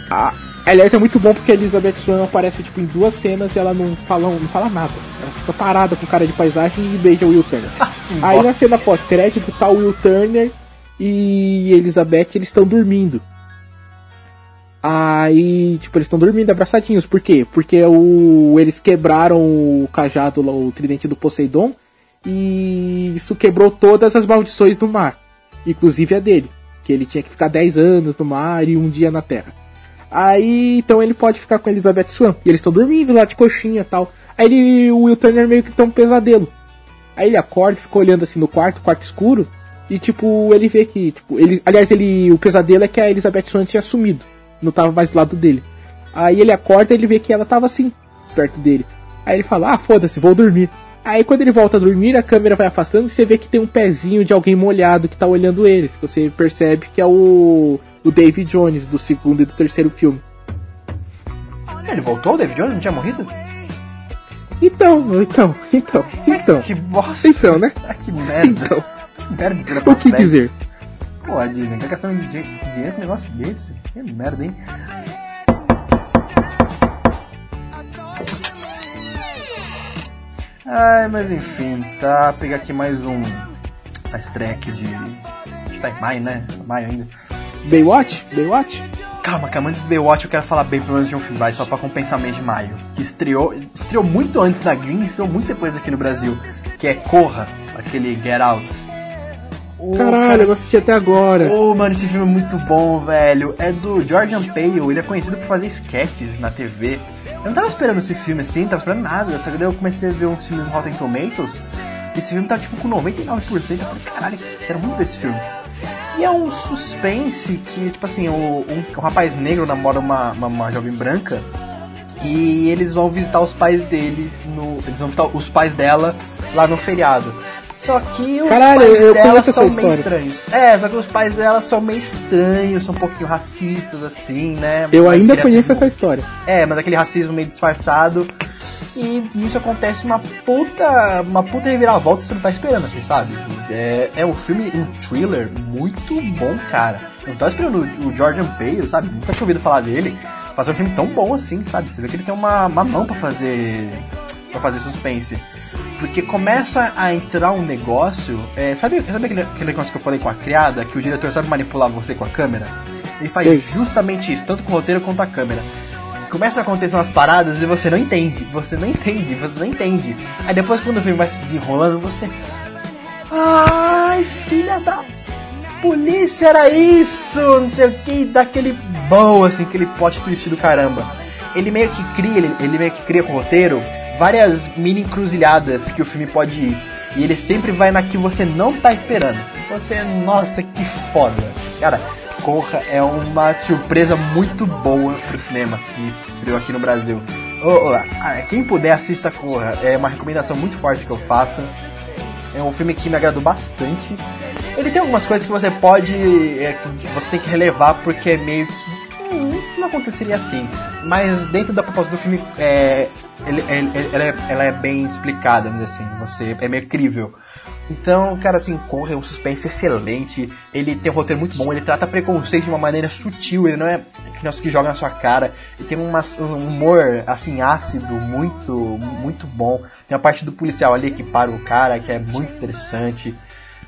[SPEAKER 2] Ah, Aliás, é muito bom porque a Elizabeth Swan aparece tipo, em duas cenas e ela não fala, não fala nada. Ela fica parada com cara de paisagem e beija o Will Turner. Aí na cena pós-crédito tá o Will Turner e Elizabeth, eles estão dormindo. Aí, tipo, eles estão dormindo abraçadinhos. Por quê? Porque o, eles quebraram o cajado, o tridente do Poseidon, e isso quebrou todas as maldições do mar. Inclusive a dele. Que ele tinha que ficar 10 anos no mar e um dia na terra. Aí, então ele pode ficar com Elizabeth Swan. E eles estão dormindo lá de coxinha e tal. Aí ele, o Will Turner meio que tem um pesadelo. Aí ele acorda, fica olhando assim no quarto, quarto escuro. E tipo, ele vê que, tipo, ele, aliás, ele, o pesadelo é que a Elizabeth Swan tinha sumido. Não tava mais do lado dele. Aí ele acorda e ele vê que ela tava assim, perto dele. Aí ele fala, ah, foda-se, vou dormir. Aí quando ele volta a dormir, a câmera vai afastando e você vê que tem um pezinho de alguém molhado que tá olhando ele. Você percebe que é o o David Jones do segundo e do terceiro filme.
[SPEAKER 1] Ele voltou, o David Jones? Não tinha morrido?
[SPEAKER 2] Então, então, então, então.
[SPEAKER 1] Que bosta.
[SPEAKER 2] Então, né?
[SPEAKER 1] que merda.
[SPEAKER 2] Então.
[SPEAKER 1] Que merda
[SPEAKER 2] o que dizer?
[SPEAKER 1] Pô, Disney, tá gastando dinheiro com um negócio desse? Que merda, hein? Ai, mas enfim, tá. Pegar aqui mais um. A estreia aqui de. A gente tá em maio, né? Maio ainda.
[SPEAKER 2] Baywatch? Baywatch?
[SPEAKER 1] Calma, calma, antes do Baywatch eu quero falar bem pelo menos de um filme, vai, só pra compensar mês de maio. Que estreou, estreou muito antes da Green e estreou muito depois aqui no Brasil. Que é Corra, aquele Get Out. Ô,
[SPEAKER 2] Caralho,
[SPEAKER 1] cara,
[SPEAKER 2] eu assisti até agora.
[SPEAKER 1] Ô, mano, esse filme é muito bom, velho. É do Jordan Peele, ele é conhecido por fazer sketches na TV. Eu não tava esperando esse filme assim, não tava esperando nada. Só que daí eu comecei a ver uns filmes no Rotten Tomatoes. Esse filme tá tipo com 99%. Eu falei, caralho, quero muito ver esse filme. E é um suspense que, tipo assim, um, um rapaz negro namora uma, uma, uma jovem branca. E eles vão visitar os pais dele no. Eles vão visitar os pais dela lá no feriado. Só que os
[SPEAKER 2] Caralho,
[SPEAKER 1] pais
[SPEAKER 2] eu
[SPEAKER 1] dela
[SPEAKER 2] conheço
[SPEAKER 1] são meio estranhos. É, só que os pais dela são meio estranhos, são um pouquinho racistas, assim, né?
[SPEAKER 2] Eu
[SPEAKER 1] Mas
[SPEAKER 2] ainda
[SPEAKER 1] aquele
[SPEAKER 2] conheço
[SPEAKER 1] racismo-
[SPEAKER 2] essa história.
[SPEAKER 1] É, mas aquele racismo meio disfarçado. E isso acontece uma puta. Uma puta reviravolta que você não tá esperando, assim, sabe? É, é um filme, um thriller muito bom, cara. Eu não tava esperando o, o Jordan Peele, sabe? Nunca tinha ouvido falar dele. Fazer um filme tão bom assim, sabe? Você vê que ele tem uma, uma mão pra fazer. Para fazer suspense. Porque começa a entrar um negócio. é, sabe sabe aquele, aquele negócio que eu falei com a criada? Que o diretor sabe manipular você com a câmera? Ele faz
[SPEAKER 2] Sei.
[SPEAKER 1] justamente isso, tanto com o roteiro quanto a câmera começa a acontecer umas paradas e você não entende, você não entende, você não entende. Aí depois quando o filme vai se desenrolando, você. Ai, filha da polícia, era isso! Não sei o que, daquele bom, assim, aquele plot twist do caramba. Ele meio que cria, ele, ele meio que cria com o roteiro várias mini encruzilhadas que o filme pode ir. E ele sempre vai na que você não tá esperando. Você, nossa, que foda. Cara, Corra é uma surpresa muito boa pro cinema que estreou aqui no Brasil. Ô, ah, quem puder assista Corra, é uma recomendação muito forte que eu faço. É um filme que me agradou bastante. Ele tem algumas coisas que você pode. é, que você tem que relevar porque é meio que. Hum, isso não aconteceria assim. Mas dentro da proposta do filme, é, ele- ele- ele- ela, é, ela é bem explicada, assim. Você, é meio crível. Então, cara, assim, Corra é um suspense excelente. Ele tem um roteiro muito bom. Ele trata preconceito de uma maneira sutil. Ele não é que que joga na sua cara. Ele tem uma, um humor, assim, ácido, muito, muito bom. Tem a parte do policial ali que para o cara, que é muito interessante.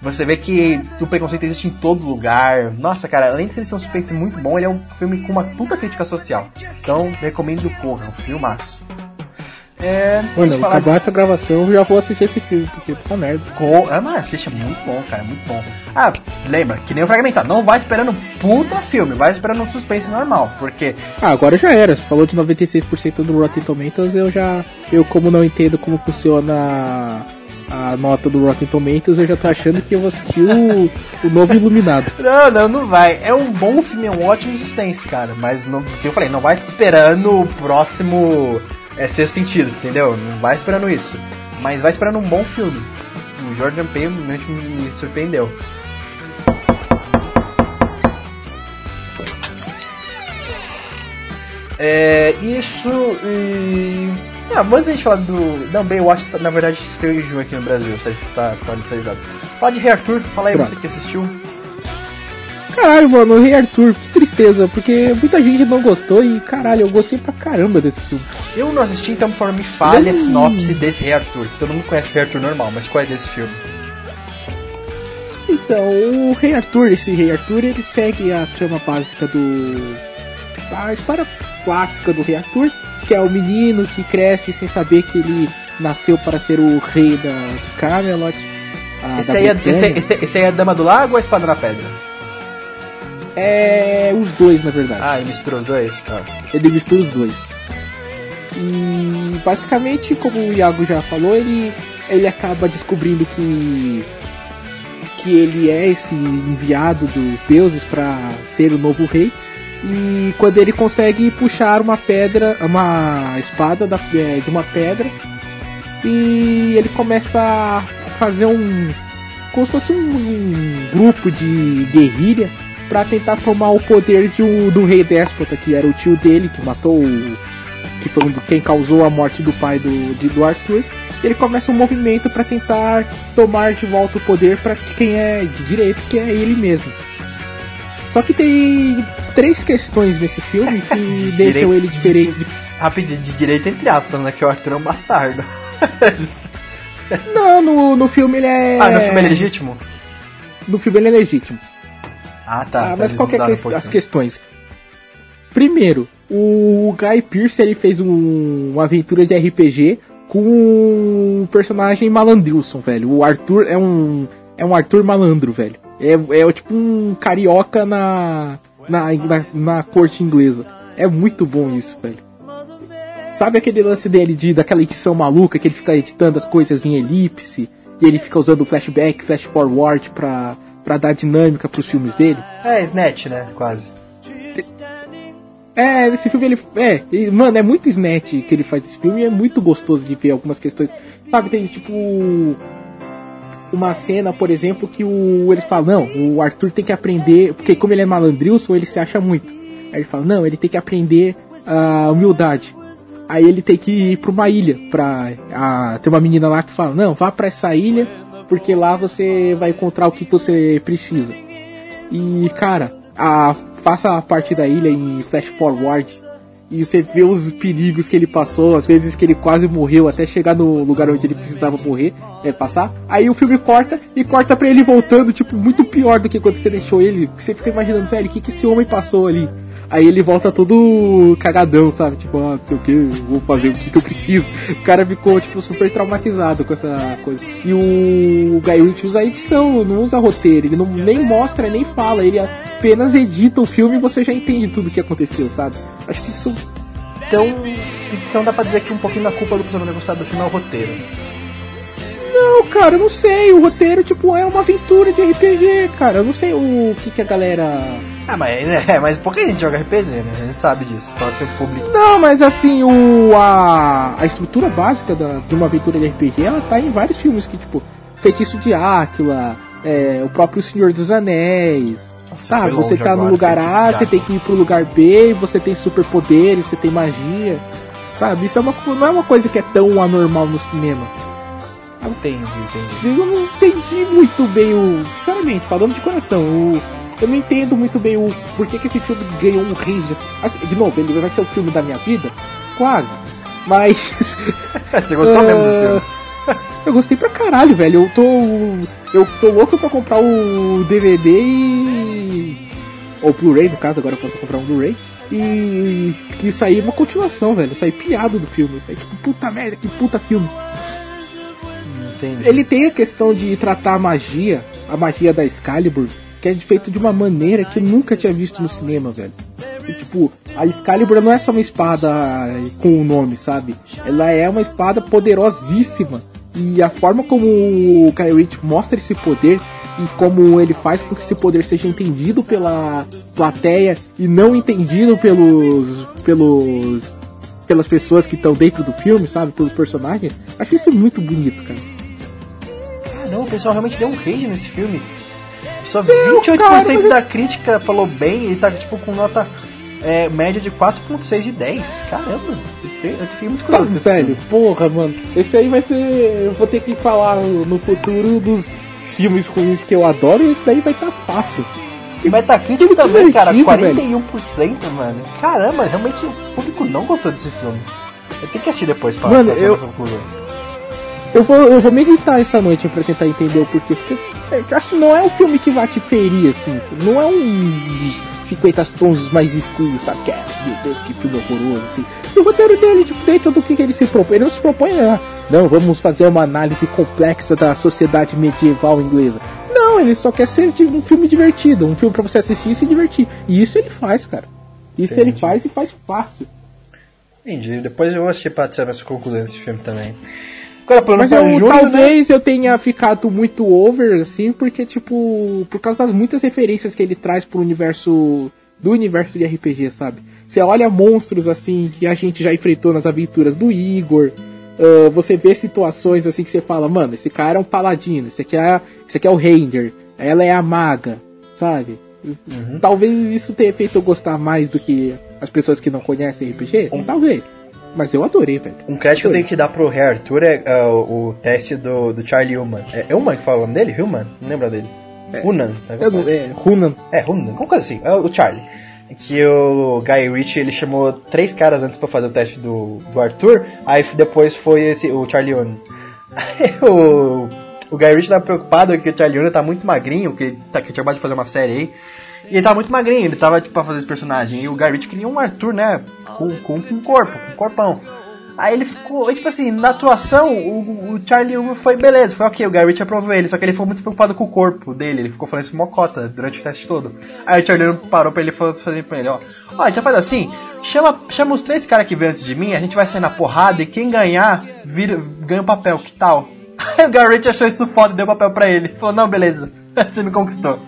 [SPEAKER 1] Você vê que o preconceito existe em todo lugar. Nossa, cara, além de ser um suspense muito bom, ele é um filme com uma puta crítica social. Então, recomendo Corra, é um filmaço. É,
[SPEAKER 2] Mano,
[SPEAKER 1] falar
[SPEAKER 2] acabar essa gravação, eu já vou assistir esse filme, porque puta merda.
[SPEAKER 1] Co- Ah, mas assiste, é muito bom, cara, muito bom. Ah, lembra, que nem o Fragmentado, não vai esperando puta filme, vai esperando um suspense normal, porque
[SPEAKER 2] Ah, agora já era. Você falou de 96% do Rotten Tomatoes, eu já. Eu, como não entendo como funciona a nota do Rotten Tomatoes, eu já tô achando que eu vou assistir o, o novo Iluminado.
[SPEAKER 1] Não, não, não vai. É um bom filme, é um ótimo suspense, cara. Mas não, porque eu falei, não vai te esperando o próximo é, ser sentido, entendeu? Não vai esperando isso. Mas vai esperando um bom filme. O Jordan Peele realmente me, surpreendeu. É, isso e. Ah, antes da gente falar do. Não, Baywatch, tá- na verdade, estreou em junho aqui no Brasil, a gente tá, tá atualizado. Fala de Rei Arthur, fala aí
[SPEAKER 2] Pronto.
[SPEAKER 1] você que assistiu.
[SPEAKER 2] Caralho, mano, o Rei Arthur, que tristeza, porque muita gente não gostou e caralho, eu gostei pra caramba desse filme.
[SPEAKER 1] Eu não assisti, então por me fale a
[SPEAKER 2] Hum.
[SPEAKER 1] sinopse desse Rei Arthur, que todo mundo conhece o Rei Arthur normal, mas qual é desse filme?
[SPEAKER 2] Então, o Rei Arthur, esse Rei Arthur, ele segue a trama básica do. a história clássica do Rei Arthur, que é o menino que cresce sem saber que ele nasceu para ser o rei da, de Camelot. a-
[SPEAKER 1] Esse aí, é, esse, esse, esse aí é a Dama do Lago ou a Espada na Pedra?
[SPEAKER 2] É os dois, na verdade.
[SPEAKER 1] Ah, ele misturou os dois? Tá.
[SPEAKER 2] Ele mistura os dois. E basicamente, como o Iago já falou, ele, ele acaba descobrindo que que ele é esse enviado dos deuses para ser o novo rei. E quando ele consegue puxar uma pedra, uma espada da, é, de uma pedra, e ele começa a fazer um. como se fosse um, um grupo de guerrilha para tentar tomar o poder de um, do rei déspota, que era o tio dele, que matou o. que foi quem causou a morte do pai do, de, do Arthur. Ele começa um movimento para tentar tomar de volta o poder para quem é de direito, que é ele mesmo. Só que tem três questões nesse filme que
[SPEAKER 1] De
[SPEAKER 2] deixam
[SPEAKER 1] direito-
[SPEAKER 2] ele diferente de
[SPEAKER 1] Rapidinho, de direito entre aspas, né? Que o Arthur é um bastardo.
[SPEAKER 2] Não, no, no filme ele é.
[SPEAKER 1] Ah, no filme é legítimo?
[SPEAKER 2] No filme ele é legítimo.
[SPEAKER 1] Ah, tá.
[SPEAKER 2] Ah,
[SPEAKER 1] então
[SPEAKER 2] mas qual que é que- as questões? Primeiro, o Guy Pearce ele fez um- uma aventura de RPG com um personagem malandrilson, velho. O Arthur é um é um Arthur malandro, velho. É, é tipo um carioca na, na, na, na corte inglesa. É muito bom isso, velho. Sabe aquele lance dele de daquela edição maluca que ele fica editando as coisas em elipse e ele fica usando flashback, flash forward pra, pra dar dinâmica pros filmes dele?
[SPEAKER 1] É, Snatch, né? Quase.
[SPEAKER 2] É, esse filme ele. É, e, mano, é muito snatch que ele faz esse filme e é muito gostoso de ver algumas questões. Sabe, tem tipo. Uma cena, por exemplo, que o. Eles falam, não, o Arthur tem que aprender. Porque como ele é malandrilson, ele se acha muito. Aí ele fala, não, ele tem que aprender a humildade. Aí ele tem que ir pra uma ilha. Pra, a, tem uma menina lá que fala, não, vá pra essa ilha, porque lá você vai encontrar o que você precisa. E, cara, a, passa a parte da ilha em flash forward e você vê os perigos que ele passou, às vezes que ele quase morreu até chegar no lugar onde ele precisava morrer, é, passar. Aí o filme corta e corta pra ele voltando, tipo, muito pior do que quando você deixou ele. Você fica imaginando, velho, o que, que esse homem passou ali? Aí ele volta todo cagadão, sabe? Tipo, ah, não sei o que, vou fazer o que, que eu preciso. O cara ficou, tipo, super traumatizado com essa coisa. E o Guy Ritchie usa edição, não usa roteiro, ele não, nem mostra, nem fala, ele apenas edita o filme e você já entende tudo o que aconteceu, sabe? Acho que isso.
[SPEAKER 1] Então, então dá pra dizer que um pouquinho da culpa do pessoal não gostar do filme é o roteiro.
[SPEAKER 2] Não, cara, eu não sei. O roteiro, tipo, é uma aventura de RPG, cara. Eu não sei o que, que a galera.
[SPEAKER 1] Ah, mas, é, mas pouca gente joga RPG, né? A gente sabe disso. Pode ser o público.
[SPEAKER 2] Não, mas assim, o, a, a estrutura básica da, de uma aventura de RPG, ela tá em vários filmes que, tipo, Feitiço de Áquila, é, o próprio Senhor dos Anéis.
[SPEAKER 1] Nossa,
[SPEAKER 2] você tá no
[SPEAKER 1] agora,
[SPEAKER 2] lugar
[SPEAKER 1] Feitiço
[SPEAKER 2] A, você tem que ir pro lugar B, você tem superpoderes, você tem magia. Sabe, isso é uma, não é uma coisa que é tão anormal no cinema.
[SPEAKER 1] Entendi, entendi.
[SPEAKER 2] Eu não entendi muito bem o. Sinceramente, falando de coração, o, eu não entendo muito bem o porquê que esse filme ganhou um range. Assim, de novo, ele vai ser o filme da minha vida? Quase. Mas.
[SPEAKER 1] Você gostou mesmo do
[SPEAKER 2] Ah,
[SPEAKER 1] filme?
[SPEAKER 2] Eu gostei pra caralho, velho. Eu tô. Eu tô louco pra comprar o DVD e. Ou Blu-ray, no caso, agora eu posso comprar um Blu-ray. E que sair uma continuação, velho. Sair piado do filme. É tipo, puta merda, que puta filme.
[SPEAKER 1] Entendi.
[SPEAKER 2] Ele tem a questão de tratar a magia, a magia da Excalibur, que é feito de uma maneira que eu nunca tinha visto no cinema, velho. E, tipo, a Excalibur não é só uma espada com o nome, sabe? Ela é uma espada poderosíssima. E a forma como o Kai Rich mostra esse poder e como ele faz com que esse poder seja entendido pela plateia e não entendido pelos pelos pelas pessoas que estão dentro do filme, sabe? Pelos personagens. Acho isso muito bonito, cara.
[SPEAKER 1] Não, o pessoal realmente deu um rage nesse filme. Só
[SPEAKER 2] Deu,
[SPEAKER 1] 28%
[SPEAKER 2] cara,
[SPEAKER 1] da crítica falou bem e tá tipo com nota é, média de 4.6 de 10. Caramba, eu fiquei, muito
[SPEAKER 2] Tá,
[SPEAKER 1] curioso. desse
[SPEAKER 2] velho,
[SPEAKER 1] filme.
[SPEAKER 2] porra, mano. Esse aí vai ter. Eu vou ter que falar no futuro dos filmes ruins que eu adoro e esse daí vai estar fácil.
[SPEAKER 1] E vai estar crítica
[SPEAKER 2] Muito
[SPEAKER 1] também, cara.
[SPEAKER 2] divertido,
[SPEAKER 1] 41%, mano. Caramba, realmente o público não gostou desse filme. Eu tenho que assistir depois pra
[SPEAKER 2] Mano,
[SPEAKER 1] pra
[SPEAKER 2] eu-
[SPEAKER 1] conclusões.
[SPEAKER 2] Eu vou, eu vou meditar essa noite pra tentar entender o porquê. Porque, é, assim, não é um filme que vai te ferir, assim. Não é um 50 tons mais escuros, sabe? Que é, meu Deus, que filme horroroso, assim. O roteiro dele, tipo, dentro do que, que ele se propõe. Ele não se propõe a, não, vamos fazer uma análise complexa da sociedade medieval inglesa. Não, ele só quer ser um filme divertido, um filme pra você assistir e se divertir. E isso ele faz, cara. Isso ele
[SPEAKER 1] Entendi.
[SPEAKER 2] faz e faz fácil.
[SPEAKER 1] Entendi. Depois eu vou assistir pra tirar minhas conclusões desse filme também. Plano
[SPEAKER 2] Mas eu,
[SPEAKER 1] junho, né?
[SPEAKER 2] talvez eu tenha ficado muito over, assim, porque, tipo, por causa das muitas referências que ele traz pro universo. do universo de RPG, sabe? Você olha monstros, assim, que a gente já enfrentou nas aventuras do Igor. ah, você vê situações, assim, que você fala, mano, esse cara é um paladino, esse aqui é, esse aqui é o Ranger, ela é a maga, sabe?
[SPEAKER 1] Uhum.
[SPEAKER 2] Talvez isso tenha feito eu gostar mais do que as pessoas que não conhecem RPG. Talvez. Mas eu adorei, velho.
[SPEAKER 1] Um crédito que eu tenho que dar pro Rei Arthur é ah, o, o teste do, do Charlie Human. É, é Human que fala o nome dele? Human? Não lembra dele? Hunan. né?
[SPEAKER 2] Eu não- é, Hunan.
[SPEAKER 1] É, Hunan, alguma coisa assim. É o Charlie. Que o Guy Ritchie ele chamou três caras antes pra fazer o teste do, do Arthur, aí depois foi esse, o Charlie Hunan. Aí o, o Guy Ritchie tava preocupado que o Charlie Hunan tá muito magrinho, que, tá, que tinha acabado de fazer uma série aí. E ele tava muito magrinho, ele tava tipo pra fazer esse personagem. E o Guy queria um Arthur, né? Com, com, com corpo, com corpão. Aí ele ficou, tipo assim, na atuação, o, o Charlie foi beleza, foi ok, o Guy aprovou ele, só que ele ficou muito preocupado com o corpo dele, ele ficou falando isso mocota durante o teste todo. Aí o Charlie parou pra ele falou assim pra ele, ó, ó, então faz assim, chama, chama os três caras que veio antes de mim, a gente vai sair na porrada e quem ganhar, vira, ganha o papel, que tal? Aí o Guy achou isso foda e deu o papel pra ele. Falou, não, beleza, você me conquistou.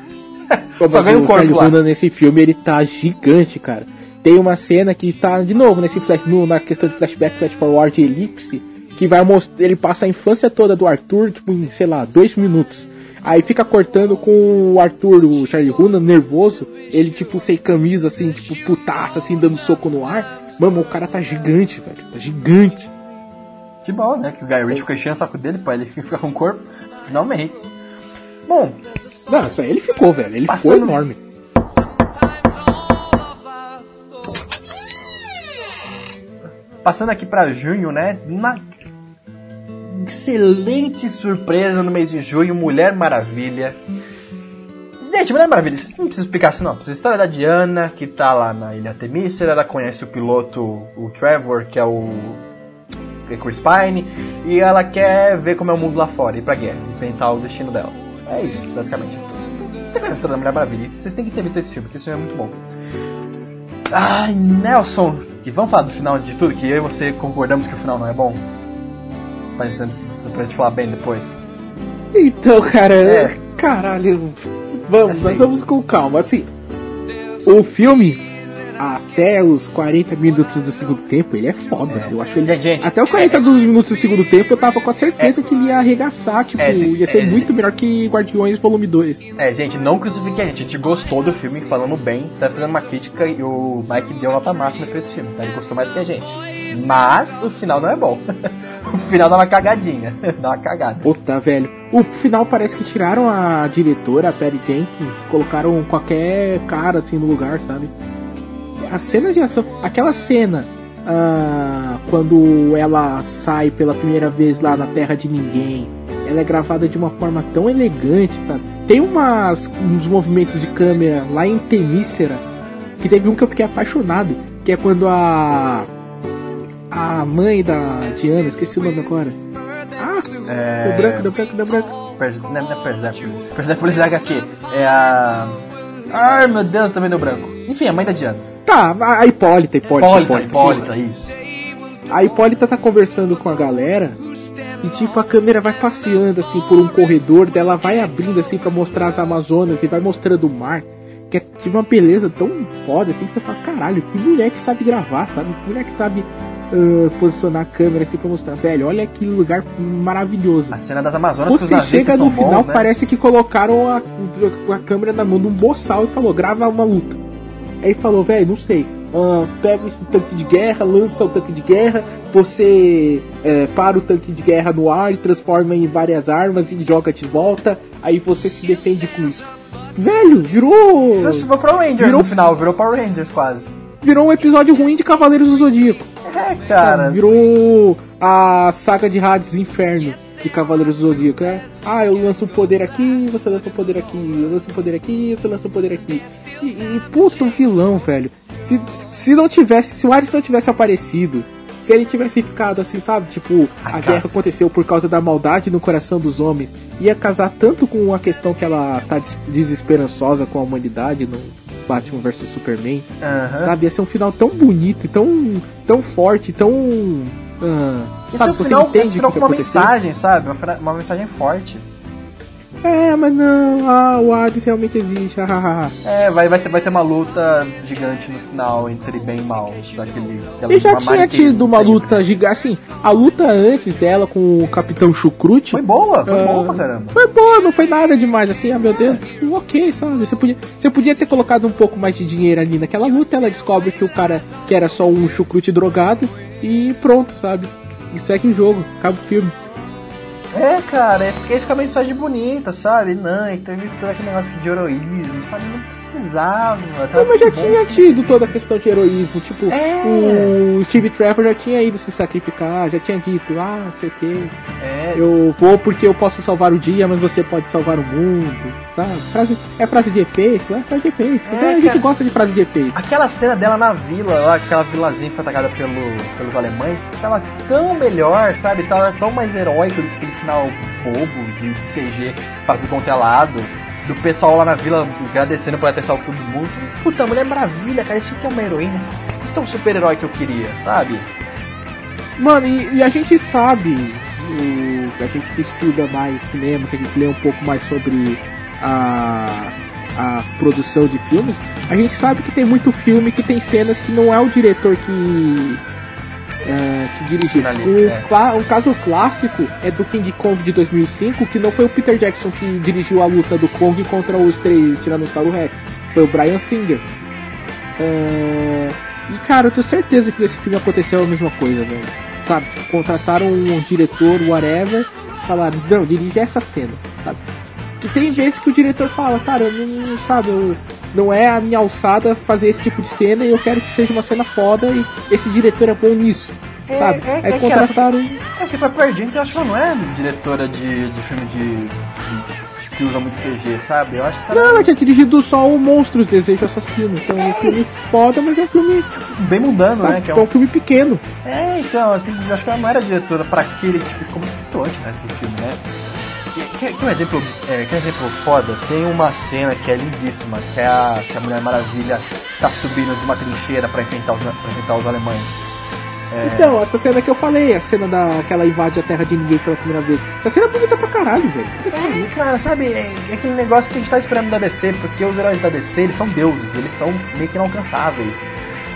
[SPEAKER 2] Só ganha o corpo lá. nesse filme ele tá gigante, cara. Tem uma cena que tá, de novo, nesse flash, no, na questão de flashback, flash forward e elipse, que vai mostrar. Ele passa a infância toda do Arthur, tipo, em, sei lá, dois minutos. Aí fica cortando com o Arthur, o Charlie Hunnam, nervoso. Ele, tipo, sem camisa, assim, tipo, putaço, assim, dando soco no ar. Mano, o cara tá gigante, velho. Tá gigante.
[SPEAKER 1] Que bom, né? Que o Guy Ritchie ficou enchendo o saco dele pra ele ficar com o corpo. Finalmente. Bom.
[SPEAKER 2] Não, isso aí ele ficou, velho. Ele passando... ficou enorme.
[SPEAKER 1] Passando aqui para junho, né? Uma excelente surpresa no mês de junho, Mulher Maravilha. Gente, Mulher Maravilha, vocês não precisam explicar assim, não. A história da Diana, que tá lá na Ilha Temícera, ela conhece o piloto, o Trevor, que é o Chris Pine, e ela quer ver como é o mundo lá fora, ir pra guerra, enfrentar o destino dela. É isso, basicamente. Você conhece a história da Mulher Maravilha? Vocês têm que ter visto esse filme, porque esse filme é muito bom. Ai, Nelson, que vamos falar do final antes de tudo, que eu e você concordamos que o final não é bom? Mas antes pra gente falar bem depois.
[SPEAKER 2] Então, cara, é. caralho. Vamos, assim. nós vamos com calma. Assim, o filme até os 40 minutos do segundo tempo, ele é foda. É. Eu acho ele. Gente, gente, até os 40 é, minutos do segundo tempo, eu tava com a certeza é, que ele ia arregaçar. Tipo, é, ia ser é, muito melhor que Guardiões Volume 2.
[SPEAKER 1] É, gente, não crucifique a gente. A gente gostou do filme, falando bem, tá fazendo uma crítica e o Mike deu nota máxima pra esse filme, tá? Ele gostou mais que a gente. Mas o final não é bom. o final dá uma cagadinha. dá uma cagada.
[SPEAKER 2] Puta, velho. O final parece que tiraram a diretora, a Perry Jenkins, colocaram qualquer cara assim no lugar, sabe? As cenas de ação, aquela cena uh, quando ela sai pela primeira vez lá na Terra de Ninguém, ela é gravada de uma forma tão elegante, tá? Tem umas, uns movimentos de câmera lá em Temícera, que teve um que eu fiquei apaixonado, que é quando a a mãe da Diana, esqueci o nome agora. Ah, é... deu branco, deu branco, deu branco.
[SPEAKER 1] Pers não, não é Persepolis. Persepolis HQ. É a. Ai meu Deus, também deu branco. Enfim, a mãe da Diana.
[SPEAKER 2] Tá, a Hipólita, Hipólita,
[SPEAKER 1] Hipólita, Hipólita, isso.
[SPEAKER 2] A Hipólita tá conversando com a galera e tipo a câmera vai passeando assim por um corredor, dela vai abrindo assim para mostrar as Amazonas e vai mostrando o mar, que é tipo uma beleza tão foda assim que você fala, caralho, que mulher que sabe gravar, sabe? Que mulher que sabe uh, posicionar a câmera assim pra mostrar, velho, olha que lugar maravilhoso.
[SPEAKER 1] A cena das Amazonas
[SPEAKER 2] Você que os chega no final, né? parece que colocaram a, a câmera na mão de um boçal e falou, grava uma luta. Aí falou, velho, não sei. Uh, pega esse tanque de guerra, lança o tanque de guerra, você é, para o tanque de guerra no ar e transforma em várias armas e joga de volta, aí você se defende com isso. Velho, virou.
[SPEAKER 1] Virou Power Rangers virou... no final, virou Power Rangers quase.
[SPEAKER 2] Virou um episódio ruim de Cavaleiros do Zodíaco.
[SPEAKER 1] É, cara.
[SPEAKER 2] Virou a saga de Hades Inferno de Cavaleiros do Zodíaco, é? Ah, eu lanço o poder aqui, você lança o poder aqui, eu lanço o poder aqui, você lança o poder aqui. E, e puto vilão, velho. Se, se não tivesse, se o Ares não tivesse aparecido, se ele tivesse ficado assim, sabe? Tipo, a, guerra aconteceu por causa da maldade no coração dos homens. Ia casar tanto com a questão que ela tá desesperançosa com a humanidade no Batman vs Superman.
[SPEAKER 1] Uhum.
[SPEAKER 2] Sabe? Ia ser um final tão bonito, tão, tão forte, tão
[SPEAKER 1] ah, Esse sabe, é o final, esse final com uma mensagem, sabe? Uma, uma mensagem forte.
[SPEAKER 2] É, mas não, ah, o Hades realmente existe,
[SPEAKER 1] É, vai, vai, ter, vai ter uma luta gigante no final entre bem e mal. Daquele,
[SPEAKER 2] e já tinha tido uma sempre. luta gigante, assim, a luta antes dela com o Capitão Chucrute.
[SPEAKER 1] Foi boa, foi uh, boa pra caramba.
[SPEAKER 2] Foi boa, não foi nada demais, assim, ah meu Deus, é. ok, sabe? Você podia, você podia ter colocado um pouco mais de dinheiro ali naquela luta, ela descobre que o cara que era só um chucrute drogado e pronto, sabe? E segue o jogo, acaba o filme.
[SPEAKER 1] É, cara, é porque fica a mensagem bonita, sabe? Não, então todo aquele negócio de heroísmo, sabe? Não precisava.
[SPEAKER 2] Não, mas já tinha tido toda a questão de heroísmo. Tipo,
[SPEAKER 1] É.
[SPEAKER 2] o Steve Trevor já tinha ido se sacrificar, já tinha dito, ah, não sei o quê.
[SPEAKER 1] É,
[SPEAKER 2] Eu vou porque eu posso salvar o dia, mas você pode salvar o mundo. Tá? Frase, é frase de efeito? É frase de efeito.
[SPEAKER 1] É,
[SPEAKER 2] a gente gosta de frase de efeito.
[SPEAKER 1] Aquela cena dela na vila, lá, aquela vilazinha que foi atacada pelo, pelos alemães, tava tão melhor, sabe? Tava tão mais heróico do que aquele final bobo de CG pra descontelado. Do pessoal lá na vila agradecendo por ela ter salvo todo mundo. Puta, Mulher Maravilha, cara, isso aqui é uma heroína, isso, é um super-herói que eu queria, sabe?
[SPEAKER 2] Mano, e, e a gente sabe, o, a gente que estuda mais cinema, que a gente lê um pouco mais sobre a, a produção de filmes, a gente sabe que tem muito filme que tem cenas que não é o diretor que, é, que dirigiu. O,
[SPEAKER 1] é.
[SPEAKER 2] um caso clássico é do King Kong de 2005, que não foi o Peter Jackson que dirigiu a luta do Kong contra os três Tiranossauro Rex, foi o Brian Singer. É, E cara, eu tenho certeza que nesse filme aconteceu a mesma coisa, velho. Sabe? Contrataram um diretor, whatever, falaram, não, dirige essa cena, sabe? E tem vezes que o diretor fala, cara, eu não, sabe, eu- não é a minha alçada fazer esse tipo de cena e eu quero que seja uma cena foda e esse diretor é bom nisso,
[SPEAKER 1] É,
[SPEAKER 2] sabe?
[SPEAKER 1] é-
[SPEAKER 2] Aí
[SPEAKER 1] é que
[SPEAKER 2] contrataram.
[SPEAKER 1] É que pra Perdentes eu acho que ela não é diretora de, de filme de, de- que usa muito CG, sabe? Eu acho que ela
[SPEAKER 2] Não, ela tinha dirigido só o Monstros Desejo Assassino, então é um filme foda, mas é um filme,
[SPEAKER 1] é bem mundano, né? Que é
[SPEAKER 2] é um
[SPEAKER 1] um
[SPEAKER 2] filme pequeno.
[SPEAKER 1] É, então, assim, eu acho que ela não era diretora pra aquele tipo, ficou muito distante o resto do filme, né? Que, que, que um exemplo, é, que um exemplo foda, tem uma cena que é lindíssima, que é a, que a Mulher Maravilha tá subindo de uma trincheira pra enfrentar os, pra enfrentar os alemães.
[SPEAKER 2] Então, essa cena que eu falei, a cena da que ela invade a terra de ninguém pela primeira vez. Essa cena é bonita pra caralho, velho.
[SPEAKER 1] É, cara, sabe, é, é aquele negócio que a gente tá esperando da DC, porque os heróis da DC, eles são deuses, eles são meio que inalcançáveis.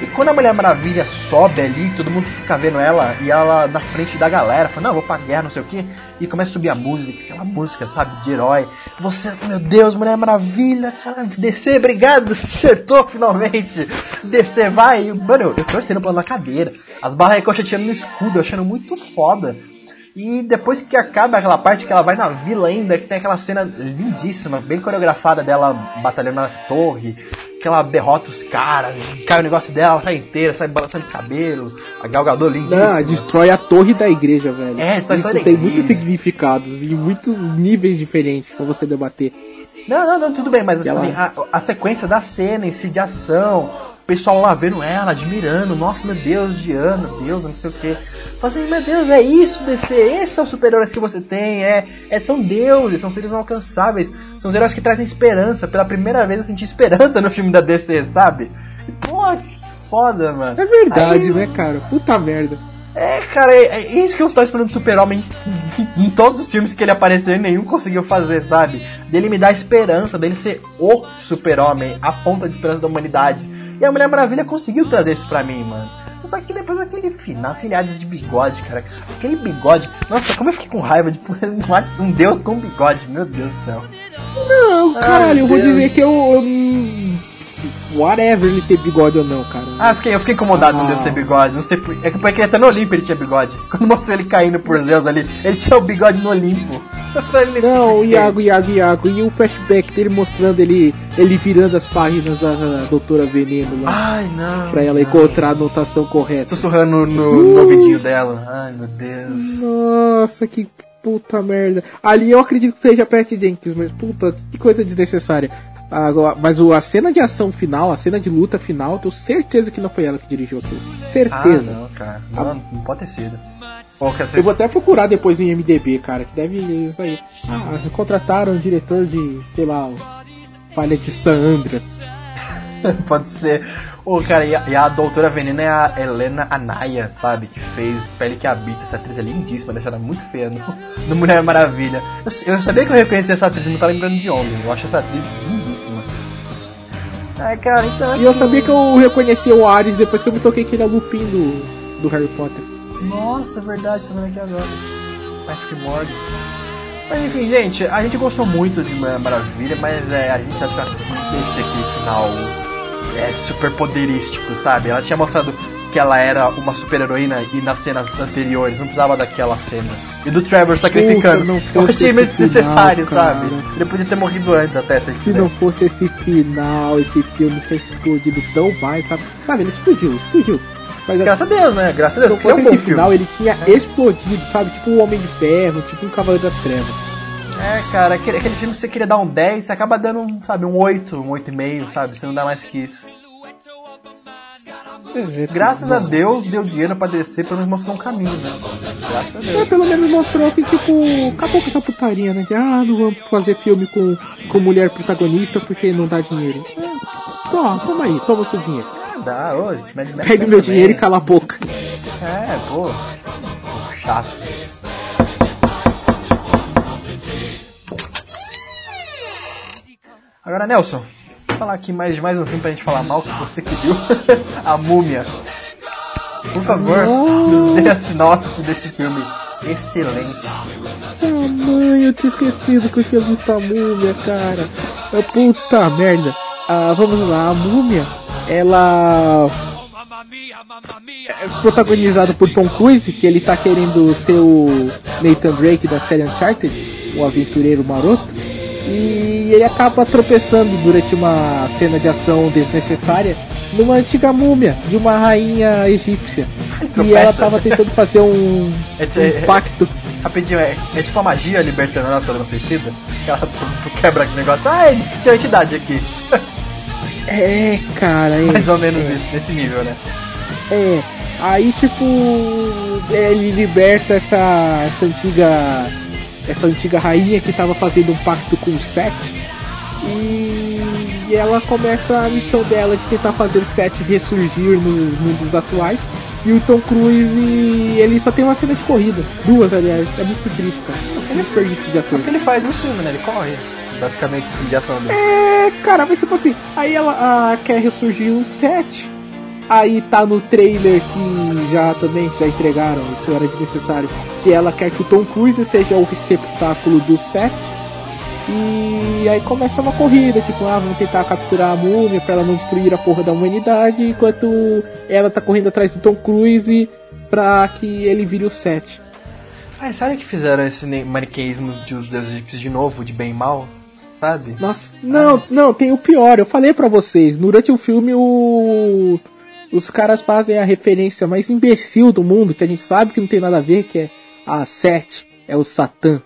[SPEAKER 1] E quando a Mulher Maravilha sobe ali, todo mundo fica vendo ela, e ela na frente da galera, fala, não, vou pra guerra, não sei o que, e começa a subir a música, aquela música, sabe, de herói. Você, meu Deus, Mulher Maravilha, DC, obrigado, acertou finalmente. DC, vai, E, mano, eu torcendo pela cadeira, as barras ricocheteando no escudo, achando muito foda. E depois que acaba aquela parte que ela vai na vila ainda, que tem aquela cena lindíssima, bem coreografada dela batalhando na torre, que ela derrota os caras, cai o negócio dela, ela sai inteira, sai balançando os cabelos, a Galgador lindíssima.
[SPEAKER 2] Não, destrói a torre da igreja, velho.
[SPEAKER 1] É,
[SPEAKER 2] Isso
[SPEAKER 1] da
[SPEAKER 2] tem muitos significados e muitos níveis diferentes pra você debater.
[SPEAKER 1] Não, não, não, tudo bem, mas assim, a, a sequência da cena em si de ação, o pessoal lá vendo ela, admirando, nossa, meu Deus, Diana, Deus, não sei o que. Assim, meu Deus, é isso, DC, esses são os super-heróis que você tem, é, é, são deuses, são seres inalcançáveis, são os heróis que trazem esperança. Pela primeira vez eu senti esperança no filme da DC, sabe? E, pô, que foda, mano.
[SPEAKER 2] É verdade,
[SPEAKER 1] Aí-
[SPEAKER 2] né, cara? Puta merda.
[SPEAKER 1] É, cara, é, é isso que eu estou esperando do Super-Homem em todos os filmes que ele apareceu e nenhum conseguiu fazer, sabe? Dele me dar esperança, dele ser o Super-Homem, a ponta de esperança da humanidade. E a Mulher Maravilha conseguiu trazer isso pra mim, mano. Só que depois aquele final, aquele Hades de bigode, cara. Aquele bigode. Nossa, como eu fiquei com raiva de um um deus com bigode, meu Deus do céu.
[SPEAKER 2] Não, caralho, eu vou dizer que eu. eu- Whatever ele ter bigode ou não, cara.
[SPEAKER 1] Ah, eu fiquei, eu fiquei incomodado com
[SPEAKER 2] Ah.
[SPEAKER 1] Deus ter bigode. Não sei, por- é que porque até no Olimpo ele tinha bigode. Quando mostrou ele caindo por Zeus ali, ele tinha o bigode no Olimpo. Falei,
[SPEAKER 2] Não, o? Iago, Iago, Iago. E o flashback dele mostrando ele, ele virando as páginas da, da Doutora Veneno lá.
[SPEAKER 1] Ai, não.
[SPEAKER 2] pra ela
[SPEAKER 1] não.
[SPEAKER 2] encontrar a anotação correta.
[SPEAKER 1] Sussurrando no, no ouvidinho dela. Ai, meu Deus.
[SPEAKER 2] Nossa, que puta merda. Ali eu acredito que seja Pat Jenkins, mas puta, que coisa desnecessária. Agora, mas o, a cena de ação final, a cena de luta final, eu tenho certeza que não foi ela que dirigiu aquilo.
[SPEAKER 1] Ah,
[SPEAKER 2] Certeza.
[SPEAKER 1] não, cara. Não, não pode ter sido. Que
[SPEAKER 2] Eu vou até procurar depois em MDB, cara, que deve aí. Ah, contrataram um diretor de, sei lá, o Falha de San Andreas.
[SPEAKER 1] pode ser. Ô, cara, e a, e a doutora Veneno é a Helena Anaya, sabe? Que fez Pele que Habita. Essa atriz é lindíssima, deixa ela muito feia no, no Mulher Maravilha. Eu, eu sabia que eu reconhecia essa atriz, não tá lembrando de onde. Eu acho essa atriz lindíssima. Ai, cara, então.
[SPEAKER 2] E eu sabia que eu reconhecia o Ares depois que eu me toquei que ele é o Lupin do, do Harry Potter.
[SPEAKER 1] Nossa, é verdade, tô vendo aqui agora. Patrick Morgan. Mas enfim, gente, a gente gostou muito de Mulher Maravilha, mas é, a gente acha que esse aqui final é super poderístico, sabe? Ela tinha mostrado porque ela era uma super heroína e nas cenas anteriores não precisava daquela cena. E do Trevor sacrificando.
[SPEAKER 2] não
[SPEAKER 1] eu
[SPEAKER 2] fosse
[SPEAKER 1] achei meio desnecessário, sabe? Ele podia ter morrido antes até se
[SPEAKER 2] Se não fosse esse final, esse filme ter explodido tão mais, sabe? Sabe, ele explodiu, explodiu. Mas
[SPEAKER 1] Graças a Deus, né? Graças a
[SPEAKER 2] se
[SPEAKER 1] Deus,
[SPEAKER 2] não
[SPEAKER 1] porque é
[SPEAKER 2] fosse
[SPEAKER 1] um
[SPEAKER 2] esse
[SPEAKER 1] filme.
[SPEAKER 2] final, ele tinha explodido, sabe? Tipo um Homem de Ferro, tipo um Cavaleiro das Trevas.
[SPEAKER 1] É, cara, aquele, aquele filme que você queria dar um 10, você acaba dando, um, sabe, um 8, um 8,5, sabe? Você não dá mais que isso.
[SPEAKER 2] É, é,
[SPEAKER 1] Graças a Deus deu dinheiro pra descer, pelo menos mostrou um caminho, né? Graças a
[SPEAKER 2] É,
[SPEAKER 1] Deus.
[SPEAKER 2] pelo menos mostrou que, tipo, acabou com essa putaria, né? De, ah, não vamos fazer filme com, com mulher protagonista porque não dá dinheiro. É, toma, toma aí, toma o seu dinheiro.
[SPEAKER 1] Ah, dá, hoje. Mad Max
[SPEAKER 2] Pega o
[SPEAKER 1] também.
[SPEAKER 2] meu dinheiro e cala a boca.
[SPEAKER 1] É, pô. Chato. Agora, Nelson, falar aqui mais de mais um filme pra gente falar mal que você que viu. a Múmia. Por favor, nos dê a sinopse desse filme. Excelente.
[SPEAKER 2] Ah, mãe, eu tinha esquecido que eu tinha visto a múmia, cara. Ah, Puta merda. Ah, vamos lá, a múmia, ela é protagonizada por Tom Cruise, que ele tá querendo ser o Nathan Drake da série Uncharted, o aventureiro maroto. E ele acaba tropeçando durante uma cena de ação desnecessária numa antiga múmia de uma rainha egípcia. E ela tava tentando fazer um,
[SPEAKER 1] É, é,
[SPEAKER 2] um pacto
[SPEAKER 1] Rapidinho, é, é tipo a magia libertando nós quando suicida. Que ela quebra aquele negócio. Ah, tem uma entidade aqui.
[SPEAKER 2] É, cara, é.
[SPEAKER 1] Mais ou menos isso, nesse nível, né?
[SPEAKER 2] É. Aí tipo ele liberta essa, essa antiga. Essa antiga rainha que tava fazendo um pacto com o Seth. E ela começa a missão dela de tentar fazer o Seth ressurgir nos mundos atuais. E o Tom Cruise, ele só tem uma cena de corrida. Duas, aliás. É muito triste, cara. É desperdício de
[SPEAKER 1] É
[SPEAKER 2] ator.
[SPEAKER 1] o que ele faz no filme, né? Ele corre. Basicamente, assim, de ação dele.
[SPEAKER 2] É, cara, mas tipo assim, aí ela ah, quer ressurgir o set. Aí tá no trailer que já também já entregaram, isso era desnecessário, que ela quer que o Tom Cruise seja o receptáculo do set. E aí começa uma corrida, tipo, ah, vamos tentar capturar a múmia pra ela não destruir a porra da humanidade, enquanto ela tá correndo atrás do Tom Cruise pra que ele vire o set.
[SPEAKER 1] Ah, sabe que fizeram esse maniqueísmo de os deuses egípcios de novo, de bem e mal? Sabe?
[SPEAKER 2] Nossa, não, não, tem o pior. Eu falei pra vocês, durante o filme o os caras fazem a referência mais imbecil do mundo, que a gente sabe que não tem nada a ver, que é a Sete, é o Satã.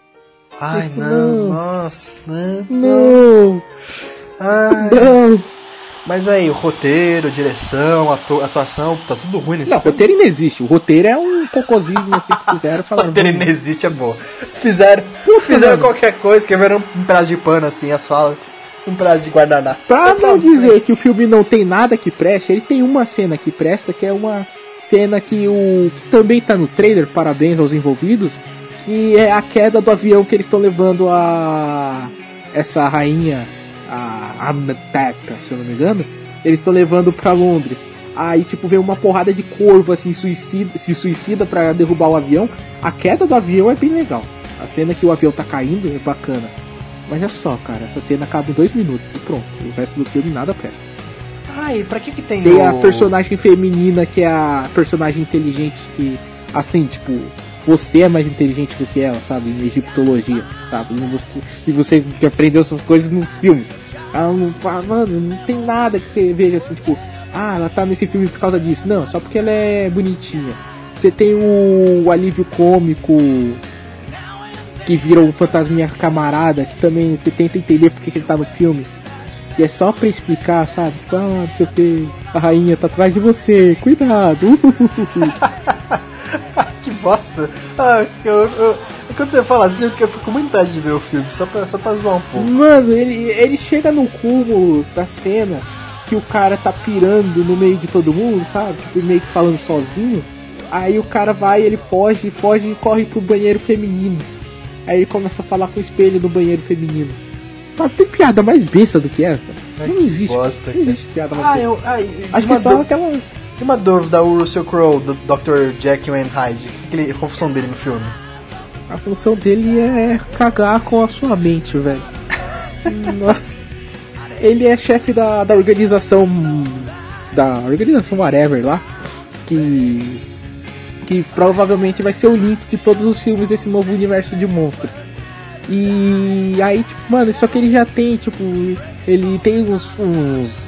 [SPEAKER 1] Ai, não,
[SPEAKER 2] Não.
[SPEAKER 1] nossa, não.
[SPEAKER 2] Não,
[SPEAKER 1] Ai,
[SPEAKER 2] não.
[SPEAKER 1] mas aí, o roteiro, direção, atu- atuação, tá tudo ruim nesse
[SPEAKER 2] Não, o
[SPEAKER 1] filme.
[SPEAKER 2] roteiro não existe. O roteiro é um cocôzinho assim que fizeram
[SPEAKER 1] O
[SPEAKER 2] falaram.
[SPEAKER 1] roteiro não existe, é bom. Fizeram, fizeram qualquer coisa, quebraram um pedaço de pano assim, as falas, um pedaço de guardanapo.
[SPEAKER 2] Pra
[SPEAKER 1] Tá
[SPEAKER 2] não
[SPEAKER 1] bom,
[SPEAKER 2] dizer que o filme não tem nada que preste, ele tem uma cena que presta, que é uma cena que o que também tá no trailer, parabéns aos envolvidos, que é a queda do avião que eles estão levando a essa rainha, a Amnataka, se eu não me engano, eles estão levando pra Londres. Aí tipo vem uma porrada de corvo assim suicida, se suicida pra derrubar o avião. A queda do avião é bem legal. A cena que o avião tá caindo é bacana. Mas é só, cara, essa cena acaba em dois minutos e pronto. O resto do filme nada presta.
[SPEAKER 1] Ai, pra que que tem,
[SPEAKER 2] Tem
[SPEAKER 1] o...
[SPEAKER 2] a personagem feminina que é a personagem inteligente que, assim, tipo, você é mais inteligente do que ela, sabe? Em egiptologia, sabe? E você, e você que aprendeu essas coisas nos filmes. Ela não, ah, mano, não tem nada que você veja assim, tipo, ah, ela tá nesse filme por causa disso. Não, só porque ela é bonitinha. Você tem o, o alívio cômico que vira um fantasminha camarada, que também você tenta entender porque que ele tá no filme. E é só pra explicar, sabe? Tipo, ah, não sei o que, a rainha tá atrás de você, cuidado.
[SPEAKER 1] que bosta. Ah, eu, eu- quando você fala assim, eu fico- com muita vontade de ver o filme, só pra, só pra zoar um pouco.
[SPEAKER 2] Mano, ele, ele chega no cúmulo da cena que o cara tá pirando no meio de todo mundo, sabe? Tipo, meio que falando sozinho. Aí o cara vai, ele foge, foge e corre pro banheiro feminino. Aí ele começa a falar com o espelho do banheiro feminino. Mas tem piada mais besta do que essa?
[SPEAKER 1] Ai,
[SPEAKER 2] Não existe.
[SPEAKER 1] bosta,
[SPEAKER 2] não existe piada mais
[SPEAKER 1] Ah,
[SPEAKER 2] besta.
[SPEAKER 1] eu. Ai,
[SPEAKER 2] Acho
[SPEAKER 1] uma,
[SPEAKER 2] que só
[SPEAKER 1] dú-
[SPEAKER 2] aquela.
[SPEAKER 1] uma dúvida, o Russell Crowe, do Dr. Jekyll and Hyde. Que que ele- a confusão dele no filme?
[SPEAKER 2] A função dele é cagar com a sua mente, velho. Nossa. Ele é chefe da, da organização. Da organização whatever lá. que que provavelmente vai ser o link de todos os filmes desse novo universo de monstros. E aí, tipo, mano, só que ele já tem, tipo, ele tem uns. uns...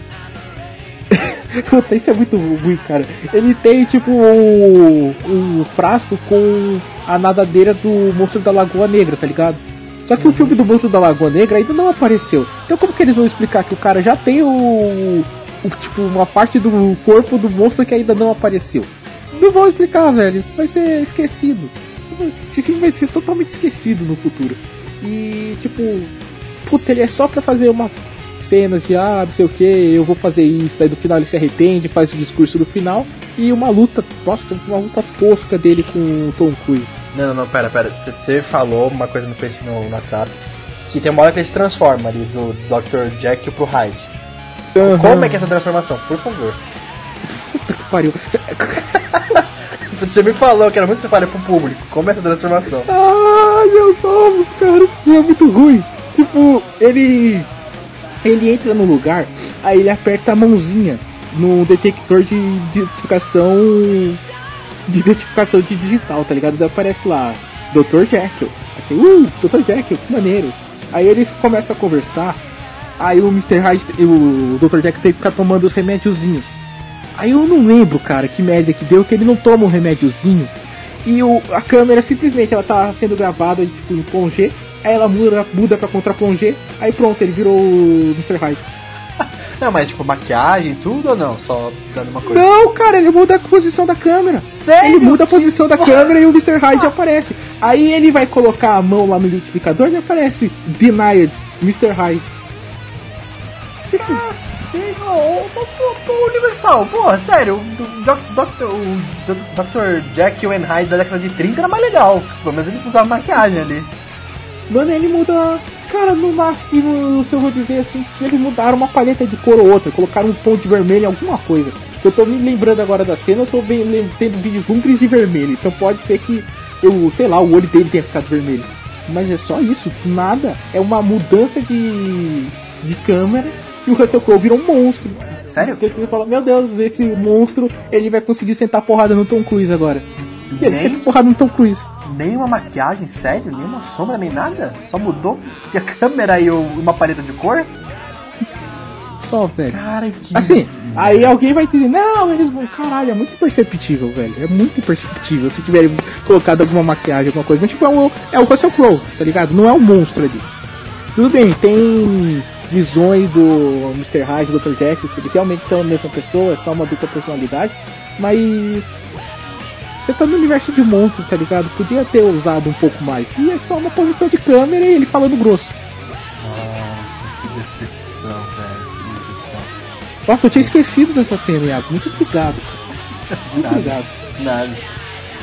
[SPEAKER 2] Puta, isso é muito ruim, cara. Ele tem, tipo, um, um frasco com a nadadeira do monstro da Lagoa Negra, tá ligado? Só que o filme do monstro da Lagoa Negra ainda não apareceu. Então como que eles vão explicar que o cara já tem o, o tipo, uma parte do corpo do monstro que ainda não apareceu? Não vou explicar, velho. Isso vai ser esquecido. Esse filme vai ser totalmente esquecido no futuro. E, tipo, puta, ele é só pra fazer umas cenas de, ah, não sei o que, eu vou fazer isso. Daí no final ele se arrepende, faz o discurso do final. E uma luta, nossa, uma luta tosca dele com o Tom Cruise.
[SPEAKER 1] Não, não, não, pera, pera. Você falou uma coisa no Facebook, no WhatsApp, que tem uma hora que ele se transforma ali do Dr. Jack pro Hyde. Uhum. Como é que é essa transformação? Por favor.
[SPEAKER 2] Puta que pariu.
[SPEAKER 1] Você me falou que era muito fala pro público. Como é essa transformação?
[SPEAKER 2] Ai, meus ovos, cara, isso é muito ruim. Tipo, ele. Ele entra no lugar, aí ele aperta a mãozinha no detector de identificação. De identificação de digital, tá ligado? Daí aparece lá, Dr. Jekyll. Assim, uh, Dr. Jekyll, que maneiro. Aí eles começam a conversar. Aí o Mr. Hyde, o Dr. Jekyll tem que ficar tomando os remédiozinhos. Aí eu não lembro, cara, que média que deu, que ele não toma um remédiozinho. E o, a câmera simplesmente ela tá sendo gravada tipo, em plongé. Aí ela muda, muda pra contra plongé. Aí pronto, ele virou o Mr. Hyde.
[SPEAKER 1] Não, mas tipo, maquiagem, tudo ou não? Só dando uma coisa?
[SPEAKER 2] Não, cara, ele muda a posição da câmera.
[SPEAKER 1] Sério?
[SPEAKER 2] Ele muda a posição da câmera e o Mr. Hyde aparece. Aí ele vai colocar a mão lá no identificador e aparece Denied, Mr. Hyde.
[SPEAKER 1] O Universal, pô, sério, o Dr. O Dr. Jekyll and Hyde da década de 30 era mais legal. Pelo menos ele usava maquiagem ali.
[SPEAKER 2] Mano, ele muda. Cara, no máximo, se eu vou dizer assim, eles mudaram uma paleta de cor ou outra, colocaram um tom de vermelho em alguma coisa. Eu tô me lembrando agora da cena, eu tô bem, tendo vislumbres de vermelho. Então pode ser que eu, sei lá, o olho dele tenha ficado vermelho. Mas é só isso, nada. É uma mudança de, de câmera e o Russell Crowe virou um monstro.
[SPEAKER 1] Sério?
[SPEAKER 2] Ele fala, meu Deus, esse monstro, ele vai conseguir sentar porrada no Tom Cruise agora. E ele senta porrada no Tom Cruise.
[SPEAKER 1] Nem uma maquiagem, sério? Nem uma sombra, nem nada? Só mudou a câmera e uma paleta de cor?
[SPEAKER 2] Só, velho.
[SPEAKER 1] Cara, que...
[SPEAKER 2] Assim, aí alguém vai dizer, não, eles vão. Caralho, é muito imperceptível, velho. É muito imperceptível se tiverem colocado alguma maquiagem, alguma coisa. Mas tipo, é o, é o Russell Crowe, tá ligado? Não é o monstro ali. Tudo bem, tem visões do Mr. Hyde e do Dr. Jack, eles realmente são a mesma pessoa, é só uma dupla personalidade, mas você tá no universo de monstros, tá ligado? Podia ter usado um pouco mais. E é só uma posição de câmera e ele falando grosso.
[SPEAKER 1] Nossa, que decepção, velho. Que decepção.
[SPEAKER 2] Nossa, eu tinha esquecido dessa cena, Iago. Muito obrigado. Muito
[SPEAKER 1] Nada.
[SPEAKER 2] obrigado.
[SPEAKER 1] Nada.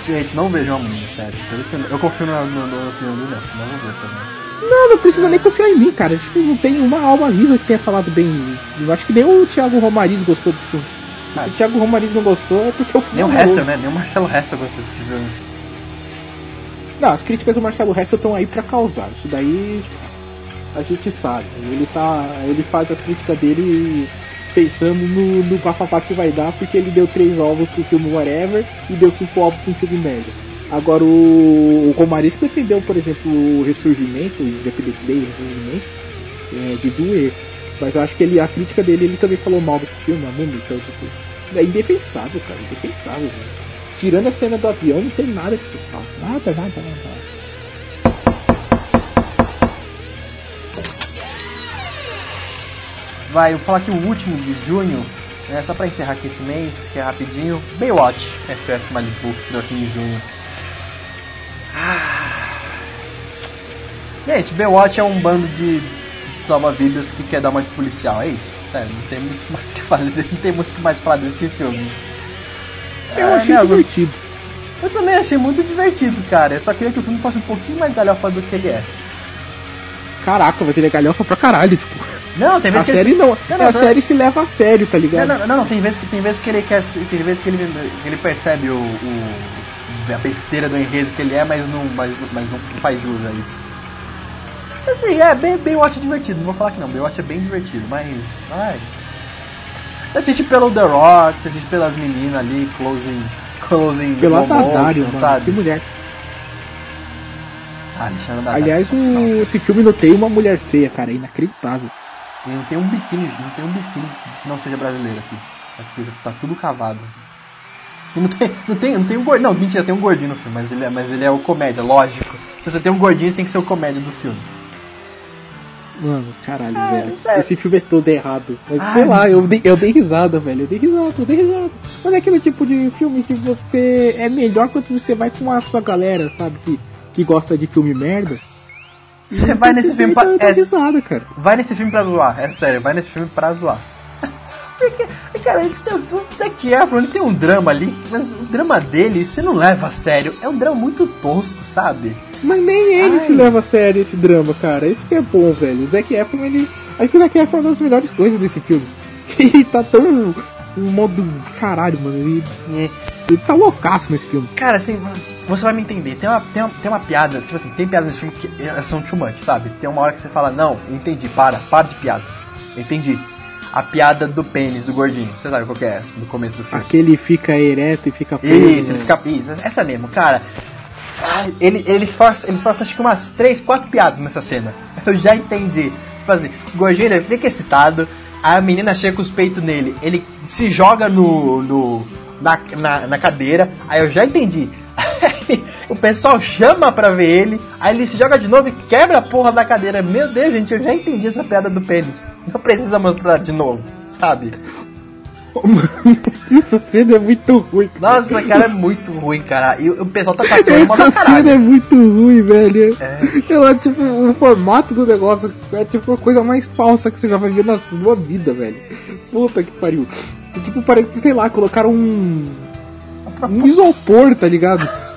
[SPEAKER 1] Gente, não vejam a música, sério. Eu confio no, no opinião do Neto, não vou ver também.
[SPEAKER 2] Não, não precisa nem confiar em mim, cara. Tipo, não tem uma alma viva que tenha falado bem. Eu acho que nem o Thiago Romariz gostou desse filme.
[SPEAKER 1] Ah.
[SPEAKER 2] Se o Thiago Romariz não gostou, é porque o filme
[SPEAKER 1] Nem o. Hessel, né? Nem o Marcelo Hessel gostou desse filme.
[SPEAKER 2] Não, as críticas do Marcelo Hessel estão aí pra causar. Isso daí a gente sabe. Ele tá. Ele faz as críticas dele pensando no, no bafafá que vai dar, porque ele deu três ovos pro filme Whatever e deu cinco ovos pro filme Média. Agora o, o que defendeu, por exemplo, o ressurgimento, o Independence Day, o ressurgimento, é, de doer. Mas eu acho que ele, a crítica dele, ele também falou mal desse filme, a tipo, é indefensável, cara, indefensável. Velho. Tirando a cena do avião, não tem nada que se salve. Nada, nada, nada.
[SPEAKER 1] Vai, eu vou falar aqui o último de junho, né, só pra encerrar aqui esse mês, que é rapidinho. Baywatch, FS Malibu, que deu aqui em junho. Gente, Baywatch é um bando de salva-vidas que quer dar uma de policial, é isso? Sério, não tem muito mais o que fazer, não tem muito mais pra falar desse filme.
[SPEAKER 2] Eu
[SPEAKER 1] É,
[SPEAKER 2] achei divertido.
[SPEAKER 1] Eu também achei muito divertido, cara. Eu só queria que o filme fosse um pouquinho mais galhofa do que ele é.
[SPEAKER 2] Caraca, vai ter galhofa pra caralho, tipo.
[SPEAKER 1] Não, tem
[SPEAKER 2] A
[SPEAKER 1] vezes que
[SPEAKER 2] série
[SPEAKER 1] ele...
[SPEAKER 2] não,
[SPEAKER 1] Não, não,
[SPEAKER 2] a
[SPEAKER 1] não.
[SPEAKER 2] série se leva a sério, tá ligado?
[SPEAKER 1] não, não, não, tem vezes que tem vezes que ele quer, tem vezes que ele, que ele percebe o, o- a besteira do enredo que ele é, mas não, mas, mas não faz jus a isso. Assim, é bem, bem Watch é divertido, não vou falar que não, Baywatch é bem divertido, mas ai, Você assiste pelo The Rock, você assiste pelas meninas ali, closing. Closing.
[SPEAKER 2] Pela
[SPEAKER 1] motion,
[SPEAKER 2] Tadário, mano.
[SPEAKER 1] sabe?
[SPEAKER 2] Que mulher.
[SPEAKER 1] Ah,
[SPEAKER 2] Aliás, o, esse filme não tem uma mulher feia, cara. É inacreditável.
[SPEAKER 1] E não tem um biquíni, não tem um biquíni que não seja brasileiro aqui. Aqui tá tudo cavado. E não tem, não tem, não tem um gordinho. Não, mentira, tem um gordinho no filme, mas ele é, mas ele é o comédia, lógico. Se você tem um gordinho, tem que ser o comédia do filme.
[SPEAKER 2] Mano, caralho,
[SPEAKER 1] Ah,
[SPEAKER 2] velho.
[SPEAKER 1] sério.
[SPEAKER 2] Esse filme é todo errado. Mas
[SPEAKER 1] Ai,
[SPEAKER 2] sei lá, eu dei, eu dei risada, velho. Eu dei risada, eu dei risada. Mas é aquele tipo de filme que você é melhor quando você vai com a sua galera, sabe? Que, que gosta de filme merda.
[SPEAKER 1] Você vai nesse filme pra. É,
[SPEAKER 2] risada, cara.
[SPEAKER 1] vai nesse filme pra zoar, é sério, vai nesse filme pra zoar. Porque, cara, ele tem, o Zac Efron, ele tem um drama ali, mas o drama dele você não leva a sério. É um drama muito tosco, sabe?
[SPEAKER 2] Mas nem ele
[SPEAKER 1] Ai.
[SPEAKER 2] se leva a sério esse drama, cara. Esse que é bom, velho. O Zac Efron, ele. Acho que o Zac Efron é uma das melhores coisas desse filme. Ele tá tão. Um modo. Caralho, mano. Ele,
[SPEAKER 1] E,
[SPEAKER 2] ele tá loucaço nesse filme.
[SPEAKER 1] cara, assim, você vai me entender. Tem uma, tem uma, tem uma piada, tipo assim, tem piadas nesse filme que são too much, sabe? Tem uma hora que você fala, não, entendi, para, para de piada. Entendi. A piada do pênis do gordinho. Você sabe qual que é? No começo do filme.
[SPEAKER 2] Aquele fica ereto e fica preso.
[SPEAKER 1] Isso, ele
[SPEAKER 2] no-
[SPEAKER 1] fica. Isso, essa mesmo, cara. Ele, ele esforça, ele esforça acho que umas 3, 4 piadas nessa cena. Eu já entendi. Tipo assim, o gordinho ele fica excitado, a menina chega com os peitos nele, ele se joga no. no na, na, na cadeira, aí eu já entendi. Aí o pessoal chama pra ver ele, aí ele se joga de novo e quebra a porra da cadeira. Meu Deus, gente, eu já entendi essa piada do pênis. Não precisa mostrar de novo, sabe?
[SPEAKER 2] Essa cena é muito ruim. cara.
[SPEAKER 1] Nossa, cara, é muito ruim, cara. E o pessoal tá tatuando mal
[SPEAKER 2] Essa cena é muito ruim, velho.
[SPEAKER 1] É.
[SPEAKER 2] Ela, tipo, o formato do negócio é tipo a coisa mais falsa que você já vai ver na sua vida, velho. Puta que pariu. Tipo, parece que, sei lá, colocaram um. Um isopor, tá ligado?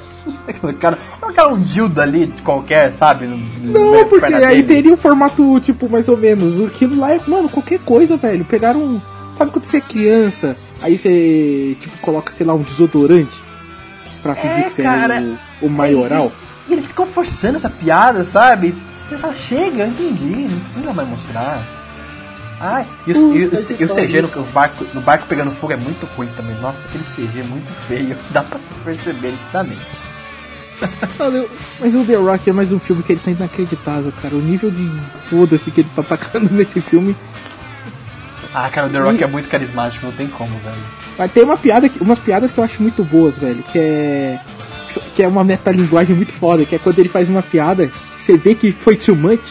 [SPEAKER 1] Cara, colocar um dildo ali de qualquer, sabe?
[SPEAKER 2] Não, porque aí teria um formato, tipo, mais ou menos. Aquilo lá é, mano, qualquer coisa, velho. Pegaram um. Sabe quando você é criança, aí você, tipo, coloca, sei lá, um desodorante pra fingir que você
[SPEAKER 1] cara.
[SPEAKER 2] é o, o maioral?
[SPEAKER 1] E eles ficam forçando essa piada, sabe? Você fala, chega, eu entendi, não precisa mais mostrar. Ai, e o, e o- e o CG no barco, no barco pegando fogo é muito ruim também. Nossa, aquele CG é muito feio. Dá pra se perceber nitidamente.
[SPEAKER 2] Mas o The Rock é mais um filme que ele tá inacreditável, cara. O nível de foda-se que ele tá atacando nesse filme.
[SPEAKER 1] Ah, cara, o The Rock
[SPEAKER 2] E-
[SPEAKER 1] é muito carismático, não tem como, velho.
[SPEAKER 2] Mas tem uma piada, umas piadas que eu acho muito boas, velho. Que é. Que é uma metalinguagem muito foda. Que é quando ele faz uma piada, você vê que foi too much.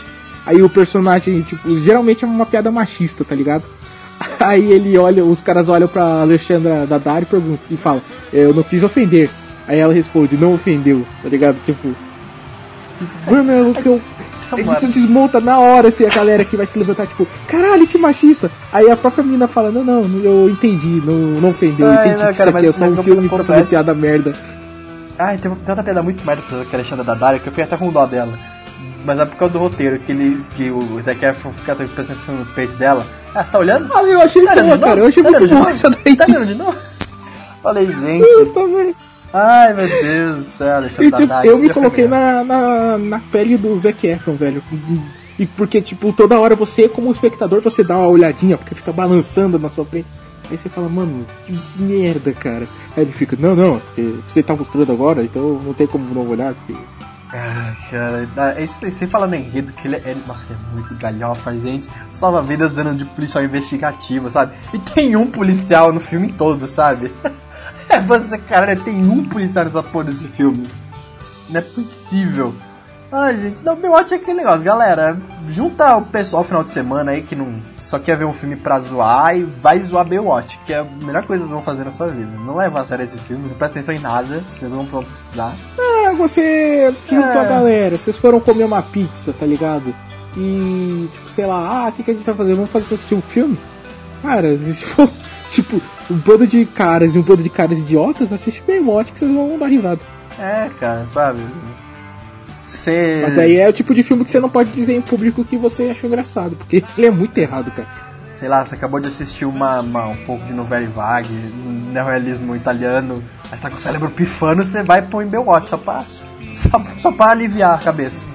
[SPEAKER 2] Aí o personagem, tipo, geralmente é uma piada machista, tá ligado? Aí ele olha, os caras olham pra Alexandra Daddario e perguntam e falam, eu não quis ofender. Aí ela responde, não ofendeu, tá ligado? Tipo. Mano, é o que eu. Ele se desmonta na hora, assim, a galera que vai se levantar, tipo, caralho, que machista. Aí a própria menina fala, não, não, eu entendi, não, não ofendeu, eu
[SPEAKER 1] Ai,
[SPEAKER 2] entendi
[SPEAKER 1] não,
[SPEAKER 2] que isso
[SPEAKER 1] cara,
[SPEAKER 2] aqui
[SPEAKER 1] mas-
[SPEAKER 2] é só um filme pra fazer piada merda.
[SPEAKER 1] Ai, tem, tem outra piada muito merda que a Alexandra Daddario, que eu fiquei até com dó dela. Mas é por causa do roteiro, que, ele, que o Zac Efron fica prestando atenção nos peitos dela. Ah, você tá olhando?
[SPEAKER 2] Ah, eu achei
[SPEAKER 1] Tá
[SPEAKER 2] boa,
[SPEAKER 1] olhando
[SPEAKER 2] cara, eu achei
[SPEAKER 1] Tá olhando
[SPEAKER 2] muito boa essa daí.
[SPEAKER 1] Tá vendo de novo? Falei, gente.
[SPEAKER 2] Puta, velho.
[SPEAKER 1] Ai, meu Deus do céu,
[SPEAKER 2] E, tipo, eu me coloquei na, na, na pele do Zac Efron, velho. E porque, tipo, toda hora você, como espectador, você dá uma olhadinha, porque fica balançando na sua frente. Aí você fala, mano, que merda, cara. Aí ele fica, não, não, porque você tá mostrando agora, então não tem como não olhar, porque.
[SPEAKER 1] Ai, cara, ah, esse- você falando em enredo que ele é, ele- nossa, é muito galhofa, gente. Salva vidas dando de policial investigativo, sabe? E tem um policial no filme todo, sabe? É você, cara, tem um policial nessa porra desse filme. Não é possível. Ai, gente, não, Baywatch é aquele negócio, galera. Junta o pessoal final de semana aí que não só quer ver um filme pra zoar e vai zoar Baywatch, que é a melhor coisa que vocês vão fazer na sua vida. Não leva a sério esse filme, não presta atenção em nada, vocês não vão precisar.
[SPEAKER 2] Ah, você junto
[SPEAKER 1] É.
[SPEAKER 2] a galera, vocês foram comer uma pizza, tá ligado? E, tipo, sei lá, ah, o que, que a gente vai fazer? Vamos fazer assistir um filme? Cara, se for, tipo, um bando de caras e um bando de caras idiotas, assiste Baywatch que vocês vão dar risada.
[SPEAKER 1] É, cara, sabe? Você.
[SPEAKER 2] Mas daí é o tipo de filme que você não pode dizer em público que você achou engraçado, porque ele é muito errado, cara.
[SPEAKER 1] Sei lá, você acabou de assistir uma, uma- um pouco de novela vague, um neorrealismo italiano, aí tá com o cérebro pifando, você vai pôr em Baywatch só pra, só, só pra aliviar a cabeça.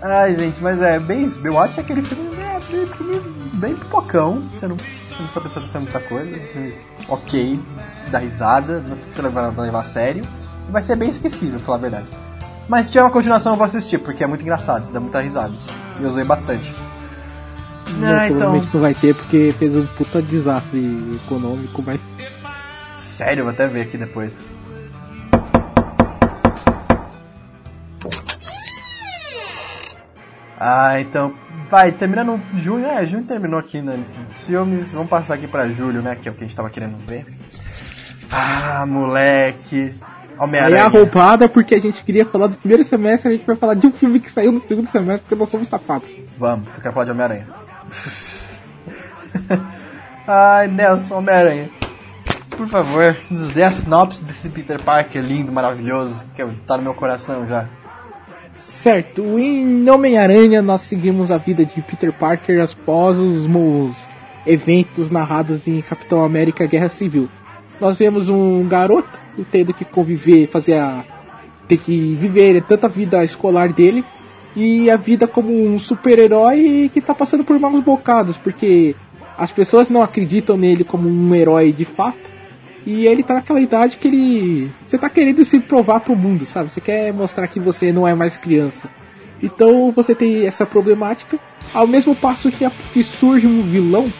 [SPEAKER 1] Ai, gente, mas é bem isso. Baywatch é aquele filme, é, filme bem pipocão, você não não precisa prestar atenção em muita coisa. Ok, se dá risada, não precisa levar, levar a sério. Vai ser bem esquecível, pra falar a verdade. Mas se tiver uma continuação eu vou assistir, porque é muito engraçado, se dá muita risada. E eu usei bastante.
[SPEAKER 2] Não,
[SPEAKER 1] Ah, então.
[SPEAKER 2] provavelmente não vai ter porque fez um puta desastre econômico, mas.
[SPEAKER 1] Sério, vou até ver aqui depois. Ah, então. Vai, terminando junho. É, junho terminou aqui né, nesses filmes. Vamos passar aqui pra julho, né? Que é o que a gente tava querendo ver. Ah, moleque.
[SPEAKER 2] Aí é a
[SPEAKER 1] Homem-Aranha.
[SPEAKER 2] roubada porque a gente queria falar do primeiro semestre, a gente vai falar de um filme que saiu no segundo semestre porque nós somos sapatos.
[SPEAKER 1] Vamos, eu quero falar de Homem-Aranha. Ai, Nelson, Homem-Aranha. Por favor, nos dê a sinopse desse Peter Parker lindo, maravilhoso, que tá no meu coração já.
[SPEAKER 2] Certo, em Homem-Aranha nós seguimos a vida de Peter Parker após os eventos narrados em Capitão América Guerra Civil. Nós vemos um garoto tendo que conviver, fazer a. ter que viver tanta vida escolar dele e a vida como um super-herói que tá passando por maus bocados, porque as pessoas não acreditam nele como um herói de fato. E ele tá naquela idade que ele. Você tá querendo se provar pro mundo, sabe? Você quer mostrar que você não é mais criança. Então você tem essa problemática. Ao mesmo passo que, a- que surge um vilão.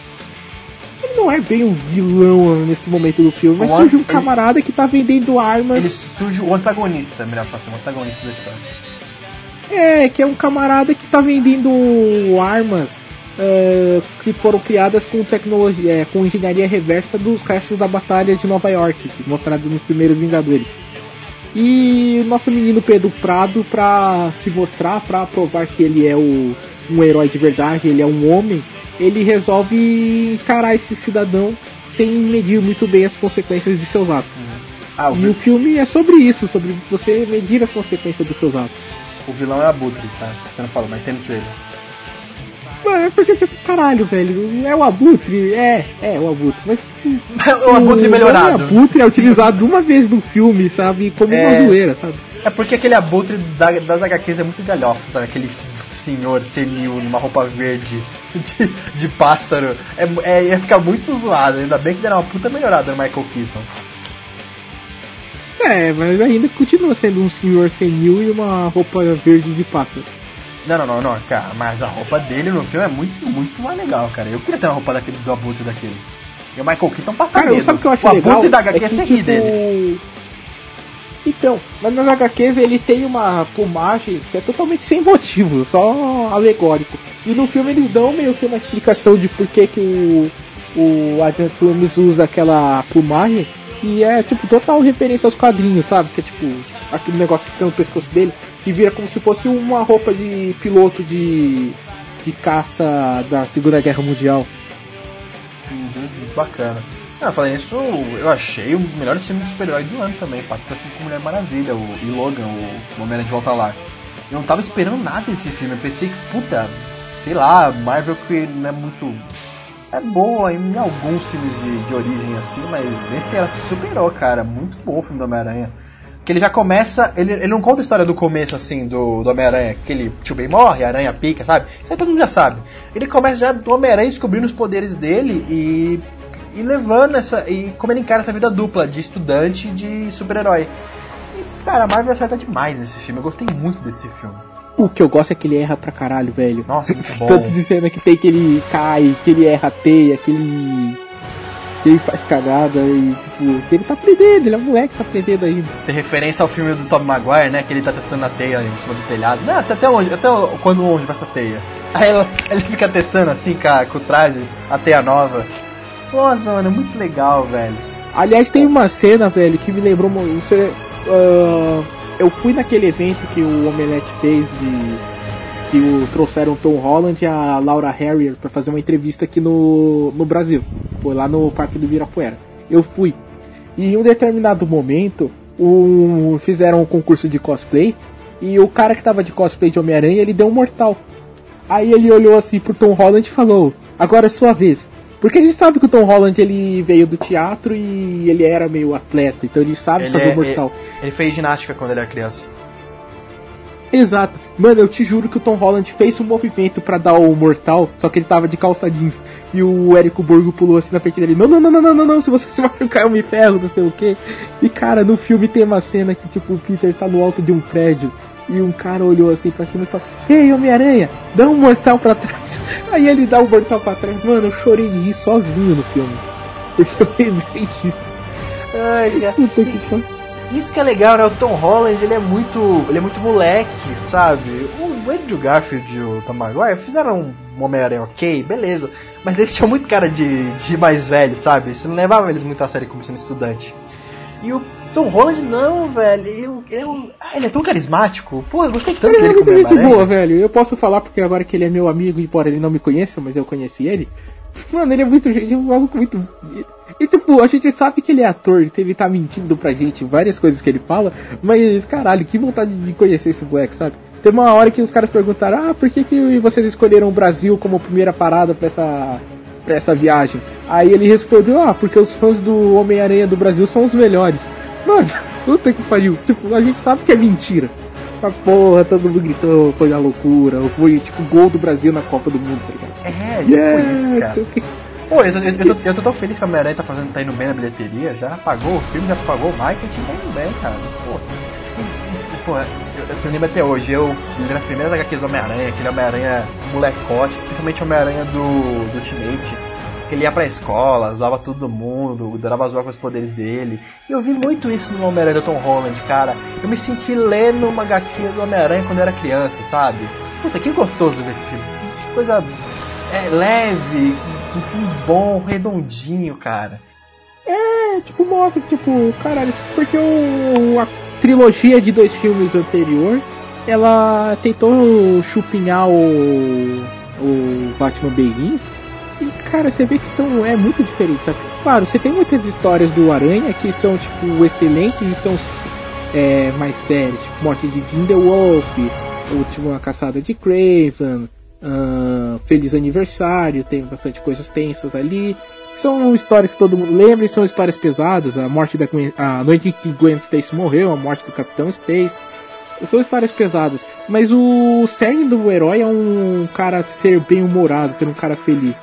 [SPEAKER 2] Ele não é bem um vilão nesse momento do filme, mas surge um
[SPEAKER 1] ele-
[SPEAKER 2] camarada que tá vendendo armas.
[SPEAKER 1] Ele surge o antagonista, melhor falar assim, o antagonista da história.
[SPEAKER 2] É, que é um camarada que tá vendendo armas é, que foram criadas com tecnologia, é, com engenharia reversa dos restos da batalha de Nova York, mostrado nos primeiros Vingadores. E o nosso menino Pedro Prado, pra se mostrar, pra provar que ele é o, um herói de verdade, ele é um homem, ele resolve encarar esse cidadão sem medir muito bem as consequências de seus atos.
[SPEAKER 1] Ah, o,
[SPEAKER 2] E o
[SPEAKER 1] vi-
[SPEAKER 2] filme é sobre isso, sobre você medir as consequências dos seus atos.
[SPEAKER 1] o vilão é Abutre, tá? Você não falou, mas tem no trailer.
[SPEAKER 2] Mano, é porque, tipo, caralho, velho, é o Abutre? É, é o Abutre, mas...
[SPEAKER 1] o Abutre melhorado.
[SPEAKER 2] O Abutre é utilizado uma vez no filme, sabe, como
[SPEAKER 1] É.
[SPEAKER 2] uma zoeira, sabe?
[SPEAKER 1] É porque aquele Abutre da- das HQs é muito galhofa, sabe? Aquele senhor senil numa roupa verde de, de pássaro. É, é, ia ficar muito zoado, ainda bem que deram uma puta melhorada no Michael Keaton.
[SPEAKER 2] É, mas ainda continua sendo um senhor senil e uma roupa verde de pássaro.
[SPEAKER 1] Não, não, não, não, cara, mas a roupa dele no filme é muito, muito mais legal, cara. Eu queria ter uma roupa daquele do Abutre daquele. E o Michael Keaton passa
[SPEAKER 2] Cara,
[SPEAKER 1] medo.
[SPEAKER 2] sabe o que eu acho
[SPEAKER 1] o
[SPEAKER 2] legal?
[SPEAKER 1] Abutre da
[SPEAKER 2] É
[SPEAKER 1] HQ
[SPEAKER 2] que,
[SPEAKER 1] você ri
[SPEAKER 2] tipo,
[SPEAKER 1] dele.
[SPEAKER 2] Então, mas nas HQs ele tem uma plumagem que é totalmente sem motivo, só alegórico. E no filme eles dão meio que uma explicação de por que, que o, o Toomes usa aquela plumagem. E é tipo total referência aos quadrinhos, sabe? Que é tipo aquele negócio que fica no pescoço dele, que vira como se fosse uma roupa de piloto de, de caça da Segunda Guerra Mundial.
[SPEAKER 1] Uhum, bacana. Ah, falando isso, eu achei um dos melhores filmes de super-herói do ano também, parecido com Mulher Maravilha o, e Logan, o Homem de Volta lá. Eu não tava esperando nada desse filme, eu pensei que, puta, sei lá, Marvel que não é muito. É boa em alguns filmes de, de origem assim, mas esse ela superou, cara. Muito bom o filme do Homem-Aranha. Que ele já começa. Ele, ele não conta a história do começo, assim, do, do Homem-Aranha, que ele tio Ben morre, a aranha pica, sabe? Isso aí todo mundo já sabe. Ele começa já do Homem-Aranha descobrindo os poderes dele e. E levando essa. E como ele encara essa vida dupla de estudante e de super-herói. E, cara, a Marvel acerta demais nesse filme. Eu gostei muito desse filme.
[SPEAKER 2] O que eu gosto é que ele erra pra caralho, velho.
[SPEAKER 1] Nossa, muito bom.
[SPEAKER 2] Tanto de cena que tem que ele cai, que ele erra a teia, que ele. Ele faz cagada e, tipo, ele tá aprendendo, ele é um moleque que tá aprendendo ainda.
[SPEAKER 1] Tem referência ao filme do Tobey Maguire, né? Que ele tá testando a teia em cima do telhado. Não, até, até onde? Até quando onde vai essa teia? Aí ela- ele fica testando assim, cara, com o traje, a teia nova. Nossa, mano, é muito legal, velho.
[SPEAKER 2] Aliás, tem uma cena, velho, que me lembrou. Você, ah, eu fui naquele evento que o Omelete fez de. Que o, trouxeram o Tom Holland e a Laura Harrier pra fazer uma entrevista aqui no, no Brasil. Foi lá no Parque do Virapuera. Eu fui. E em um determinado momento, o, fizeram um concurso de cosplay. E o cara que tava de cosplay de Homem-Aranha, ele deu um mortal. Aí ele olhou assim pro Tom Holland e falou: Agora é sua vez. Porque a gente sabe que o Tom Holland ele veio do teatro e ele era meio atleta, então ele sabe
[SPEAKER 1] Ele
[SPEAKER 2] fazer
[SPEAKER 1] é-
[SPEAKER 2] mortal.
[SPEAKER 1] Ele fez ginástica quando ele era criança.
[SPEAKER 2] Exato. Mano, eu te juro que o Tom Holland fez um movimento para dar o mortal, só que ele tava de calça jeans. E o Érico Borgo pulou assim na frente dele. Não, não, não, não, não, não, não, se você se machucar eu me ferro, não sei o quê. E cara, no filme tem uma cena que tipo o Peter tá no alto de um prédio. E um cara olhou assim pra cima e falou: Ei, Homem-Aranha, dá um mortal pra trás. Aí ele dá um mortal pra trás. Mano, eu chorei de rir sozinho no filme. Porque eu lembrei disso.
[SPEAKER 1] Ai, cara. Isso que é legal, né? O Tom Holland, ele é muito. ele é muito moleque, sabe? O Andrew Garfield e o Tom Maguire fizeram um Homem-Aranha ok, beleza. Mas eles tinham muito cara de, de mais velho, sabe? Você não levava eles muito a sério como sendo estudante. E o Tom Holland não, velho. É um, ah, ele é tão carismático. Pô, eu gostei tanto
[SPEAKER 2] Ele é
[SPEAKER 1] dele
[SPEAKER 2] muito
[SPEAKER 1] como
[SPEAKER 2] gente boa, velho. Eu posso falar porque agora que ele é meu amigo, embora ele não me conheça, mas eu conheci ele. Mano, ele é muito gente, um maluco muito. E tipo, a gente sabe que ele é ator, ele tá mentindo pra gente várias coisas que ele fala, mas caralho, que vontade de conhecer esse Black, sabe? Tem uma hora que os caras perguntaram, ah, por que, que vocês escolheram o Brasil como primeira parada pra essa, pra essa viagem? Aí ele respondeu, ah, porque os fãs do Homem-Aranha do Brasil são os melhores. Mano, puta que pariu. Tipo, a gente sabe que é mentira. A porra, todo mundo gritou, foi a loucura, foi tipo gol do Brasil na Copa do Mundo, tá ligado?
[SPEAKER 1] É, tipo isso, cara. Pô, eu tô, eu, tô, eu tô tão feliz que a Homem-Aranha tá, fazendo, tá indo bem na bilheteria, já pagou o filme, já pagou o marketing, tá indo bem, cara. Pô, pô eu, eu lembro até hoje, eu das primeiras HQs do Homem-Aranha, aquele Homem-Aranha molecote, principalmente o Homem-Aranha do, do Ultimate, que ele ia pra escola, zoava todo mundo, adorava zoar com os poderes dele. E eu vi muito isso no Homem-Aranha do Tom Holland, cara. Eu me senti lendo uma HQ do Homem-Aranha quando eu era criança, sabe? Puta, que gostoso ver esse filme. Que coisa é, leve, um filme bom, redondinho, cara.
[SPEAKER 2] É, tipo, mostra, tipo, caralho, porque o, a trilogia de dois filmes anterior, ela tentou chupinhar o, o Batman Begins, e, cara, você vê que são, é muito diferente, sabe? Claro, você tem muitas histórias do Aranha que são, tipo, excelentes e são é, mais sérias, tipo, Morte de Grindelwald, Última Caçada de Craven, ah, Feliz Aniversário, tem bastante coisas tensas ali. São histórias que todo mundo lembra e são histórias pesadas. A morte da a noite em que Gwen Stacy morreu, a morte do Capitão Stacy. São histórias pesadas. Mas o cerne do herói é um cara ser bem humorado, ser um cara feliz.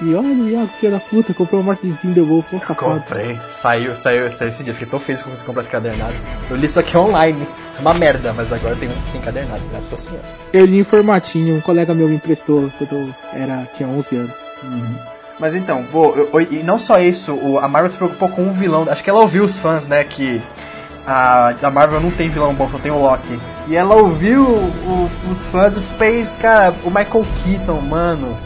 [SPEAKER 2] E olha, olha, filho da puta, comprou a morte de Grindelwald, foi um safado.
[SPEAKER 1] Comprei, saiu, saiu, saiu esse dia, fiquei tão feliz quando você comprou esse cadernado. Eu li isso aqui online, uma merda, mas agora tem um que tem cadernado, graças a senhora.
[SPEAKER 2] Eu li em formatinho, um colega meu me emprestou quando eu era, tinha 11 anos.
[SPEAKER 1] Mas então, pô, eu- eu- e não só isso, o- a Marvel se preocupou com um vilão. Acho que ela ouviu os fãs, né? Que a, a Marvel não tem vilão bom, só tem o Loki. E ela ouviu o- os fãs e fez, cara, o Michael Keaton, mano.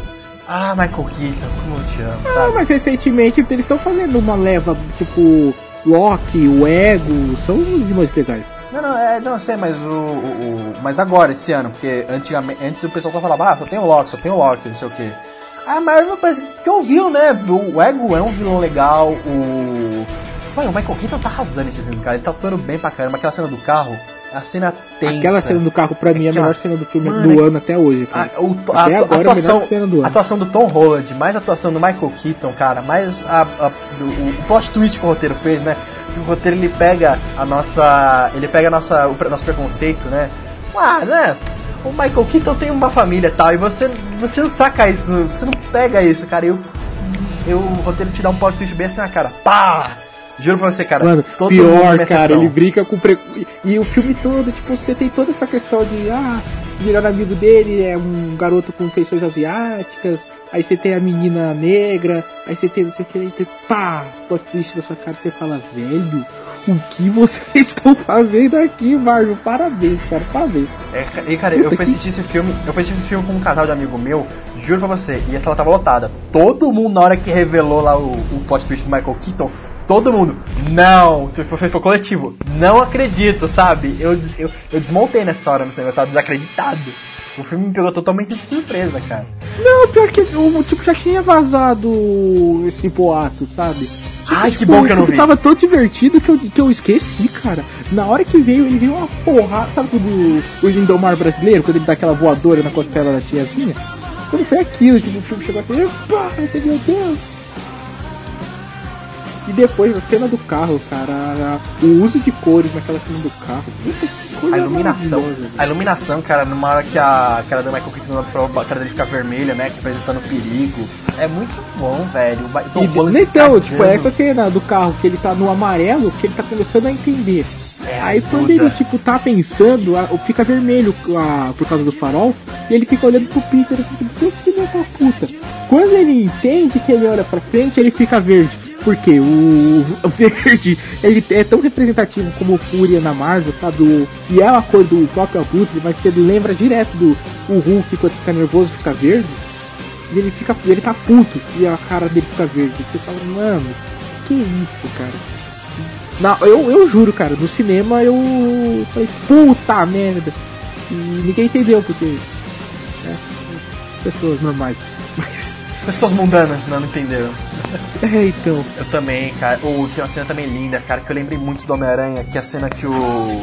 [SPEAKER 1] Ah, Michael Keaton, como eu te amo,
[SPEAKER 2] Ah,
[SPEAKER 1] sabe?
[SPEAKER 2] mas recentemente eles estão fazendo uma leva, tipo, Loki, o Ego, são os mais legais.
[SPEAKER 1] Não, não, é, não sei, mas o, o, o- Mas agora, esse ano, porque antigamente, antes o pessoal só falava, ah, só tem o Loki, só tem o Loki, não sei o que. A Marvel parece que ouviu, né? O Ego é um vilão legal, o. Mano, o Michael Keaton tá arrasando esse filme, cara. Ele tá atuando bem pra caramba. Aquela cena do carro, a cena tensa.
[SPEAKER 2] Aquela cena do carro, pra mim, é a melhor cena do filme
[SPEAKER 1] Mano,
[SPEAKER 2] do ano até hoje.
[SPEAKER 1] A,
[SPEAKER 2] Cara.
[SPEAKER 1] o, a,
[SPEAKER 2] Até
[SPEAKER 1] a,
[SPEAKER 2] agora, a
[SPEAKER 1] atuação,
[SPEAKER 2] melhor cena do ano.
[SPEAKER 1] a atuação do Tom Holland, mais a atuação do Michael Keaton, cara, mais a, a- do- o, o plot twist que o roteiro fez, né? Que o roteiro ele pega a nossa. Ele pega a nossa, o nosso preconceito, né? Ah, né? O Michael Keaton tem uma família e tal, e você, você não saca isso, você não pega isso, cara. Eu, eu, o roteiro te dá um plot twist bem assim na cara. Pá! Juro pra você, cara.
[SPEAKER 2] Mano, pior, cara, ele brinca com pre... E o filme todo, tipo, você tem toda essa questão de, ah, o melhor amigo dele é um garoto com feições asiáticas, aí você tem a menina negra, aí você tem, você tem, tem pá, plot twist na sua cara, você fala, velho, o que vocês estão fazendo aqui, Marvel? Parabéns, cara, parabéns.
[SPEAKER 1] É, e cara, eu fui assistir esse filme, eu fui assistir esse filme com um casal de amigo meu, juro pra você, e a sala tava lotada. Todo mundo, na hora que revelou lá o, o plot twist do Michael Keaton, todo mundo, não, tipo, foi, foi coletivo, não acredito, sabe? Eu, eu, eu desmontei nessa hora no cinema, eu tava desacreditado. O filme me pegou totalmente de surpresa, cara.
[SPEAKER 2] Não, pior que o tipo já tinha vazado esse boato, sabe?
[SPEAKER 1] Ai, que
[SPEAKER 2] Tipo,
[SPEAKER 1] bom que eu não
[SPEAKER 2] o filme
[SPEAKER 1] vi.
[SPEAKER 2] tava tão divertido que eu, que eu esqueci, cara. Na hora que veio, ele veio uma porrada. Sabe do o Lindomar brasileiro, quando ele dá aquela voadora na costela da tiazinha? Quando foi aquilo, tipo, o filme chegou assim, pá, meu Deus. E depois a cena do carro, cara, o uso de cores naquela cena do carro. Puta que coisa
[SPEAKER 1] A iluminação, a iluminação, cara, numa hora que a cara do Michael Keaton a cara dele fica vermelha, né? Que apresentando perigo. É muito bom, velho. Tom Holland
[SPEAKER 2] então, tipo, essa cena do carro que ele tá no amarelo, que ele tá começando a entender.
[SPEAKER 1] É,
[SPEAKER 2] Aí quando ele, tipo, tá pensando, a- fica vermelho a- por causa do farol, e ele fica olhando pro Peter assim, tipo, "Deus, que filho da puta. Quando ele entende que ele olha pra frente, ele fica verde. Porque o, verde, ele é tão representativo como o Fúria na Marvel, sabe? O- e é a cor do próprio Abutre, mas você lembra direto do o Hulk quando fica nervoso fica verde. E ele fica. ele tá puto e a cara dele fica verde. Você fala, mano, que isso, cara? Não, eu, eu juro, cara, no cinema eu falei, puta merda. E ninguém entendeu, porque. né, pessoas normais. Mas.
[SPEAKER 1] Pessoas mundanas não entenderam.
[SPEAKER 2] É, então.
[SPEAKER 1] Eu também, cara. Ou tem uma cena também linda, cara, que eu lembrei muito do Homem-Aranha, que é a cena que o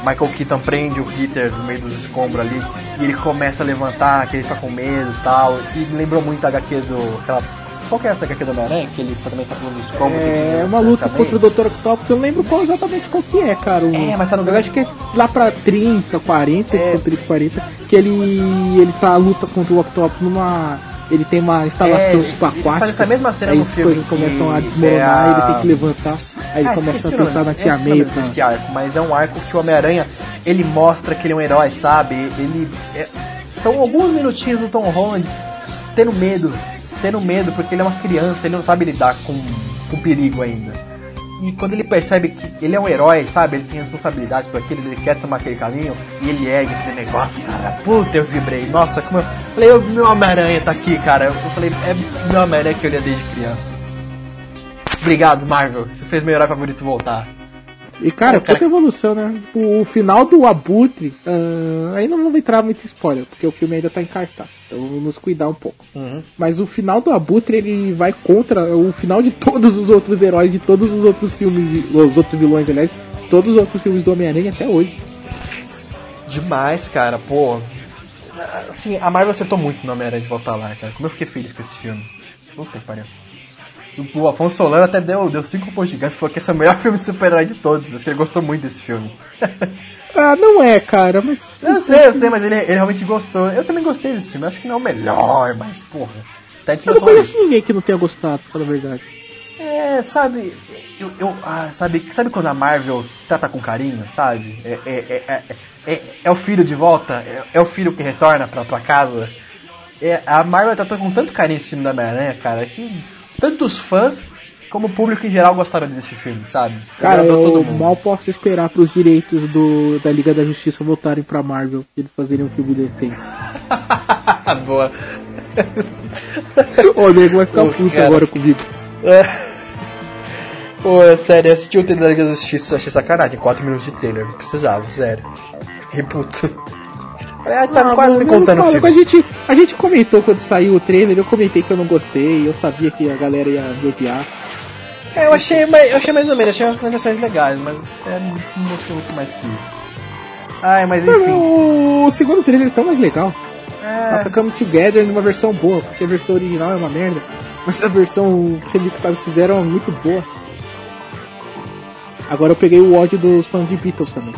[SPEAKER 1] Michael Keaton prende o Peter no meio dos escombros ali, e ele começa a levantar, que ele fica com medo e tal. E me lembrou muito a HQ do. Aquela, qual que é essa HQ do Homem-Aranha? Que ele também tá pulando os escombros.
[SPEAKER 2] É uma luta contra o Dr. Octopus, eu não lembro qual exatamente qual que é, cara. o-
[SPEAKER 1] É, mas tá no-
[SPEAKER 2] Eu acho que é lá pra 30, 40,
[SPEAKER 1] É.
[SPEAKER 2] é. 30, 40, que ele. ele tá luta contra o Octopus numa. Ele tem uma instalação
[SPEAKER 1] É,
[SPEAKER 2] tipo
[SPEAKER 1] ele faz
[SPEAKER 2] aquática.
[SPEAKER 1] essa mesma cena
[SPEAKER 2] aí
[SPEAKER 1] no
[SPEAKER 2] as
[SPEAKER 1] filme
[SPEAKER 2] coisas começam a
[SPEAKER 1] que
[SPEAKER 2] desmoronar,
[SPEAKER 1] é a-
[SPEAKER 2] ele tem que levantar. Aí ele
[SPEAKER 1] Ah,
[SPEAKER 2] começa a pensar na tia May.
[SPEAKER 1] desse arco, mas é um arco que o Homem-Aranha ele mostra que ele é um herói, sabe? Ele é- são alguns minutinhos do Tom Holland tendo medo, tendo medo porque ele é uma criança, ele não sabe lidar com, com perigo ainda. E quando ele percebe que ele é um herói, sabe? Ele tem responsabilidades por aquilo, ele quer tomar aquele caminho e ele ergue aquele negócio, cara. Puta, eu vibrei. Nossa, como eu falei, "Ô, meu Homem-Aranha tá aqui, cara. Eu falei, é meu Homem-Aranha que eu lia desde criança. Obrigado, Marvel. Você fez meu herói favorito voltar.
[SPEAKER 2] E cara,
[SPEAKER 1] É, cara-
[SPEAKER 2] puta evolução, né? O final do Abutre, ah, aí não vou entrar muito em spoiler, porque o filme ainda tá em cartaz. Então vamos nos cuidar um pouco. Mas o final do Abutre, ele vai contra o final de todos os outros heróis, de todos os outros filmes, de- os outros vilões, aliás, de todos os outros filmes do Homem-Aranha até hoje.
[SPEAKER 1] Demais, cara, pô. Assim, a Marvel acertou muito no Homem-Aranha de voltar lá, cara. Como eu fiquei feliz com esse filme. Puta que pariu. O o Afonso Solano até deu, deu cinco pontos gigantes e falou que esse é o melhor filme de super-herói de todos. Acho que ele gostou muito desse filme.
[SPEAKER 2] Ah, não é, cara, mas.
[SPEAKER 1] eu sei, eu sei, mas ele, ele realmente gostou. Eu também gostei desse filme. Acho que não é o melhor, mas, porra. Tá
[SPEAKER 2] Eu não conheço
[SPEAKER 1] favoritos.
[SPEAKER 2] ninguém que não tenha gostado, pra falar a verdade.
[SPEAKER 1] É, sabe, eu, eu- ah, sabe, sabe quando a Marvel trata com carinho, sabe? É, é, é, é, é- é o filho de volta, é, é o filho que retorna pra, pra casa. É, a Marvel tratou com tanto carinho esse filme da Homem-Aranha, cara, que tanto os fãs como o público em geral gostaram desse filme, sabe?
[SPEAKER 2] Cara, eu mal posso esperar pros direitos do, da Liga da Justiça voltarem pra Marvel e eles fazerem um filme decente.
[SPEAKER 1] Boa.
[SPEAKER 2] o nego vai ficar
[SPEAKER 1] Ô,
[SPEAKER 2] puto
[SPEAKER 1] cara.
[SPEAKER 2] agora comigo.
[SPEAKER 1] É. Pô, sério, eu assisti o trailer da Liga da Justiça, achei sacanagem. 4 minutos de trailer, não precisava, sério. Fiquei puto. Ah, tá
[SPEAKER 2] Ah,
[SPEAKER 1] quase
[SPEAKER 2] mano,
[SPEAKER 1] me contando o
[SPEAKER 2] falo,
[SPEAKER 1] filme.
[SPEAKER 2] A gente, a gente comentou quando saiu o trailer, eu comentei que eu não gostei, eu sabia que a galera ia me odiar.
[SPEAKER 1] É, eu achei, mais, eu achei mais ou menos, achei umas versões legais, mas é, mostrou muito mais que isso. Ai, mas
[SPEAKER 2] Mas
[SPEAKER 1] enfim.
[SPEAKER 2] o segundo trailer é tão mais legal.
[SPEAKER 1] É,
[SPEAKER 2] Tá Come Together numa versão boa, porque a versão original é uma merda. Mas a versão que eles sabe fizeram é muito boa. Agora eu peguei o ódio dos fãs de Beatles também.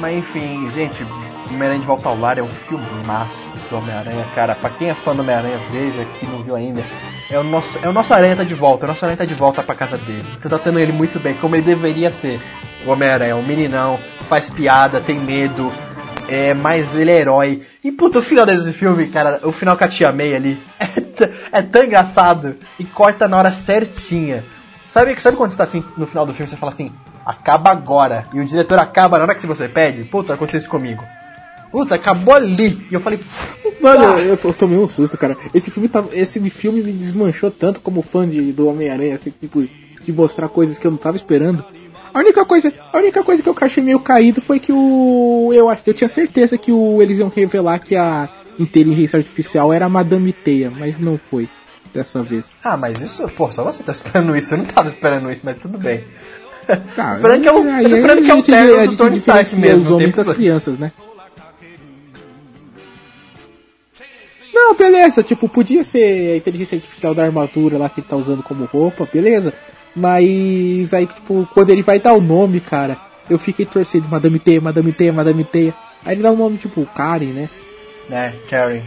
[SPEAKER 1] mas enfim, gente, Homem-Aranha de Volta ao Lar é um filmaço do Homem-Aranha, cara. Pra quem é fã do Homem-Aranha, veja, que não viu ainda. É o nosso, é o nosso Aranha tá de volta, o nosso Aranha tá de volta pra casa dele. Tratando ele muito bem, como ele deveria ser. O Homem-Aranha, um meninão, faz piada, tem medo, é, mas ele é herói. E puta, o final desse filme, cara, o final com a tia May ali, é, é tão engraçado e corta na hora certinha. Sabe, sabe quando você tá assim, no final do filme, você fala assim, acaba agora, e o diretor acaba na hora que você pede? Puta, aconteceu isso comigo. Puta, acabou ali. E eu falei,
[SPEAKER 2] Mano,
[SPEAKER 1] Ah.
[SPEAKER 2] eu, eu tomei um susto, cara. Esse filme, tá, esse filme me desmanchou tanto como fã de, do Homem-Aranha, assim, tipo, de mostrar coisas que eu não tava esperando. A única coisa, a única coisa que eu achei meio caído foi que o. Eu acho eu tinha certeza que o, eles iam revelar que a inteligência artificial era a Madame Teia, mas não foi dessa vez.
[SPEAKER 1] ah, mas isso, pô, só você tá esperando isso. Eu não tava esperando isso, mas tudo bem.
[SPEAKER 2] Tá,
[SPEAKER 1] Esperando que é o-
[SPEAKER 2] aí-
[SPEAKER 1] eu tô esperando que é o terno do Tony Stark mesmo,
[SPEAKER 2] Os homens das crianças, né? Não, beleza, tipo, podia ser a inteligência artificial da armadura lá que ele tá usando como roupa, beleza. Mas aí, tipo, quando ele vai dar o nome, cara, eu fiquei torcendo, Madame Teia, Madame Teia, Madame Teia. Aí ele dá um nome tipo Karen, né?
[SPEAKER 1] É, Karen.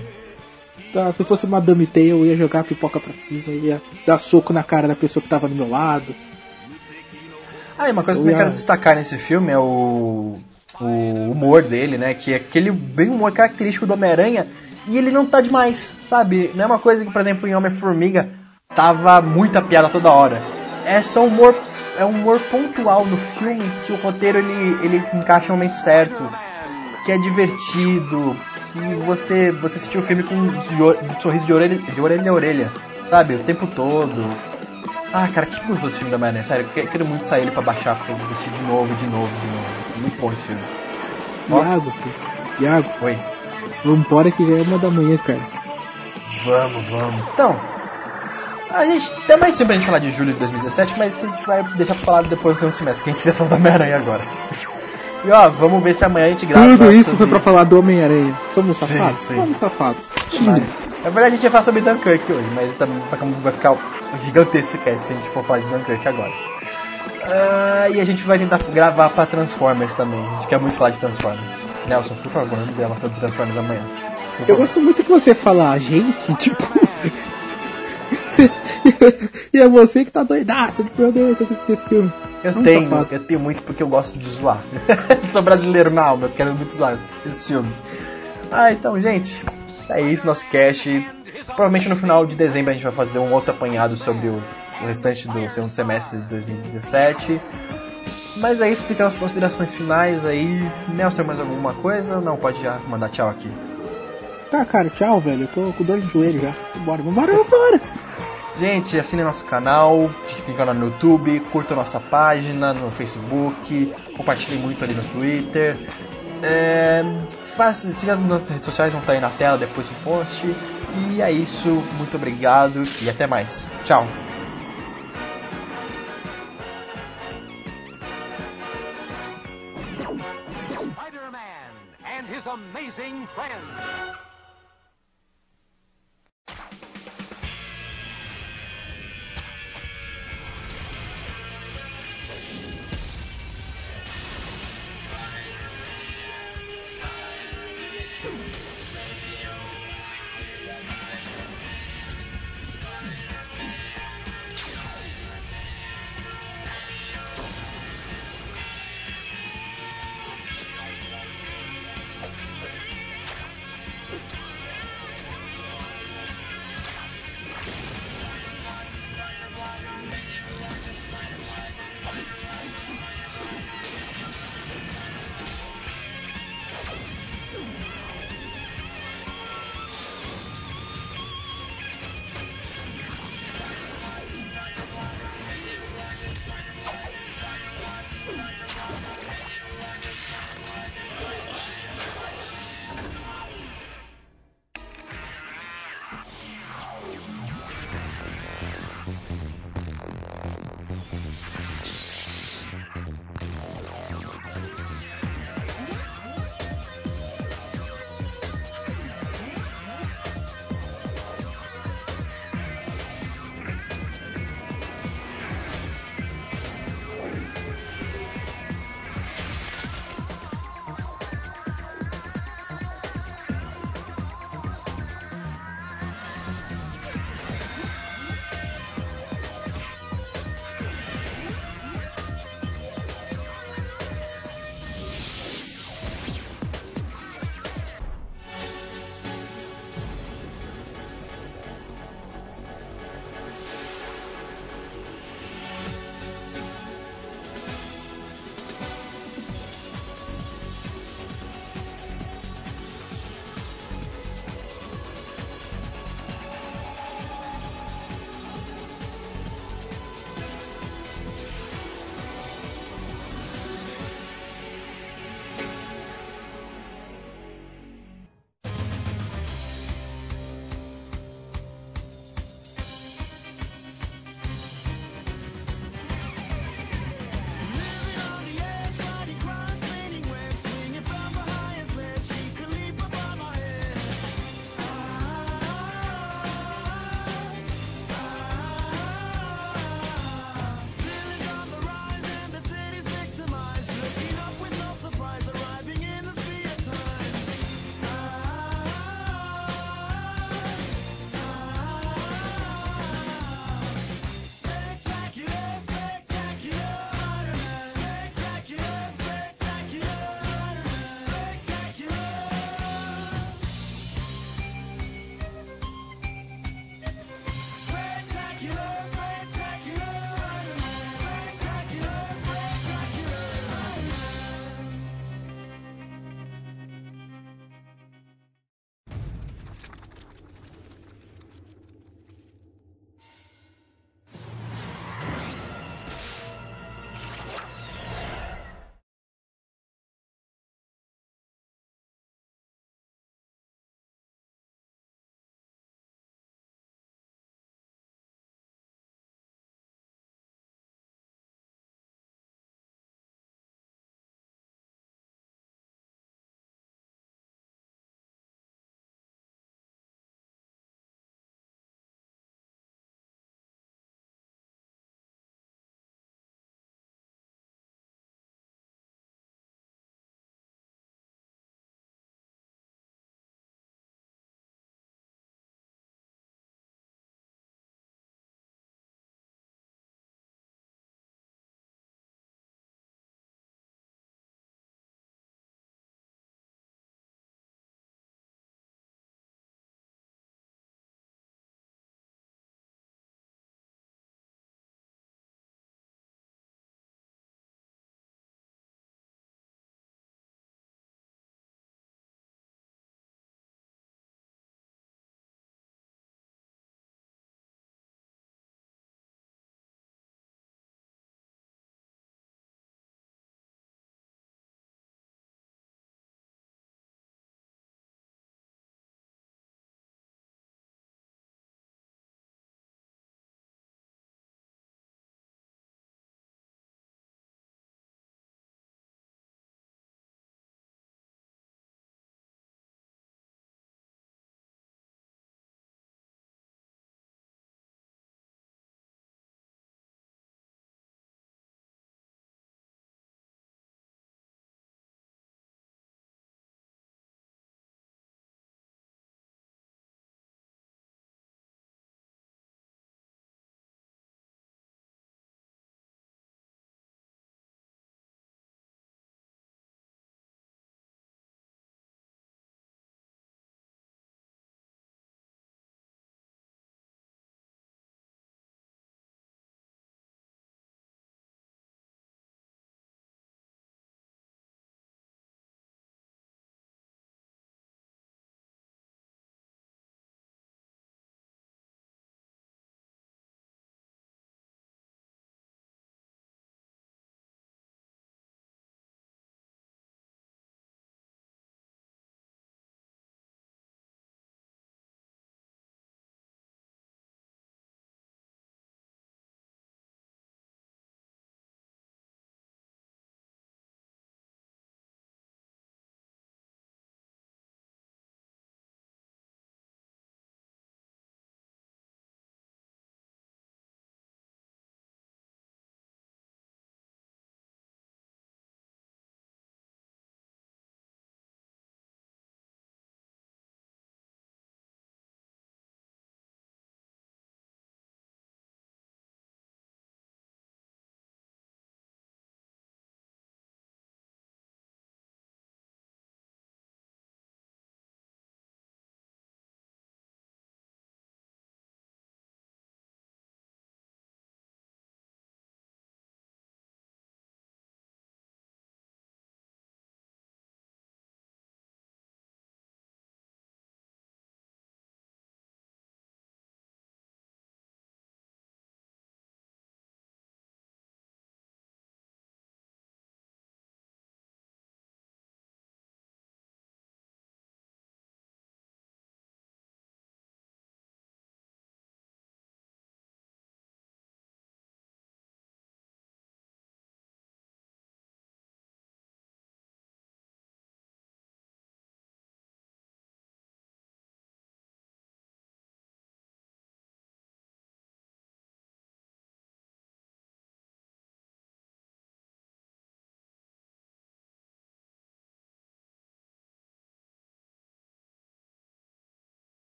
[SPEAKER 2] Tá, se fosse Madame Teia, eu ia jogar a pipoca pra cima, ia dar soco na cara da pessoa que tava do meu lado.
[SPEAKER 1] Ah, e uma coisa que eu quero destacar nesse filme é o, o humor dele, né? Que é aquele bem humor característico do Homem-Aranha e ele não tá demais, sabe? Não é uma coisa que, por exemplo, em Homem-Formiga tava muita piada toda hora. É só humor, é um humor pontual no filme que o roteiro ele, ele encaixa em momentos certos, que é divertido, que você você assistiu o filme com um sorriso de orelha, de orelha a orelha, sabe? O tempo todo. Ah, cara, que gostoso esse filme da Mané, sério. Eu quero muito sair ele pra baixar, pra assistir de novo, de novo, de novo. Muito bom esse filme.
[SPEAKER 2] Iago, Iago.
[SPEAKER 1] Oi.
[SPEAKER 2] Vamos embora que já é uma da manhã, cara.
[SPEAKER 1] Vamos, vamos. Então, a gente tem mais tempo pra gente falar de julho de 2017, mas isso a gente vai deixar pra falar depois do segundo semestre, que a gente vai falar da Homem-Aranha agora. E ó, vamos ver se amanhã a gente grava.
[SPEAKER 2] Tudo isso sobre... foi pra falar do Homem-Aranha. Somos safados? Sim, sim. Somos safados.
[SPEAKER 1] Mas, na verdade a gente ia falar sobre Dunkirk hoje, mas também vai ficar gigantesco se a gente for falar de Dunkirk agora. Uh, e a gente vai tentar gravar pra Transformers também. A gente quer muito falar de Transformers. Nelson, por favor, não grava sobre Transformers amanhã.
[SPEAKER 2] Eu gosto muito que você fala a gente, tipo. e é você que tá doidaço, meu Deus, eu tenho que esse filme.
[SPEAKER 1] Eu não tenho, sapato. eu tenho muito porque eu gosto de zoar. Sou brasileiro na alma, eu quero muito zoar esse filme. Ah, então, gente, é isso, nosso cast. Provavelmente no final de dezembro a gente vai fazer um outro apanhado sobre o, o restante do segundo semestre de 2017. Mas é isso, fica as considerações finais aí. Nelson, mais alguma coisa? Não, pode já mandar tchau aqui.
[SPEAKER 2] Tá, cara, tchau, velho. Eu tô com dor de joelho já. Vambora, vambora, vambora!
[SPEAKER 1] Gente, assine nosso canal, tem canal no YouTube, curta nossa página no Facebook, compartilhe muito ali no Twitter. É, faça, siga nas redes sociais, vão estar aí na tela depois do post. E é isso, muito obrigado e até mais. Tchau! His amazing friends.